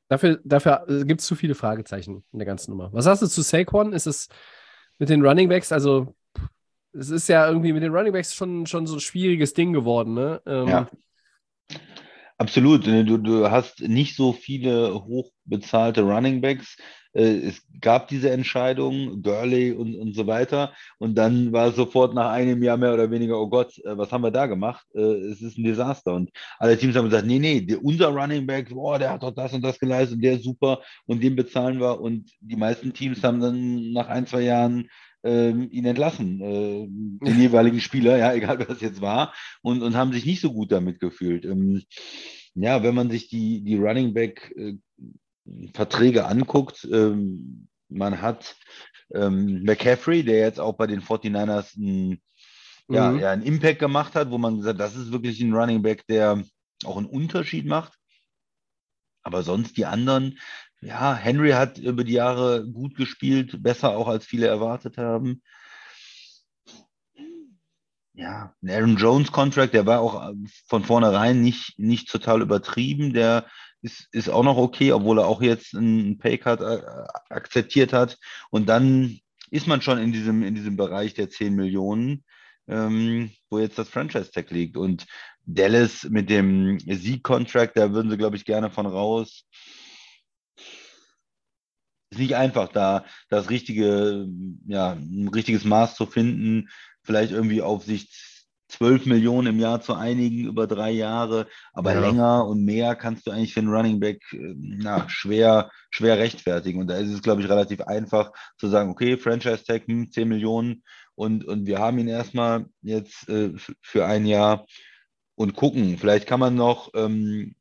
Dafür, dafür äh, gibt es zu viele Fragezeichen in der ganzen Nummer. Was sagst du zu Saquon? Ist es mit den Running Backs, also es ist ja irgendwie mit den Running Backs schon, schon so ein schwieriges Ding geworden, ne? Ähm, ja. Absolut. Du, du hast nicht so viele hochbezahlte Running Backs. Es gab diese Entscheidung, Gurley und, und so weiter. Und dann war es sofort nach einem Jahr mehr oder weniger, oh Gott, äh, was haben wir da gemacht? Äh, es ist ein Desaster. Und alle Teams haben gesagt, nee, nee, unser Running Back, boah, der hat doch das und das geleistet, der ist super und den bezahlen wir. Und die meisten Teams haben dann nach ein, zwei Jahren ähm, ihn entlassen, äh, den jeweiligen Spieler, ja, egal wer das jetzt war, und, und haben sich nicht so gut damit gefühlt. Ähm, ja, wenn man sich die, die Running Back äh, Verträge anguckt, ähm, man hat ähm, McCaffrey, der jetzt auch bei den 49ers ein, ja, mhm. ja, einen Impact gemacht hat, wo man gesagt das ist wirklich ein Running Back, der auch einen Unterschied macht. Aber sonst die anderen, ja, Henry hat über die Jahre gut gespielt, besser auch als viele erwartet haben. Ja, ein Aaron Jones Contract, der war auch von vornherein nicht, nicht total übertrieben. Der ist, ist auch noch okay, obwohl er auch jetzt einen Paycard äh, akzeptiert hat. Und dann ist man schon in diesem, in diesem Bereich der 10 Millionen, ähm, wo jetzt das Franchise-Tag liegt. Und Dallas mit dem Sieg-Contract, da würden sie, glaube ich, gerne von raus ist nicht einfach, da das richtige, ja, ein richtiges Maß zu finden, vielleicht irgendwie auf sich 12 Millionen im Jahr zu einigen über drei Jahre, aber ja. länger und mehr kannst du eigentlich für einen Running Back äh, na, schwer, schwer rechtfertigen. Und da ist es, glaube ich, relativ einfach zu sagen, okay, Franchise Tag, hm, 10 Millionen und, und wir haben ihn erstmal jetzt äh, für ein Jahr und gucken. Vielleicht kann man noch ähm,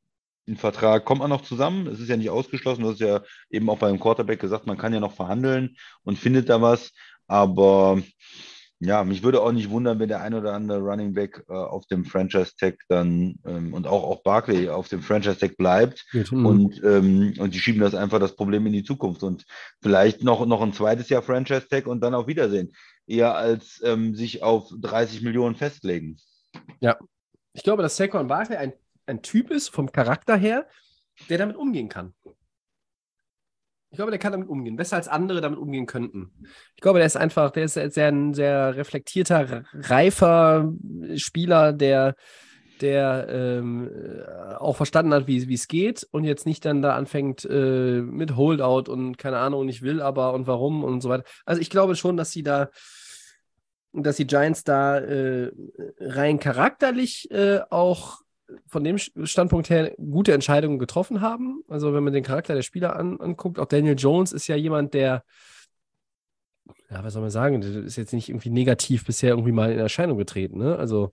ein Vertrag kommt man noch zusammen. Es ist ja nicht ausgeschlossen. Du hast ja eben auch beim Quarterback gesagt, man kann ja noch verhandeln und findet da was. Aber ja, mich würde auch nicht wundern, wenn der ein oder andere Running Back äh, auf dem Franchise-Tag dann ähm, und auch, auch Barkley auf dem Franchise-Tag bleibt. Mhm. Und, ähm, und die schieben das einfach das Problem in die Zukunft. Und vielleicht noch, noch ein zweites Jahr Franchise-Tag und dann auf Wiedersehen. Eher als ähm, sich auf 30 Millionen festlegen. Ja, ich glaube, dass Saquon Barkley ein ein Typ ist, vom Charakter her, der damit umgehen kann. Ich glaube, der kann damit umgehen, besser als andere damit umgehen könnten. Ich glaube, der ist einfach, der ist sehr, ein sehr reflektierter, reifer Spieler, der, der ähm, auch verstanden hat, wie es geht und jetzt nicht dann da anfängt äh, mit Holdout und keine Ahnung, ich will aber und warum und so weiter. Also ich glaube schon, dass sie da, dass die Giants da äh, rein charakterlich äh, auch von dem Standpunkt her gute Entscheidungen getroffen haben. Also wenn man den Charakter der Spieler an, anguckt, auch Daniel Jones ist ja jemand, der, ja, was soll man sagen, der ist jetzt nicht irgendwie negativ bisher irgendwie mal in Erscheinung getreten. Ne? Also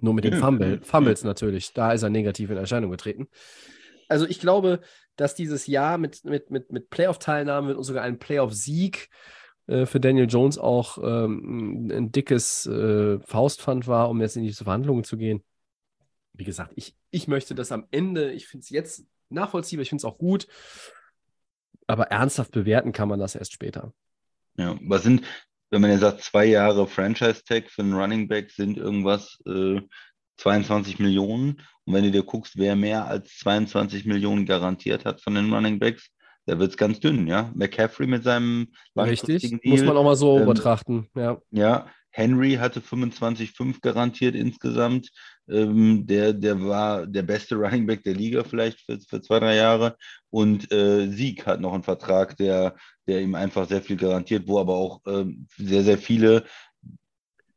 nur mit den Fumble, Fumbles natürlich, da ist er negativ in Erscheinung getreten. Also ich glaube, dass dieses Jahr mit, mit, mit, mit Playoff-Teilnahme und sogar einem Playoff-Sieg äh, für Daniel Jones auch ähm, ein dickes äh, Faustpfand war, um jetzt in diese Verhandlungen zu gehen wie gesagt, ich, ich möchte das am Ende, ich finde es jetzt nachvollziehbar, ich finde es auch gut, aber ernsthaft bewerten kann man das erst später. Ja, was sind, wenn man ja sagt, zwei Jahre Franchise-Tag für einen Running Back sind irgendwas äh, 22 Millionen. Und wenn du dir guckst, wer mehr als 22 Millionen garantiert hat von den Running Backs, da wird es ganz dünn, ja. McCaffrey mit seinem Richtig, muss man auch mal so ähm, betrachten, ja. Ja, Henry hatte 25,5 garantiert insgesamt. Ähm, der, der war der beste Running Back der Liga vielleicht für, für zwei, drei Jahre. Und äh, Sieg hat noch einen Vertrag, der, der ihm einfach sehr viel garantiert, wo aber auch äh, sehr, sehr viele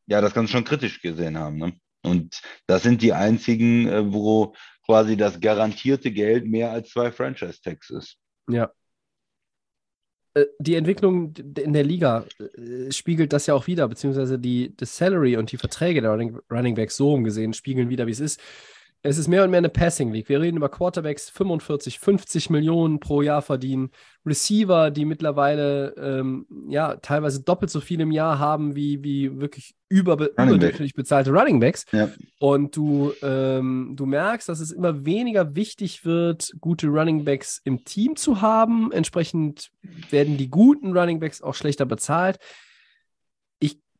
ja das Ganze schon kritisch gesehen haben. Ne? Und das sind die einzigen, äh, wo quasi das garantierte Geld mehr als zwei Franchise-Tags ist. Ja, die Entwicklung in der Liga äh, spiegelt das ja auch wieder, beziehungsweise die, das Salary und die Verträge der Running, Running Backs so umgesehen spiegeln wieder, wie es ist. Es ist mehr und mehr eine Passing League. Wir reden über Quarterbacks, 45, 50 Millionen pro Jahr verdienen. Receiver, die mittlerweile ähm, ja teilweise doppelt so viel im Jahr haben wie, wie wirklich über, überdurchschnittlich bezahlte Running Backs. Ja. Und du, ähm, du merkst, dass es immer weniger wichtig wird, gute Running Backs im Team zu haben. Entsprechend werden die guten Running Backs auch schlechter bezahlt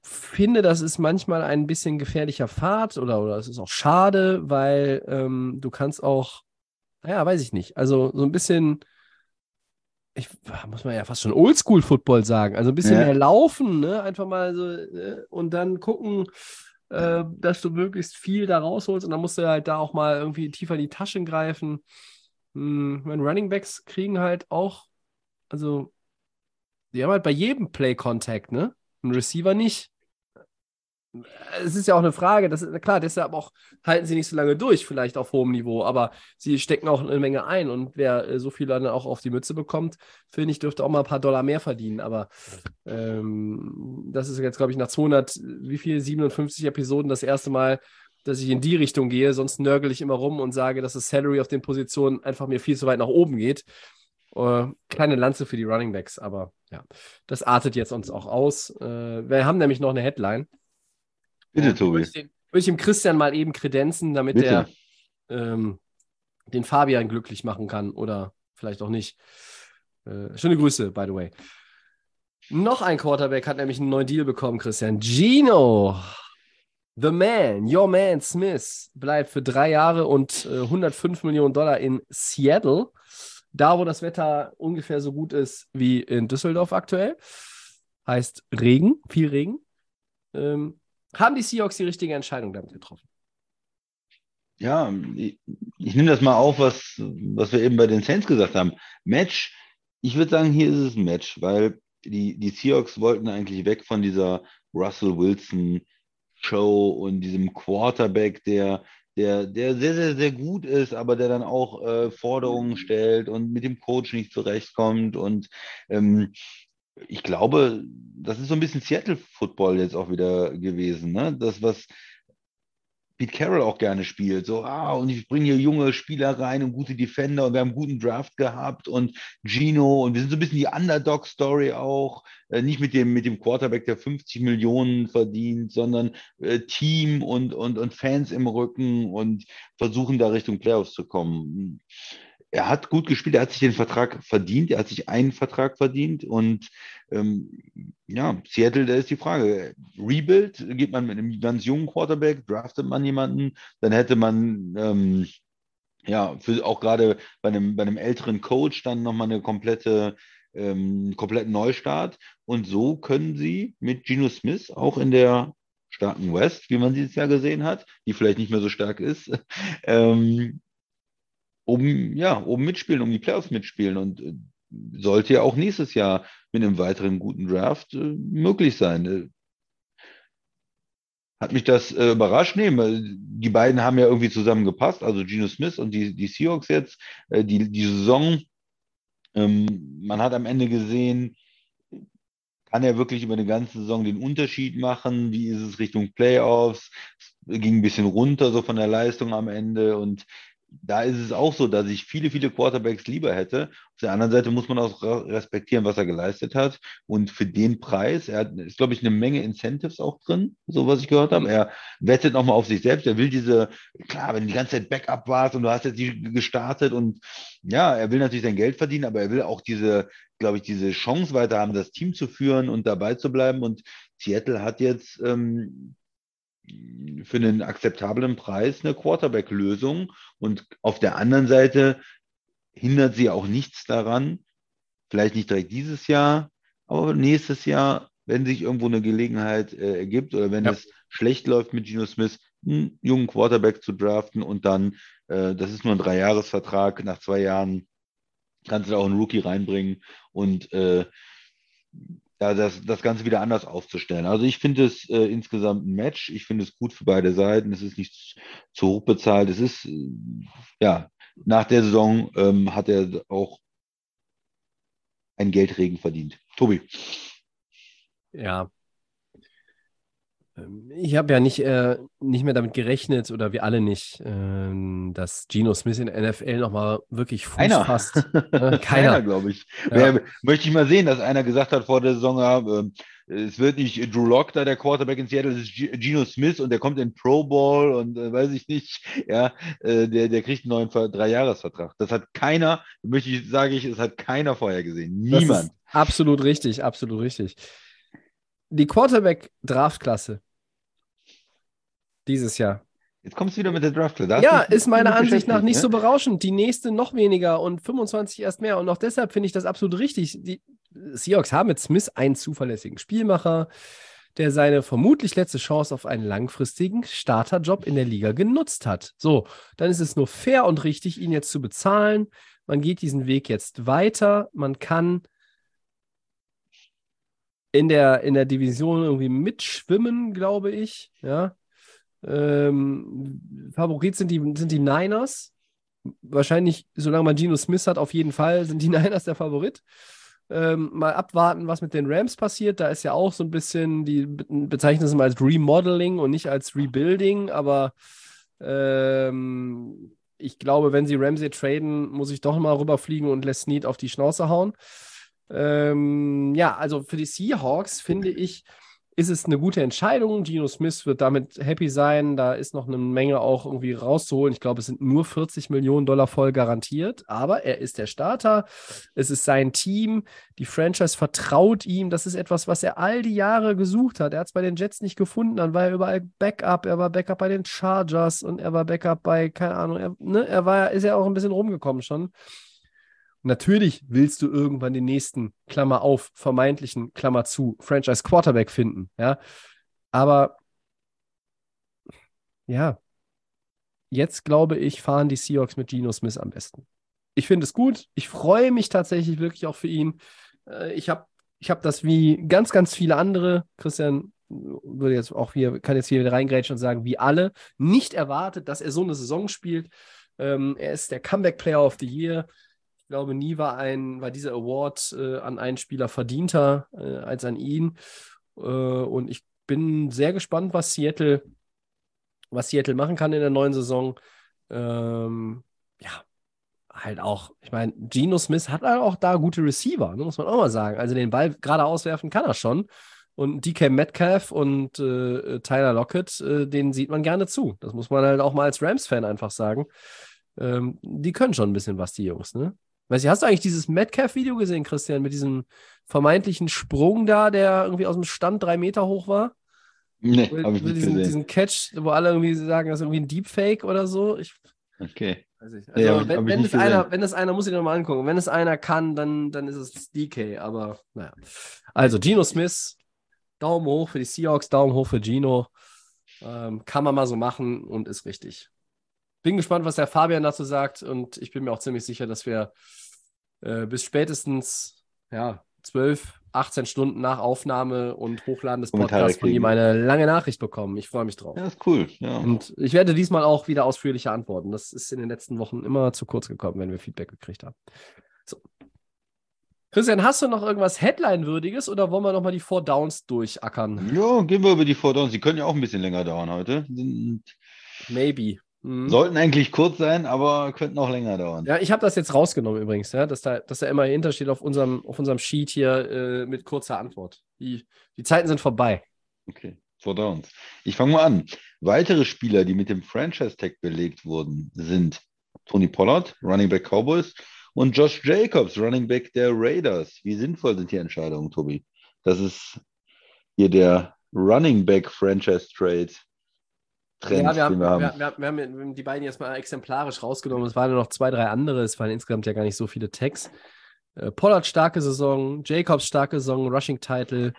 finde, das ist manchmal ein bisschen gefährlicher Pfad oder, oder es ist auch schade, weil ähm, du kannst auch, naja, weiß ich nicht, also so ein bisschen, ich muss man ja fast schon Oldschool-Football sagen, also ein bisschen ja. mehr laufen, ne? einfach mal so äh, und dann gucken, äh, dass du möglichst viel da rausholst und dann musst du halt da auch mal irgendwie tiefer in die Taschen greifen. Hm, meine Running Backs kriegen halt auch, also die haben halt bei jedem Play-Contact, ne? Ein Receiver nicht es ist ja auch eine Frage, das klar, deshalb auch halten sie nicht so lange durch, vielleicht auf hohem Niveau, aber sie stecken auch eine Menge ein und wer äh, so viel dann auch auf die Mütze bekommt, finde ich, dürfte auch mal ein paar Dollar mehr verdienen. Aber ähm, das ist jetzt, glaube ich, nach 200, wie viel, 57 Episoden das erste Mal, dass ich in die Richtung gehe, sonst nörgel ich immer rum und sage, dass das Salary auf den Positionen einfach mir viel zu weit nach oben geht. Äh, kleine Lanze für die Running Backs, aber ja, das artet jetzt uns auch aus. Äh, wir haben nämlich noch eine Headline. Bitte, Tobi. Würde ich, den, würde ich dem Christian mal eben kredenzen, damit Bitte. er ähm, den Fabian glücklich machen kann oder vielleicht auch nicht. Äh, schöne Grüße, by the way. Noch ein Quarterback hat nämlich einen neuen Deal bekommen, Christian. Gino, the man, your man Smith, bleibt für drei Jahre und äh, 105 Millionen Dollar in Seattle. Da, wo das Wetter ungefähr so gut ist wie in Düsseldorf aktuell. Heißt Regen, viel Regen. Ähm, haben die Seahawks die richtige Entscheidung damit getroffen? Ja, ich, ich nehme das mal auf, was, was wir eben bei den Saints gesagt haben. Match, ich würde sagen, hier ist es ein Match, weil die, die Seahawks wollten eigentlich weg von dieser Russell Wilson Show und diesem Quarterback, der, der, der sehr, sehr, sehr gut ist, aber der dann auch äh, Forderungen stellt und mit dem Coach nicht zurechtkommt. Und ähm, ich glaube, das ist so ein bisschen Seattle-Football jetzt auch wieder gewesen. Ne? Das, was Pete Carroll auch gerne spielt. So, ah, und ich bringe hier junge Spieler rein und gute Defender und wir haben einen guten Draft gehabt und Gino und wir sind so ein bisschen die Underdog-Story auch. Äh, nicht mit dem, mit dem Quarterback, der 50 Millionen verdient, sondern äh, Team und, und, und Fans im Rücken und versuchen da Richtung Playoffs zu kommen er hat gut gespielt, er hat sich den Vertrag verdient, er hat sich einen Vertrag verdient und ähm, ja, Seattle, da ist die Frage, Rebuild, geht man mit einem ganz jungen Quarterback, draftet man jemanden, dann hätte man ähm, ja, für, auch gerade bei einem, bei einem älteren Coach dann nochmal eine komplette ähm, kompletten Neustart. Und so können sie mit Geno Smith auch in der starken West, wie man sie jetzt ja gesehen hat, die vielleicht nicht mehr so stark ist, ähm, um, ja, um mitspielen, um die Playoffs mitspielen und äh, sollte ja auch nächstes Jahr mit einem weiteren guten Draft äh, möglich sein. Äh, hat mich das äh, überrascht? Nee, die beiden haben ja irgendwie zusammengepasst, also Geno Smith und die, die Seahawks jetzt. Äh, die, die Saison, ähm, man hat am Ende gesehen, kann er wirklich über eine ganze Saison den Unterschied machen? Wie ist es Richtung Playoffs? Es ging ein bisschen runter so von der Leistung am Ende und da ist es auch so, dass ich viele, viele Quarterbacks lieber hätte. Auf der anderen Seite muss man auch respektieren, was er geleistet hat. Und für den Preis, er hat, ist, glaube ich, eine Menge Incentives auch drin, so was ich gehört habe. Er wettet nochmal auf sich selbst. Er will diese, klar, wenn du die ganze Zeit Backup warst und du hast jetzt die gestartet und ja, er will natürlich sein Geld verdienen, aber er will auch diese, glaube ich, diese Chance weiter haben, das Team zu führen und dabei zu bleiben. Und Seattle hat jetzt ähm, für einen akzeptablen Preis eine Quarterback-Lösung. Und auf der anderen Seite hindert sie auch nichts daran, vielleicht nicht direkt dieses Jahr, aber nächstes Jahr, wenn sich irgendwo eine Gelegenheit äh, ergibt oder wenn Ja. es schlecht läuft mit Geno Smith, einen jungen Quarterback zu draften und dann, äh, das ist nur ein Dreijahresvertrag, nach zwei Jahren kannst du da auch einen Rookie reinbringen und äh, ja, das, das Ganze wieder anders aufzustellen. Also ich finde es äh, insgesamt ein Match. Ich finde es gut für beide Seiten. Es ist nicht zu hoch bezahlt. Es ist, äh, ja, nach der Saison ähm, hat er auch einen Geldregen verdient. Tobi. Ja. Ähm, Ich habe ja nicht, äh, nicht mehr damit gerechnet, oder wir alle nicht, ähm, dass Geno Smith in der NFL nochmal wirklich Fuß Einer. fasst. Äh, Keiner, keiner. glaube ich. Ja. Wer, möchte ich mal sehen, dass einer gesagt hat vor der Saison, ja, ähm, es wird nicht Drew Lock da der Quarterback in Seattle, es ist Geno Smith und der kommt in Pro Bowl und äh, weiß ich nicht, ja, äh, der, der kriegt einen neuen Ver- Dreijahresvertrag. Das hat keiner, möchte ich, sage ich, es hat keiner vorher gesehen. Niemand. absolut richtig, absolut richtig. Die Quarterback-Draftklasse dieses Jahr. Jetzt kommst du wieder mit der Draft. Ja, ist meiner Ansicht nach nicht ne? so berauschend. Die nächste noch weniger und 25 erst mehr. Und auch deshalb finde ich das absolut richtig. Die Seahawks haben mit Smith einen zuverlässigen Spielmacher, der seine vermutlich letzte Chance auf einen langfristigen Starterjob in der Liga genutzt hat. So, dann ist es nur fair und richtig, ihn jetzt zu bezahlen. Man geht diesen Weg jetzt weiter. Man kann in der, in der Division irgendwie mitschwimmen, glaube ich. Ja. Ähm, Favorit sind die, sind die Niners. Wahrscheinlich, solange man Geno Smith hat, auf jeden Fall sind die Niners der Favorit. Ähm, mal abwarten, was mit den Rams passiert. Da ist ja auch so ein bisschen, die be- bezeichnen es mal als Remodeling und nicht als Rebuilding, aber ähm, ich glaube, wenn sie Ramsey traden, muss ich doch mal rüberfliegen und Les Snead auf die Schnauze hauen. Ähm, ja, also für die Seahawks finde ich, ist es eine gute Entscheidung. Geno Smith wird damit happy sein. Da ist noch eine Menge auch irgendwie rauszuholen. Ich glaube, es sind nur 40 Millionen Dollar voll garantiert, aber er ist der Starter. Es ist sein Team. Die Franchise vertraut ihm. Das ist etwas, was er all die Jahre gesucht hat. Er hat es bei den Jets nicht gefunden. Dann war er überall Backup. Er war Backup bei den Chargers und er war Backup bei, keine Ahnung, er, ne, er war, ist ja auch ein bisschen rumgekommen schon. Natürlich willst du irgendwann den nächsten, Klammer auf, vermeintlichen, Klammer zu, Franchise Quarterback finden, ja. Aber ja, jetzt glaube ich, fahren die Seahawks mit Geno Smith am besten. Ich finde es gut. Ich freue mich tatsächlich wirklich auch für ihn. Äh, Ich habe ich hab das wie ganz, ganz viele andere, Christian würde jetzt auch hier, kann jetzt hier wieder reingrätschen und sagen, wie alle, nicht erwartet, dass er so eine Saison spielt. Ähm, er ist der Comeback Player of the Year. Glaube, nie war, ein, war dieser Award äh, an einen Spieler verdienter äh, als an ihn. Äh, und ich bin sehr gespannt, was Seattle, was Seattle machen kann in der neuen Saison. Ähm, ja, halt auch, ich meine, Geno Smith hat halt auch da gute Receiver, ne, muss man auch mal sagen. Also den Ball gerade auswerfen kann er schon. Und DK Metcalf und äh, Tyler Lockett, äh, denen sieht man gerne zu. Das muss man halt auch mal als Rams-Fan einfach sagen. Ähm, die können schon ein bisschen was, die Jungs, ne? Weißt du, hast du eigentlich dieses Metcalf-Video gesehen, Christian, mit diesem vermeintlichen Sprung da, der irgendwie aus dem Stand drei Meter hoch war? Nee, Mit- habe ich nicht diesen, gesehen. diesen Catch, wo alle irgendwie sagen, das ist irgendwie ein Deepfake oder so. Ich Okay. weiß Also, ich- wenn, ich wenn, einer, wenn es einer, muss ich nochmal angucken. Wenn es einer kann, dann, dann ist es DK. Aber naja. Also, Geno Smith, Daumen hoch für die Seahawks, Daumen hoch für Geno. Ähm, kann man mal so machen und ist richtig. Bin gespannt, was der Fabian dazu sagt. Und ich bin mir auch ziemlich sicher, dass wir äh, bis spätestens ja, 12, 18 Stunden nach Aufnahme und Hochladen des Podcasts von ihm eine lange Nachricht bekommen. Ich freue mich drauf. Ja, ist cool. Ja. Und ich werde diesmal auch wieder ausführlicher antworten. Das ist in den letzten Wochen immer zu kurz gekommen, wenn wir Feedback gekriegt haben. So. Christian, hast du noch irgendwas Headline-würdiges oder wollen wir nochmal die Four Downs durchackern? ja, gehen wir über die Vordowns. Die können ja auch ein bisschen länger dauern heute. Maybe. Mhm. Sollten eigentlich kurz sein, aber könnten auch länger dauern. Ja, ich habe das jetzt rausgenommen übrigens, ja, dass da, dass da immer hinter steht auf unserem, auf unserem Sheet hier äh, mit kurzer Antwort. Die, die Zeiten sind vorbei. Okay, Downs. Ich fange mal an. Weitere Spieler, die mit dem Franchise-Tag belegt wurden, sind Tony Pollard, Running Back Cowboys, und Josh Jacobs, Running Back der Raiders. Wie sinnvoll sind die Entscheidungen, Tobi? Das ist hier der Running Back Franchise Trade Trend, ja, wir haben, wir haben. wir, wir, wir haben die beiden jetzt mal exemplarisch rausgenommen. Es waren nur noch zwei, drei andere. Es waren insgesamt ja gar nicht so viele Tags. Äh, Pollard starke Saison, Jacobs starke Saison, Rushing Title.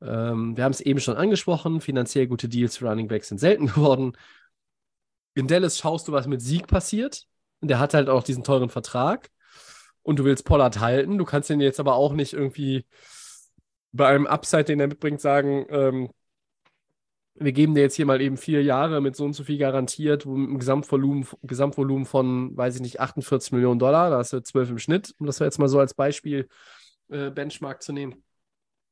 Ähm, wir haben es eben schon angesprochen, finanziell gute Deals für Running Backs sind selten geworden. In Dallas schaust du, was mit Sieg passiert. Und der hat halt auch diesen teuren Vertrag. Und du willst Pollard halten. Du kannst ihn jetzt aber auch nicht irgendwie bei einem Upside, den er mitbringt, sagen, ähm, wir geben dir jetzt hier mal eben vier Jahre mit so und so viel garantiert, mit einem Gesamtvolumen, Gesamtvolumen von, weiß ich nicht, 48 Millionen Dollar, da hast du 12 im Schnitt, um das jetzt mal so als Beispiel äh, Benchmark zu nehmen.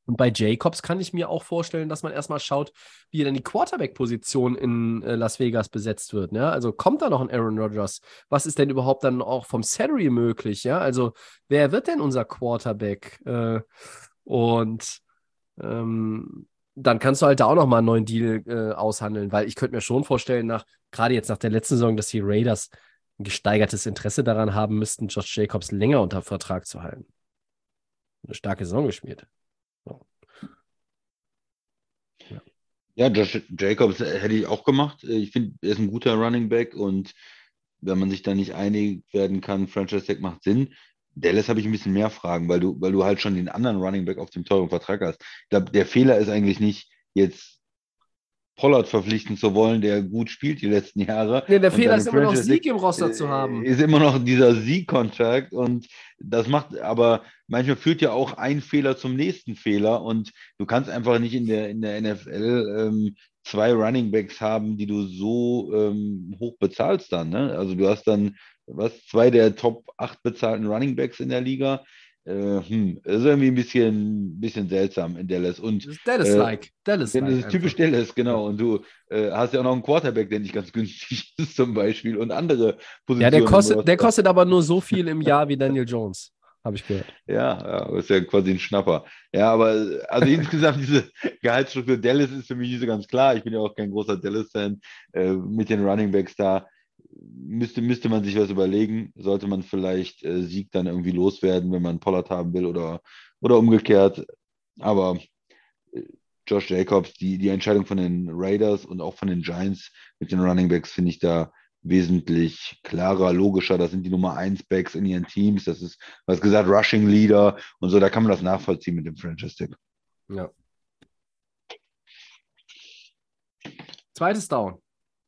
Und bei Jacobs kann ich mir auch vorstellen, dass man erstmal schaut, wie dann die Quarterback-Position in äh, Las Vegas besetzt wird. Ja? Also kommt da noch ein Aaron Rodgers? Was ist denn überhaupt dann auch vom Salary möglich? Ja? Also wer wird denn unser Quarterback? Äh, und ähm, dann kannst du halt da auch nochmal einen neuen Deal äh, aushandeln, weil ich könnte mir schon vorstellen, nach, gerade jetzt nach der letzten Saison, dass die Raiders ein gesteigertes Interesse daran haben müssten, Josh Jacobs länger unter Vertrag zu halten. Eine starke Saison gespielt. So. Ja. ja, Josh Jacobs hätte ich auch gemacht. Ich finde, er ist ein guter Running Back und wenn man sich da nicht einig werden kann, Franchise Tag macht Sinn. Dallas habe ich ein bisschen mehr Fragen, weil du, weil du halt schon den anderen Running Back auf dem teuren Vertrag hast. Ich glaube, der Fehler ist eigentlich nicht, jetzt Pollard verpflichten zu wollen, der gut spielt die letzten Jahre. Nee, der Fehler ist immer noch Sieg im Roster zu haben. Ist immer noch dieser Sieg-Contract und das macht, aber manchmal führt ja auch ein Fehler zum nächsten Fehler und du kannst einfach nicht in der, in der NFL ähm, zwei Running Backs haben, die du so ähm, hoch bezahlst dann. Ne? Also du hast dann was, zwei der Top 8 bezahlten Running Backs in der Liga. Äh, hm, ist irgendwie ein bisschen, bisschen seltsam in Dallas. Und, das ist Dallas-like. Äh, Dallas das ist typisch Dallas, genau. Und du äh, hast ja auch noch einen Quarterback, der nicht ganz günstig ist, zum Beispiel. Und andere Positionen. Ja, der kostet, der kostet aber nur so viel im Jahr wie Daniel Jones habe ich gehört. Ja, ja, das ist ja quasi ein Schnapper. Ja, aber also insgesamt diese Gehaltsstruktur Dallas ist für mich nicht so ganz klar. Ich bin ja auch kein großer Dallas-Fan äh, mit den Running Backs da müsste, müsste man sich was überlegen. Sollte man vielleicht äh, Sieg dann irgendwie loswerden, wenn man Pollard haben will oder, oder umgekehrt. Aber äh, Josh Jacobs, die, die Entscheidung von den Raiders und auch von den Giants mit den Running Backs finde ich da wesentlich klarer, logischer. Das sind die Nummer 1 Backs in ihren Teams. Das ist, was gesagt, Rushing Leader und so. Da kann man das nachvollziehen mit dem Franchise-Tag. Ja. Zweites Down.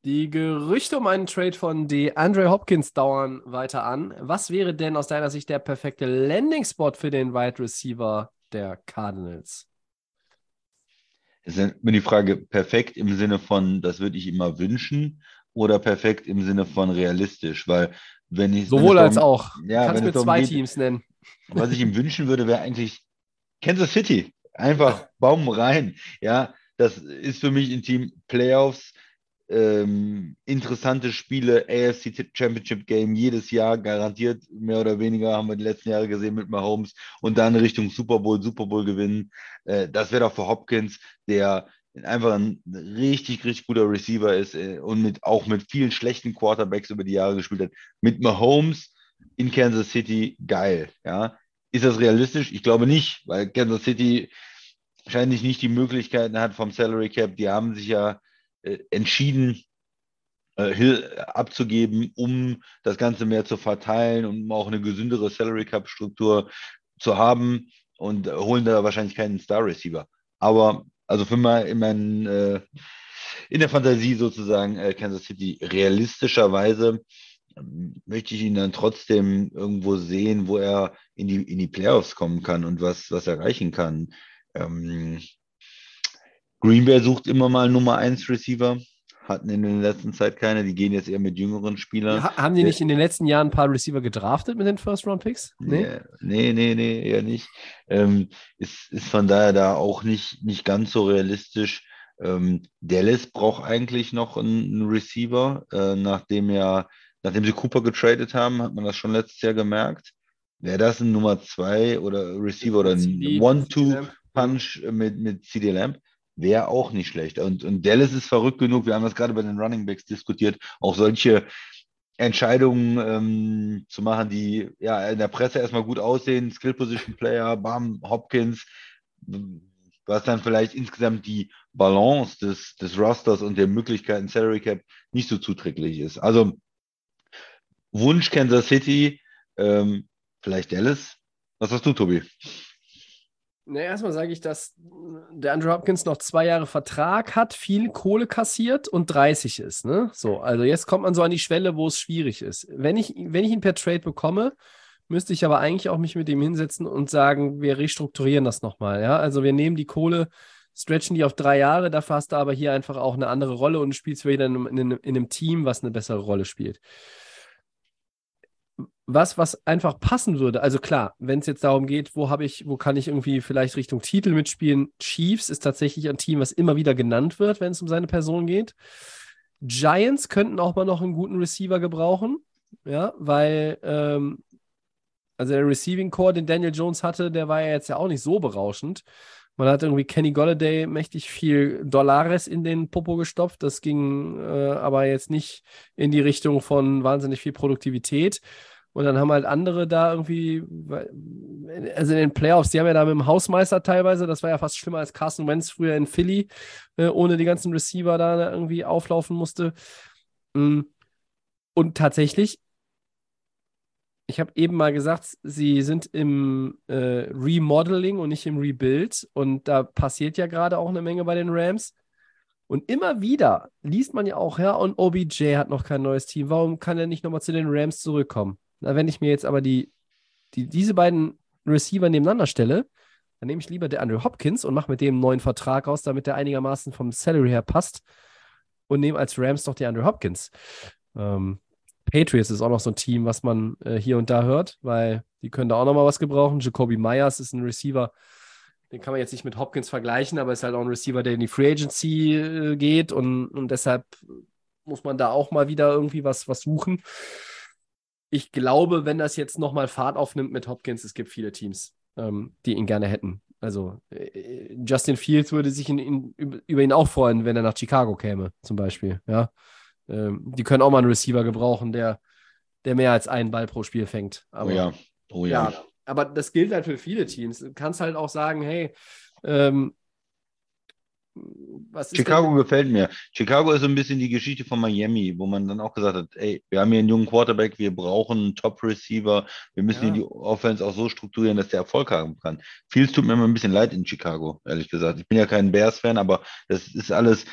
Die Gerüchte um einen Trade von DeAndre Hopkins dauern weiter an. Was wäre denn aus deiner Sicht der perfekte Landing-Spot für den Wide Receiver der Cardinals? Es ist immer die Frage, perfekt im Sinne von, das würde ich immer wünschen, oder perfekt im Sinne von realistisch, weil wenn ich. Sowohl wenn als auch. Ja, Kannst mir zwei geht, Teams nennen. Was ich ihm wünschen würde, wäre eigentlich Kansas City. Einfach Baum rein. Ja, das ist für mich ein Team Playoffs ähm, interessante Spiele, AFC Championship Game jedes Jahr garantiert, mehr oder weniger, haben wir die letzten Jahre gesehen mit Mahomes und dann Richtung Super Bowl, Super Bowl gewinnen. Äh, das wäre doch für Hopkins, der einfach ein richtig, richtig guter Receiver ist äh, und mit, auch mit vielen schlechten Quarterbacks über die Jahre gespielt hat. Mit Mahomes in Kansas City, geil. Ja. Ist das realistisch? Ich glaube nicht, weil Kansas City wahrscheinlich nicht die Möglichkeiten hat vom Salary Cap. Die haben sich ja entschieden, äh, Hill abzugeben, um das Ganze mehr zu verteilen und um auch eine gesündere Salary Cap Struktur zu haben und holen da wahrscheinlich keinen Star Receiver. Aber also für mal in, meinen, äh, in der Fantasie sozusagen äh, Kansas City realistischerweise ähm, möchte ich ihn dann trotzdem irgendwo sehen, wo er in die, in die Playoffs kommen kann und was, was erreichen kann. Ähm, Green Bay sucht immer mal Nummer 1 Receiver. Hatten in der letzten Zeit keine. Die gehen jetzt eher mit jüngeren Spielern. Ja, haben die nicht in den letzten Jahren ein paar Receiver gedraftet mit den First-Round-Picks? Nee? nee, nee, nee, eher nicht. Ähm, ist, ist von daher da auch nicht, nicht ganz so realistisch. Ähm, Dallas braucht eigentlich noch einen, einen Receiver, äh, nachdem ja, nachdem sie Cooper getradet haben, hat man das schon letztes Jahr gemerkt. Wäre das ein Nummer 2 oder Receiver oder ein One-Two-Punch mit, mit CD Lamp? Wäre auch nicht schlecht. Und, und Dallas ist verrückt genug, wir haben das gerade bei den Running Backs diskutiert, auch solche Entscheidungen ähm, zu machen, die ja in der Presse erstmal gut aussehen, Skill Position Player, Bam, Hopkins, was dann vielleicht insgesamt die Balance des, des Rosters und der Möglichkeiten Salary Cap nicht so zuträglich ist. Also Wunsch Kansas City, ähm, vielleicht Dallas, Was hast du, Tobi? Na, erstmal sage ich, dass der Andrew Hopkins noch zwei Jahre Vertrag hat, viel Kohle kassiert und 30 ist. Ne? So, also jetzt kommt man so an die Schwelle, wo es schwierig ist. Wenn ich, wenn ich ihn per Trade bekomme, müsste ich aber eigentlich auch mich mit ihm hinsetzen und sagen, wir restrukturieren das nochmal. Ja? Also wir nehmen die Kohle, stretchen die auf drei Jahre, dafür hast du aber hier einfach auch eine andere Rolle und spielst wieder in in, in einem Team, was eine bessere Rolle spielt was, was einfach passen würde. Also klar, wenn es jetzt darum geht, wo habe ich, wo kann ich irgendwie vielleicht Richtung Titel mitspielen? Chiefs ist tatsächlich ein Team, was immer wieder genannt wird, wenn es um seine Person geht. Giants könnten auch mal noch einen guten Receiver gebrauchen, ja, weil ähm, also der Receiving Core, den Daniel Jones hatte, der war ja jetzt ja auch nicht so berauschend. Man hat irgendwie Kenny Golladay mächtig viel Dollares in den Popo gestopft. Das ging äh, aber jetzt nicht in die Richtung von wahnsinnig viel Produktivität. Und dann haben halt andere da irgendwie, also in den Playoffs, die haben ja da mit dem Hausmeister teilweise, das war ja fast schlimmer als Carson Wentz früher in Philly, äh, ohne die ganzen Receiver da irgendwie auflaufen musste. Mm. Und tatsächlich, ich habe eben mal gesagt, sie sind im äh, Remodeling und nicht im Rebuild. Und da passiert ja gerade auch eine Menge bei den Rams. Und immer wieder liest man ja auch, ja, und OBJ hat noch kein neues Team. Warum kann er nicht nochmal zu den Rams zurückkommen? Na, wenn ich mir jetzt aber die, die, diese beiden Receiver nebeneinander stelle, dann nehme ich lieber der Andrew Hopkins und mache mit dem einen neuen Vertrag aus, damit der einigermaßen vom Salary her passt und nehme als Rams doch die Andrew Hopkins. Ähm, Patriots ist auch noch so ein Team, was man äh, hier und da hört, weil die können da auch noch mal was gebrauchen. Jacoby Myers ist ein Receiver, den kann man jetzt nicht mit Hopkins vergleichen, aber ist halt auch ein Receiver, der in die Free Agency äh, geht und, und deshalb muss man da auch mal wieder irgendwie was, was suchen ich glaube, wenn das jetzt nochmal Fahrt aufnimmt mit Hopkins, es gibt viele Teams, ähm, die ihn gerne hätten. Also äh, Justin Fields würde sich in, in, über ihn auch freuen, wenn er nach Chicago käme, zum Beispiel. Ja, ähm, die können auch mal einen Receiver gebrauchen, der, der mehr als einen Ball pro Spiel fängt. Aber, oh ja, oh ja. ja. Aber das gilt halt für viele Teams. Du kannst halt auch sagen, hey, ähm, Chicago gefällt mir. Chicago ist so ein bisschen die Geschichte von Miami, wo man dann auch gesagt hat, ey, wir haben hier einen jungen Quarterback, wir brauchen einen Top-Receiver, wir müssen ja. die Offense auch so strukturieren, dass der Erfolg haben kann. Vieles tut mir immer ein bisschen leid in Chicago, ehrlich gesagt. Ich bin ja kein Bears-Fan, aber das ist alles,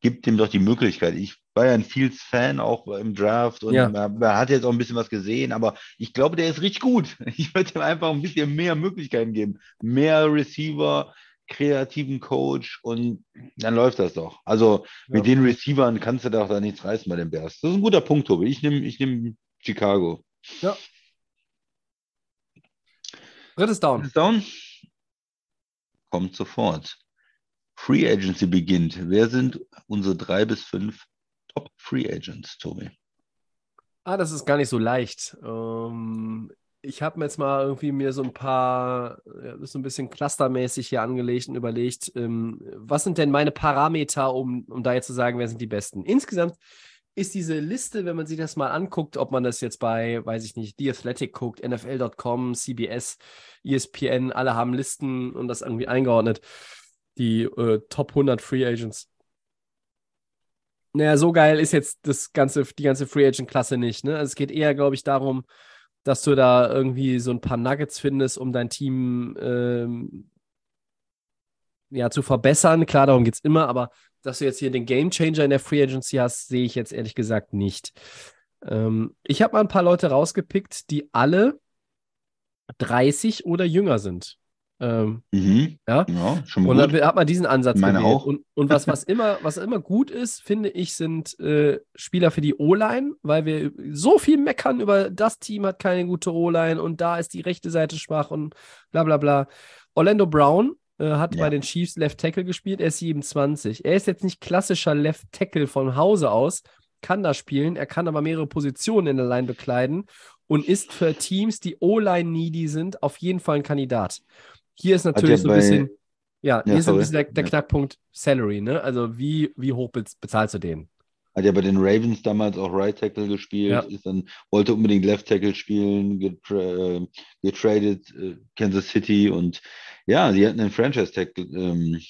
gibt ihm doch die Möglichkeit. Ich war ja ein Fields-Fan auch im Draft und ja. er hat jetzt auch ein bisschen was gesehen, aber ich glaube, der ist richtig gut. Ich würde ihm einfach ein bisschen mehr Möglichkeiten geben. Mehr Receiver, kreativen Coach und dann läuft das doch. Also ja. mit den Receivern kannst du doch da nichts reißen bei den Bears. Das ist ein guter Punkt, Tobi. Ich nehme ich nehm Chicago. Ja. Drittes Down. Drittes Down. Kommt sofort. Free Agency beginnt. Wer sind unsere drei bis fünf Top Free Agents, Tobi? Ah, das ist gar nicht so leicht. Ähm, ich habe mir jetzt mal irgendwie mir so ein paar, so ein bisschen clustermäßig hier angelegt und überlegt, ähm, was sind denn meine Parameter, um, um da jetzt zu sagen, wer sind die besten? Insgesamt ist diese Liste, wenn man sich das mal anguckt, ob man das jetzt bei, weiß ich nicht, The Athletic guckt, NFL.com, CBS, ESPN, alle haben Listen und das irgendwie eingeordnet, die äh, Top 100 Free Agents. Naja, so geil ist jetzt das ganze, die ganze Free Agent-Klasse nicht. Ne? Also es geht eher, glaube ich, darum, dass du da irgendwie so ein paar Nuggets findest, um dein Team ähm, ja, zu verbessern. Klar, darum geht es immer, aber dass du jetzt hier den Game Changer in der Free Agency hast, sehe ich jetzt ehrlich gesagt nicht. Ähm, ich habe mal ein paar Leute rausgepickt, die alle 30 oder jünger sind. Ähm, mhm. Ja, ja schon und dann hat man diesen Ansatz Meine gewählt. auch. Und, und was, was, immer, was immer gut ist, finde ich, sind äh, Spieler für die O-Line, weil wir so viel meckern über das Team hat keine gute O-Line und da ist die rechte Seite schwach und bla bla bla. Orlando Brown äh, hat ja. bei den Chiefs Left Tackle gespielt, er ist 27. Er ist jetzt nicht klassischer Left Tackle von Hause aus, kann da spielen, er kann aber mehrere Positionen in der Line bekleiden und ist für Teams, die O-Line needy sind, auf jeden Fall ein Kandidat. Hier ist natürlich so ein bisschen, ja, hier ja, ist ein bisschen der, der Knackpunkt Salary, ne? Also wie, wie hoch bezahlst du den? Hat ja bei den Ravens damals auch Right Tackle gespielt, ja. ist dann, wollte unbedingt Left Tackle spielen, getra äh, getradet äh, Kansas City und ja, sie hatten den Franchise Tackle ähm,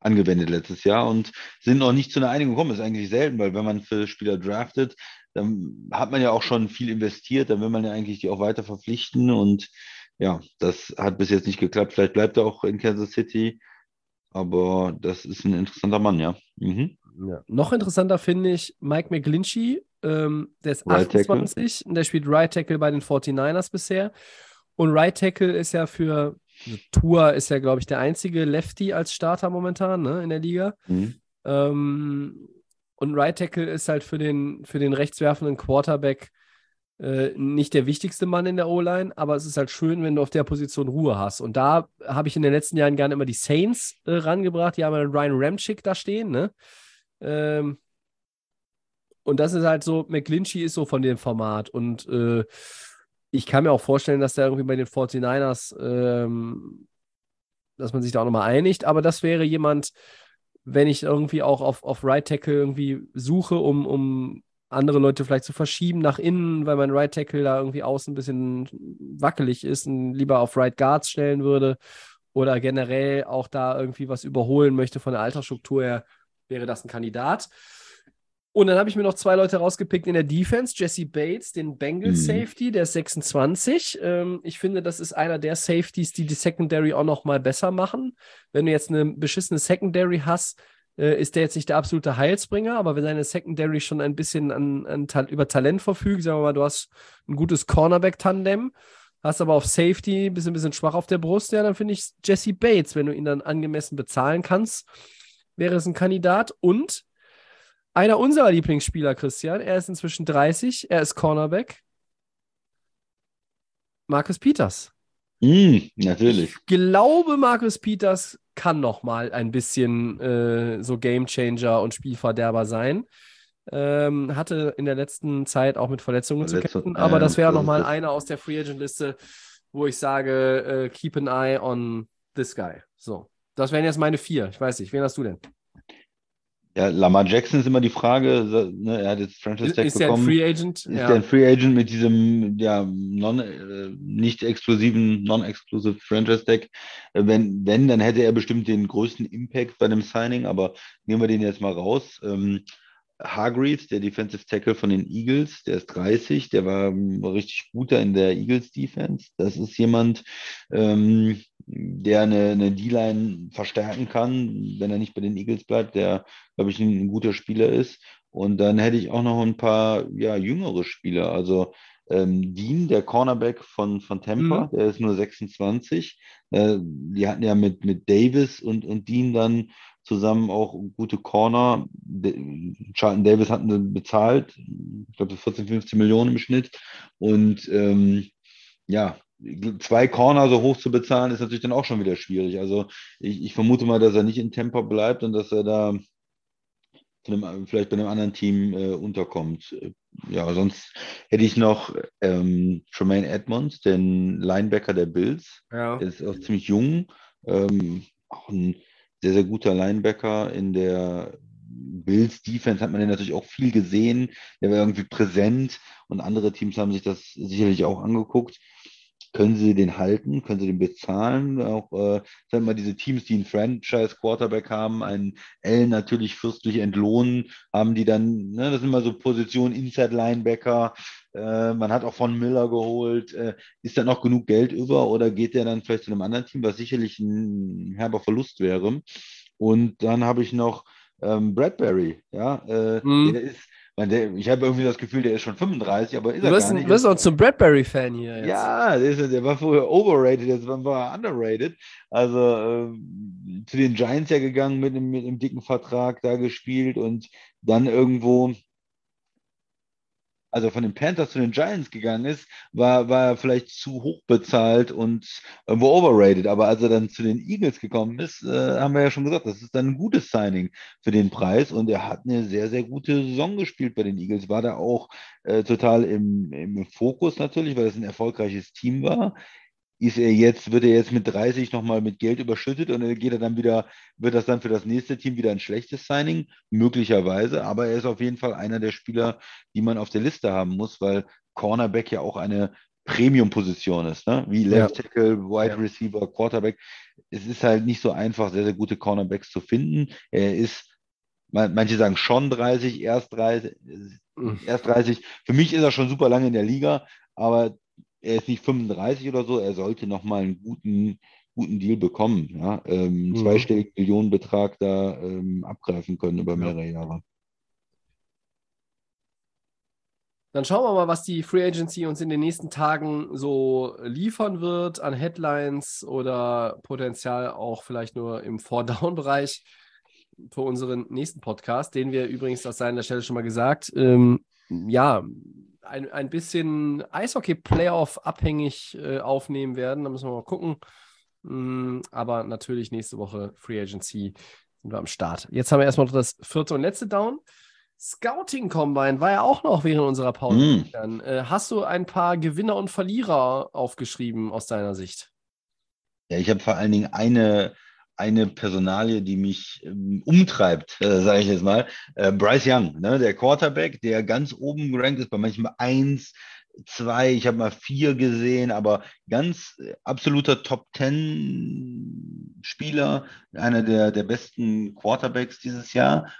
angewendet letztes Jahr und sind noch nicht zu einer Einigung gekommen. Das ist eigentlich selten, weil wenn man für Spieler draftet, dann hat man ja auch schon viel investiert, dann will man ja eigentlich die auch weiter verpflichten und ja, das hat bis jetzt nicht geklappt. Vielleicht bleibt er auch in Kansas City, aber das ist ein interessanter Mann, ja. Mhm. ja. Noch interessanter finde ich Mike McGlinchey, ähm, der ist Right 28 und der spielt Right Tackle bei den 49ers bisher. Und Right Tackle ist ja für also Tour ist ja, glaube ich, der einzige Lefty als Starter momentan ne, in der Liga. Mhm. Ähm, und Right Tackle ist halt für den, für den rechtswerfenden Quarterback äh, nicht der wichtigste Mann in der O-Line, aber es ist halt schön, wenn du auf der Position Ruhe hast. Und da habe ich in den letzten Jahren gerne immer die Saints äh, rangebracht. Die haben einen Ryan Ramchick da stehen, ne? Ähm, und das ist halt so, McGlinchey ist so von dem Format. Und äh, ich kann mir auch vorstellen, dass der irgendwie bei den 49ers, ähm, dass man sich da auch nochmal einigt. Aber das wäre jemand, wenn ich irgendwie auch auf, auf Right Tackle irgendwie suche, um, um andere Leute vielleicht zu verschieben nach innen, weil mein Right Tackle da irgendwie außen ein bisschen wackelig ist und lieber auf Right Guards stellen würde oder generell auch da irgendwie was überholen möchte von der Altersstruktur her, wäre das ein Kandidat. Und dann habe ich mir noch zwei Leute rausgepickt in der Defense. Jesse Bates, den Bengals Mhm. Safety, der ist 26. Ähm, ich finde, das ist einer der Safeties, die die Secondary auch noch mal besser machen. Wenn du jetzt eine beschissene Secondary hast, äh, ist der jetzt nicht der absolute Heilsbringer, aber wenn deine Secondary schon ein bisschen an, an Ta über Talent verfügt, sagen wir mal, du hast ein gutes Cornerback-Tandem, hast aber auf Safety ein bisschen, bisschen schwach auf der Brust, ja, dann finde ich Jesse Bates, wenn du ihn dann angemessen bezahlen kannst, wäre es ein Kandidat. Und einer unserer Lieblingsspieler, Christian, er ist inzwischen 30, er ist Cornerback. Marcus Peters. Mhm, natürlich. Ich glaube, Marcus Peters kann noch mal ein bisschen äh, so Gamechanger und Spielverderber sein. Ähm, hatte in der letzten Zeit auch mit Verletzungen zu Verletzung, kämpfen, aber ja, das wäre das noch ist mal das. einer aus der Free Agent Liste, wo ich sage, äh, keep an eye on this guy. So, das wären jetzt meine vier. Ich weiß nicht, wen hast du denn? Ja, Lamar Jackson ist immer die Frage, ne, er hat jetzt Franchise Ist, Tag ist der ein bekommen. Free Agent? Ist der ein Free Agent mit diesem ja, non, äh, nicht exklusiven, non-exclusive Franchise Tag? Äh, wenn, wenn, dann hätte er bestimmt den größten Impact bei dem Signing, aber nehmen wir den jetzt mal raus. Ähm, Hargreaves, der Defensive Tackle von den Eagles, der ist 30, der war ähm, richtig guter in der Eagles Defense. Das ist jemand, ähm, der eine, eine D-Line verstärken kann, wenn er nicht bei den Eagles bleibt, der, glaube ich, ein, ein guter Spieler ist. Und dann hätte ich auch noch ein paar ja, jüngere Spieler. Also ähm, Dean, der Cornerback von, von Tampa, der ist nur 26. Äh, die hatten ja mit, mit Davis und, und Dean dann zusammen auch gute Corner. Charlton Davis hatten sie bezahlt, ich glaube 14, 15 Millionen im Schnitt. Und ähm, ja, zwei Corner so hoch zu bezahlen, ist natürlich dann auch schon wieder schwierig. Also ich, ich vermute mal, dass er nicht in Tampa bleibt und dass er da einem, vielleicht bei einem anderen Team äh, unterkommt. Ja, sonst hätte ich noch ähm, Tremaine Edmonds, den Linebacker der Bills. Ja. Der ist auch ziemlich jung. Ähm, auch ein sehr, sehr guter Linebacker in der Bills Defense hat man ja natürlich auch viel gesehen. Der war irgendwie präsent und andere Teams haben sich das sicherlich auch angeguckt. Können sie den halten? Können sie den bezahlen? Auch, äh, sagen wir mal, diese Teams, die einen Franchise-Quarterback haben, einen L natürlich fürstlich entlohnen, haben die dann, ne, das sind immer so Positionen, Inside-Linebacker. Äh, man hat auch von Miller geholt. Äh, ist da noch genug Geld über oder geht der dann vielleicht zu einem anderen Team, was sicherlich ein herber Verlust wäre? Und dann habe ich noch ähm, Bradbury, ja, äh, Mhm. der ist, der, ich habe irgendwie das Gefühl, der ist schon 35, aber ist Du er wirst, gar ein- nicht. wirst auch zum Bradbury-Fan hier jetzt. Ja, der, ist, der war vorher overrated, jetzt war er underrated. Also ähm, zu den Giants ja gegangen mit einem, mit einem dicken Vertrag da gespielt und dann irgendwo, also von den Panthers zu den Giants gegangen ist, war, war er vielleicht zu hoch bezahlt und irgendwo overrated. Aber als er dann zu den Eagles gekommen ist, äh, haben wir ja schon gesagt, das ist dann ein gutes Signing für den Preis und er hat eine sehr, sehr gute Saison gespielt bei den Eagles. War da auch äh, total im, im Fokus natürlich, weil es ein erfolgreiches Team war. Ist er jetzt, wird er jetzt mit 30 nochmal mit Geld überschüttet und geht er dann wieder, wird das dann für das nächste Team wieder ein schlechtes Signing? Möglicherweise, aber er ist auf jeden Fall einer der Spieler, die man auf der Liste haben muss, weil Cornerback ja auch eine Premium-Position ist, ne? Wie Left Tackle, Wide. Receiver, Quarterback. Es ist halt nicht so einfach, sehr, sehr gute Cornerbacks zu finden. Er ist, man- manche sagen schon 30, erst 30, Mhm. Erst 30. Für mich ist er schon super lange in der Liga, aber er ist nicht 35 oder so. Er sollte nochmal einen guten, guten Deal bekommen. Ja? Ähm, Mhm. Zweistelligen Millionenbetrag da ähm, abgreifen können über mehrere Jahre. Dann schauen wir mal, was die Free Agency uns in den nächsten Tagen so liefern wird an Headlines oder Potenzial auch vielleicht nur im Four-Down-Bereich für unseren nächsten Podcast, den wir übrigens, das sei an der Stelle schon mal gesagt, ähm, ja, ein, ein bisschen Eishockey-Playoff abhängig äh, aufnehmen werden. Da müssen wir mal gucken. Mm, aber natürlich nächste Woche Free Agency sind wir am Start. Jetzt haben wir erstmal noch das vierte und letzte Down. Scouting Combine war ja auch noch während unserer Pause. Mm. Äh, hast du ein paar Gewinner und Verlierer aufgeschrieben aus deiner Sicht? Ja, ich habe vor allen Dingen eine, eine Personalie, die mich ähm, umtreibt, äh, sage ich jetzt mal. Äh, Bryce Young, ne, der Quarterback, der ganz oben gerankt ist, bei manchmal eins, zwei, ich habe mal vier gesehen, aber ganz äh, absoluter Top Ten Spieler, einer der, der besten Quarterbacks dieses Jahr.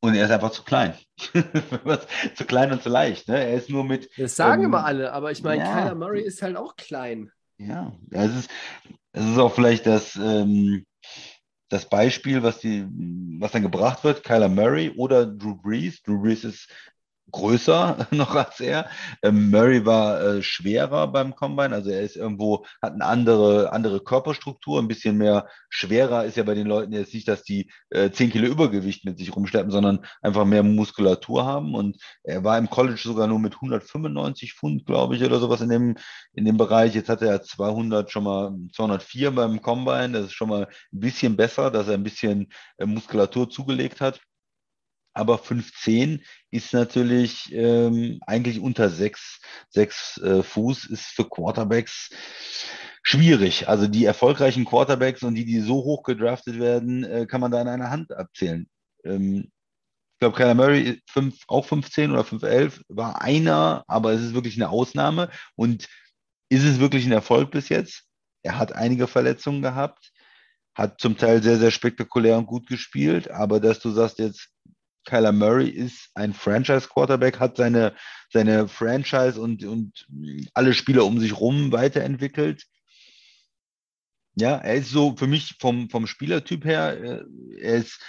Und er ist einfach zu klein. zu klein und zu leicht. Ne? Er ist nur mit Das sagen Ähm, immer alle, aber ich meine, ja. Kyler Murray ist halt auch klein. Ja, es ist, es ist auch vielleicht das, ähm, das Beispiel, was, die, was dann gebracht wird, Kyler Murray oder Drew Brees. Drew Brees ist größer noch als er. Ähm, Murray war äh, schwerer beim Combine, also er ist irgendwo, hat eine andere, andere Körperstruktur, ein bisschen mehr schwerer ist ja bei den Leuten jetzt nicht, dass die äh, 10 Kilo Übergewicht mit sich rumschleppen, sondern einfach mehr Muskulatur haben und er war im College sogar nur mit 195 Pfund, glaube ich, oder sowas in dem, in dem Bereich. Jetzt hat er 200 schon mal 204 beim Combine. Das ist schon mal ein bisschen besser, dass er ein bisschen äh, Muskulatur zugelegt hat. Aber 510 ist natürlich ähm, eigentlich unter 6, 6 äh, Fuß, ist für Quarterbacks schwierig. Also die erfolgreichen Quarterbacks und die, die so hoch gedraftet werden, äh, kann man da in einer Hand abzählen. Ähm, ich glaube, Kyler Murray, fünf, auch 15 oder 511, war einer, aber es ist wirklich eine Ausnahme. Und ist es wirklich ein Erfolg bis jetzt? Er hat einige Verletzungen gehabt, hat zum Teil sehr, sehr spektakulär und gut gespielt, aber dass du sagst jetzt, Kyler Murray ist ein Franchise-Quarterback, hat seine, seine Franchise und, und alle Spieler um sich rum weiterentwickelt. Ja, er ist so für mich vom, vom Spielertyp her, äh, er ist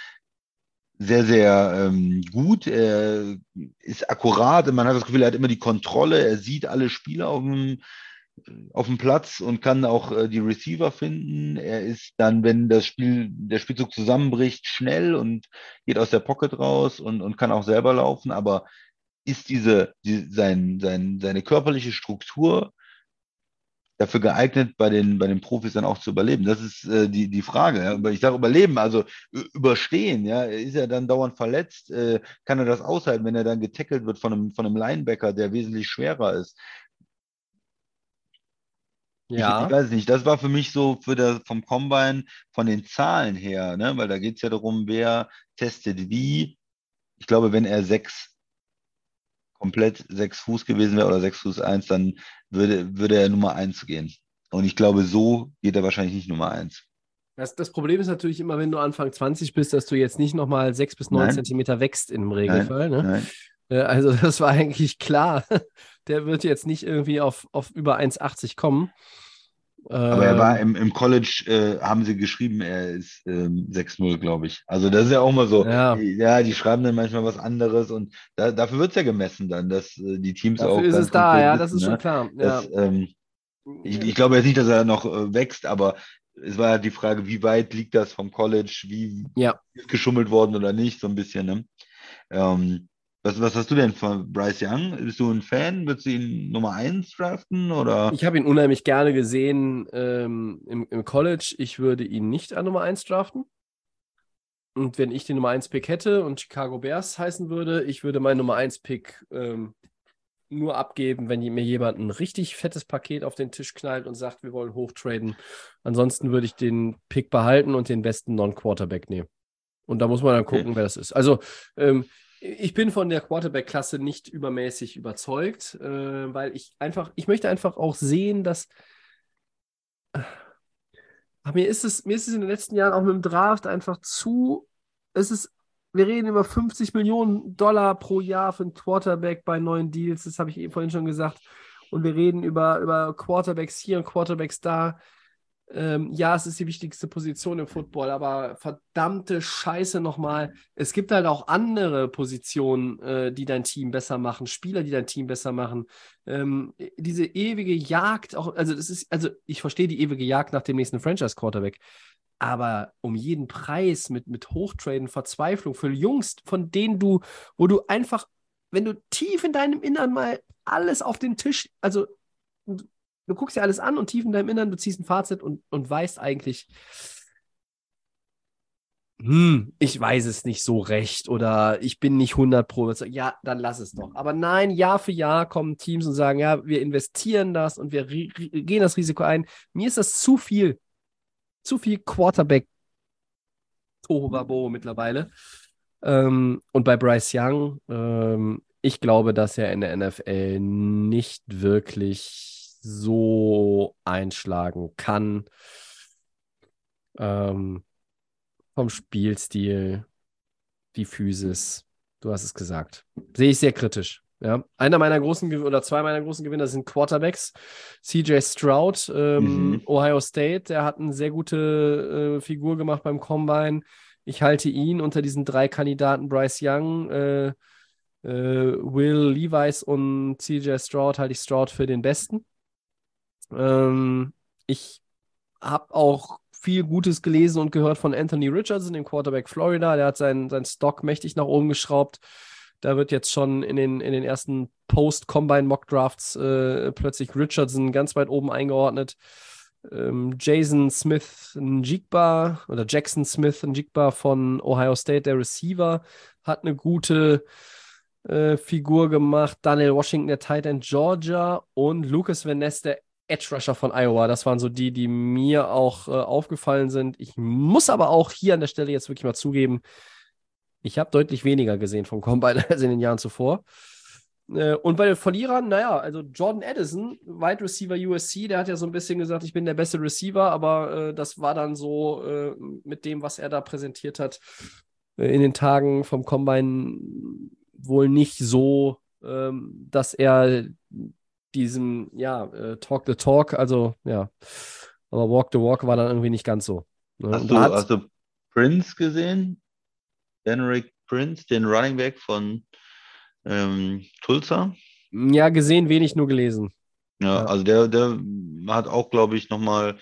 sehr, sehr ähm, gut, er ist akkurat, man hat das Gefühl, er hat immer die Kontrolle, er sieht alle Spieler auf dem, auf dem Platz und kann auch äh, die Receiver finden. Er ist dann, wenn das Spiel, der Spielzug zusammenbricht, schnell und geht aus der Pocket raus und, und kann auch selber laufen, aber ist diese, die, sein, sein, seine körperliche Struktur dafür geeignet, bei den, bei den Profis dann auch zu überleben? Das ist äh, die, die Frage. Ja. Ich sage überleben, also überstehen. Ja. Ist er dann dauernd verletzt? Äh, kann er das aushalten, wenn er dann getackelt wird von einem, von einem Linebacker, der wesentlich schwerer ist? Ich, ich weiß nicht, das war für mich so für das, vom Combine von den Zahlen her, ne? weil da geht es ja darum, wer testet wie. Ich glaube, wenn er sechs, komplett sechs Fuß gewesen wäre oder sechs Fuß eins, dann würde, würde er Nummer eins gehen. Und ich glaube, so geht er wahrscheinlich nicht Nummer eins. Das, das Problem ist natürlich immer, wenn du Anfang 20 bist, dass du jetzt nicht nochmal 6 bis 9 Nein. Zentimeter wächst im Regelfall. Ne? Nein? Äh, Also das war eigentlich klar. Der wird jetzt nicht irgendwie auf, auf über 1,80 kommen. Aber er war Ähm, im, im College, äh, haben sie geschrieben, er ist ähm, 6-0, glaube ich. Also das ist ja auch mal so. Ja. Ja, die schreiben dann manchmal was anderes und da, dafür wird es ja gemessen dann, dass äh, die Teams auch Dafür ist es da, ja, wissen, das ist ne? schon klar. Ja. Das, ähm, ich, ich glaube jetzt nicht, dass er noch äh, wächst, aber es war ja die Frage, wie weit liegt das vom College, wie Ja. ist geschummelt worden oder nicht, so ein bisschen. Ne? Ähm, was, was hast du denn von Bryce Young? Bist du ein Fan? Würdest du ihn Nummer 1 draften? Oder? Ich habe ihn unheimlich gerne gesehen ähm, im, im College. Ich würde ihn nicht an Nummer 1 draften. Und wenn ich den Nummer 1 Pick hätte und Chicago Bears heißen würde, ich würde meinen Nummer 1 Pick ähm, nur abgeben, wenn mir jemand ein richtig fettes Paket auf den Tisch knallt und sagt, wir wollen hochtraden. Ansonsten würde ich den Pick behalten und den besten Non-Quarterback nehmen. Und da muss man dann Okay. gucken, wer das ist. Also, ähm, ich bin von der Quarterback-Klasse nicht übermäßig überzeugt, äh, weil ich einfach, ich möchte einfach auch sehen, dass. Ach, mir ist es, mir ist es in den letzten Jahren auch mit dem Draft einfach zu. Es ist wir reden über 50 Millionen Dollar pro Jahr für einen Quarterback bei neuen Deals, das habe ich eben vorhin schon gesagt. Und wir reden über, über Quarterbacks hier und Quarterbacks da. Ähm, ja, es ist die wichtigste Position im Football, aber verdammte Scheiße nochmal. Es gibt halt auch andere Positionen, äh, die dein Team besser machen, Spieler, die dein Team besser machen. Ähm, diese ewige Jagd, auch, also das ist, also ich verstehe die ewige Jagd nach dem nächsten Franchise-Quarterback, aber um jeden Preis mit, mit Hochtraden, Verzweiflung für Jungs, von denen du, wo du einfach, wenn du tief in deinem Innern mal alles auf den Tisch, also du guckst dir alles an und tief in deinem Innern, du ziehst ein Fazit und, und weißt eigentlich, hm, ich weiß es nicht so recht oder ich bin nicht 100 Pro. Ja, dann lass es doch. Aber nein, Jahr für Jahr kommen Teams und sagen, ja, wir investieren das und wir gehen das Risiko ein. Mir ist das zu viel. Zu viel Quarterback Tohuwabo mittlerweile. Ähm, und bei Bryce Young, ähm, ich glaube, dass er in der NFL nicht wirklich so einschlagen kann. Ähm, vom Spielstil, die Physis, du hast es gesagt. Sehe ich sehr kritisch. Ja, einer meiner großen oder zwei meiner großen Gewinner sind Quarterbacks. CJ Stroud, ähm, mhm. Ohio State, der hat eine sehr gute äh, Figur gemacht beim Combine. Ich halte ihn unter diesen drei Kandidaten Bryce Young, äh, äh, Will Levis und CJ Stroud halte ich Stroud für den besten. Ähm, ich habe auch viel Gutes gelesen und gehört von Anthony Richardson, dem Quarterback Florida. Der hat seinen, seinen Stock mächtig nach oben geschraubt. Da wird jetzt schon in den, in den ersten Post-Combine-Mock-Drafts äh, plötzlich Richardson ganz weit oben eingeordnet. Ähm, Jason Smith Njigba oder Jackson Smith Njigba von Ohio State, der Receiver, hat eine gute äh, Figur gemacht. Daniel Washington, der Tight End Georgia und Lucas Van Ness, der Edge Rusher von Iowa. Das waren so die, die mir auch äh, aufgefallen sind. Ich muss aber auch hier an der Stelle jetzt wirklich mal zugeben, ich habe deutlich weniger gesehen vom Combine als in den Jahren zuvor. Äh, und bei den Verlierern, naja, also Jordan Addison, Wide Receiver USC, der hat ja so ein bisschen gesagt, ich bin der beste Receiver, aber äh, das war dann so äh, mit dem, was er da präsentiert hat, äh, in den Tagen vom Combine wohl nicht so, ähm, dass er diesem, ja, äh, Talk the Talk, also ja, aber Walk the Walk war dann irgendwie nicht ganz so. Ne? Hast, du, hast du Prince gesehen? Henrik Prince, den Running Back von ähm, Tulsa? Ja, gesehen, wenig nur gelesen. Ja, ja. also der, der hat auch, glaube ich, nochmal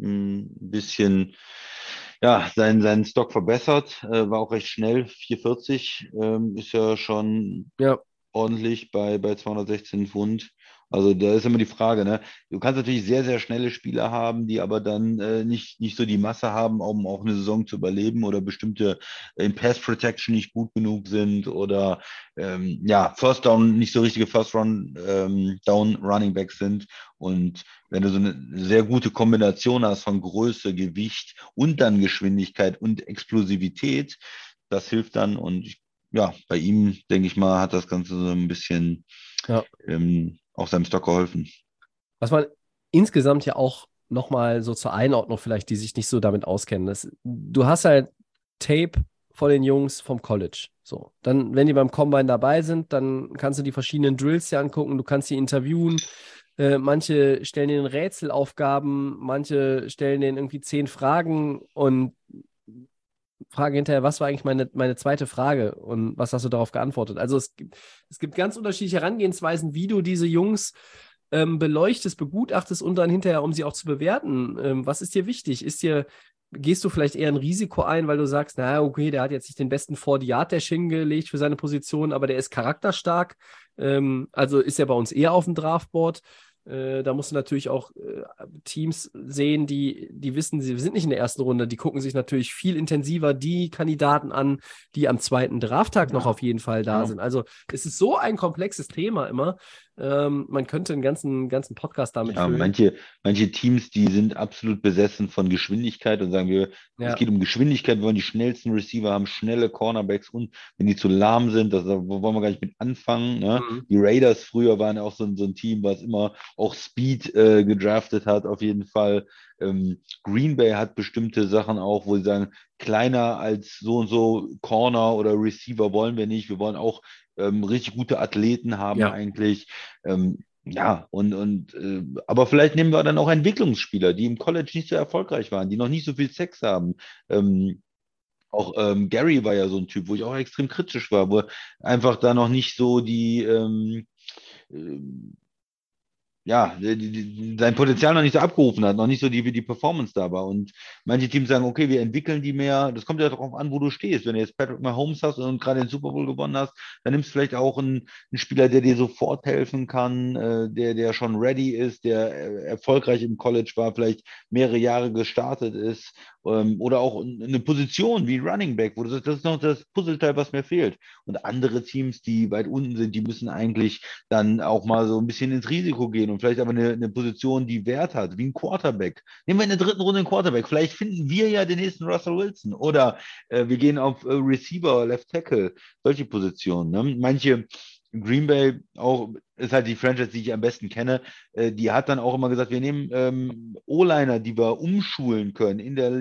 ein bisschen ja, seinen, seinen Stock verbessert, äh, war auch recht schnell, 440, ähm, ist ja schon ja. ordentlich bei, bei 216 Pfund. Also da ist immer die Frage, ne? Du kannst natürlich sehr, sehr schnelle Spieler haben, die aber dann äh, nicht, nicht so die Masse haben, um auch eine Saison zu überleben oder bestimmte in Pass Protection nicht gut genug sind oder ähm, ja, First Down nicht so richtige First Run ähm, Down Running Backs sind. Und wenn du so eine sehr gute Kombination hast von Größe, Gewicht und dann Geschwindigkeit und Explosivität, das hilft dann. Und ja, bei ihm, denke ich mal, hat das Ganze so ein bisschen ja. ähm, auch seinem Stock geholfen. Was man insgesamt ja auch nochmal so zur Einordnung vielleicht, die sich nicht so damit auskennen. Das, du hast halt Tape von den Jungs vom College. So, dann, wenn die beim Combine dabei sind, dann kannst du die verschiedenen Drills dir angucken, du kannst sie interviewen. Äh, manche stellen denen Rätselaufgaben, manche stellen denen irgendwie zehn Fragen und Frage hinterher, was war eigentlich meine, meine zweite Frage und was hast du darauf geantwortet? Also es gibt, es gibt ganz unterschiedliche Herangehensweisen, wie du diese Jungs ähm, beleuchtest, begutachtest und dann hinterher, um sie auch zu bewerten. Ähm, was ist dir wichtig? Ist dir, gehst du vielleicht eher ein Risiko ein, weil du sagst, naja, okay, der hat jetzt nicht den besten 40 Dash hingelegt für seine Position, aber der ist charakterstark. Ähm, also ist er bei uns eher auf dem Draftboard. Äh, da musst du natürlich auch äh, Teams sehen, die, die wissen, sie sind nicht in der ersten Runde. Die gucken sich natürlich viel intensiver die Kandidaten an, die am zweiten Drafttag ja. noch auf jeden Fall da ja. sind. Also es ist so ein komplexes Thema immer. Ähm, man könnte einen ganzen, ganzen Podcast damit Ja, füllen. manche, manche Teams, die sind absolut besessen von Geschwindigkeit und sagen wir, Ja. es geht um Geschwindigkeit, wir wollen die schnellsten Receiver haben, schnelle Cornerbacks und wenn die zu lahm sind, das, da wollen wir gar nicht mit anfangen. Ne? Mhm. Die Raiders früher waren ja auch so ein, so ein Team, was immer auch Speed äh, gedraftet hat, auf jeden Fall. Ähm, Green Bay hat bestimmte Sachen auch, wo sie sagen, kleiner als so und so Corner oder Receiver wollen wir nicht. Wir wollen auch ähm, richtig gute Athleten haben Ja. eigentlich. Ähm, ja, und, und äh, aber vielleicht nehmen wir dann auch Entwicklungsspieler, die im College nicht so erfolgreich waren, die noch nicht so viel Sex haben. Ähm, auch ähm, Gary war ja so ein Typ, wo ich auch extrem kritisch war, wo einfach da noch nicht so die, ähm, ähm, ja, die, die, sein Potenzial noch nicht so abgerufen hat, noch nicht so die, die Performance da war. Und manche Teams sagen, okay, wir entwickeln die mehr. Das kommt ja darauf an, wo du stehst. Wenn du jetzt Patrick Mahomes hast und gerade den Super Bowl gewonnen hast, dann nimmst du vielleicht auch einen, einen Spieler, der dir sofort helfen kann, äh, der, der schon ready ist, der äh, erfolgreich im College war, vielleicht mehrere Jahre gestartet ist. Ähm, oder auch eine Position wie Running Back, wo du sagst, das ist noch das Puzzleteil, was mir fehlt. Und andere Teams, die weit unten sind, die müssen eigentlich dann auch mal so ein bisschen ins Risiko gehen und vielleicht aber eine, eine Position, die Wert hat, wie ein Quarterback. Nehmen wir in der dritten Runde einen Quarterback. Vielleicht finden wir ja den nächsten Russell Wilson oder äh, wir gehen auf äh, Receiver, Left Tackle, solche Positionen. Ne? Manche Green Bay auch ist halt die Franchise, die ich am besten kenne. Äh, die hat dann auch immer gesagt, wir nehmen ähm, O-Liner, die wir umschulen können in der,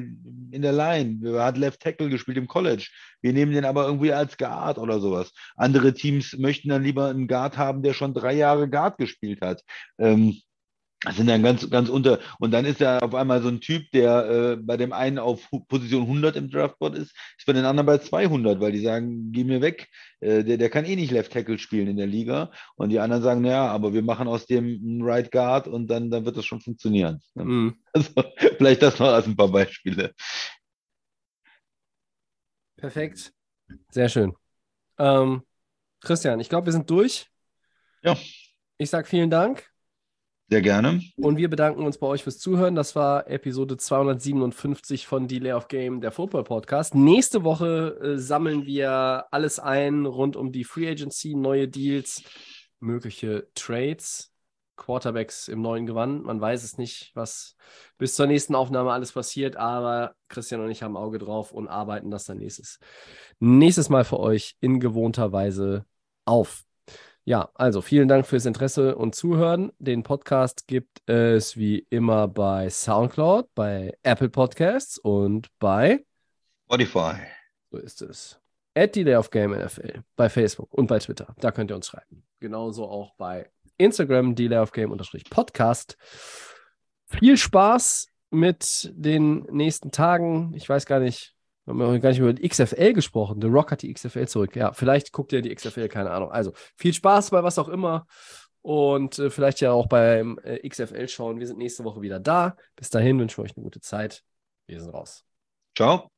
in der Line. Er hat Left Tackle gespielt im College. Wir nehmen den aber irgendwie als Guard oder sowas. Andere Teams möchten dann lieber einen Guard haben, der schon drei Jahre Guard gespielt hat. Ähm, das sind dann ganz, ganz unter. Und dann ist er auf einmal so ein Typ, der äh, bei dem einen auf Position 100 im Draftboard ist, ist bei den anderen bei 200, weil die sagen, geh mir weg, äh, der, der kann eh nicht Left Tackle spielen in der Liga. Und die anderen sagen, naja, aber wir machen aus dem einen Right Guard und dann, dann wird das schon funktionieren. Mhm. Also, vielleicht das noch als ein paar Beispiele. Perfekt. Sehr schön. Ähm, Christian, ich glaube, wir sind durch. Ja. Ich sage vielen Dank Sehr gerne. und wir bedanken uns bei euch fürs Zuhören. Das war Episode 257 von Delay of Game, der Football Podcast. Nächste Woche äh, sammeln wir alles ein rund um die Free Agency, neue Deals, mögliche Trades, Quarterbacks im neuen Gewand. Man weiß es nicht, was bis zur nächsten Aufnahme alles passiert, aber Christian und ich haben Auge drauf und arbeiten das dann nächstes, nächstes Mal für euch in gewohnter Weise auf. Ja, also vielen Dank fürs Interesse und Zuhören. Den Podcast gibt es wie immer bei SoundCloud, bei Apple Podcasts und bei, Spotify. so ist es, at Delay of Game NFL, bei Facebook und bei Twitter. Da könnt ihr uns schreiben. Genauso auch bei Instagram, Delay of Game Podcast. Viel Spaß mit den nächsten Tagen. Ich weiß gar nicht, wir haben ja gar nicht über die XFL gesprochen. The Rock hat die XFL zurück. Ja, vielleicht guckt ihr die XFL, keine Ahnung. Also viel Spaß bei was auch immer und äh, vielleicht ja auch beim äh, XFL schauen. Wir sind nächste Woche wieder da. Bis dahin wünschen wir euch eine gute Zeit. Wir sind raus. Ciao.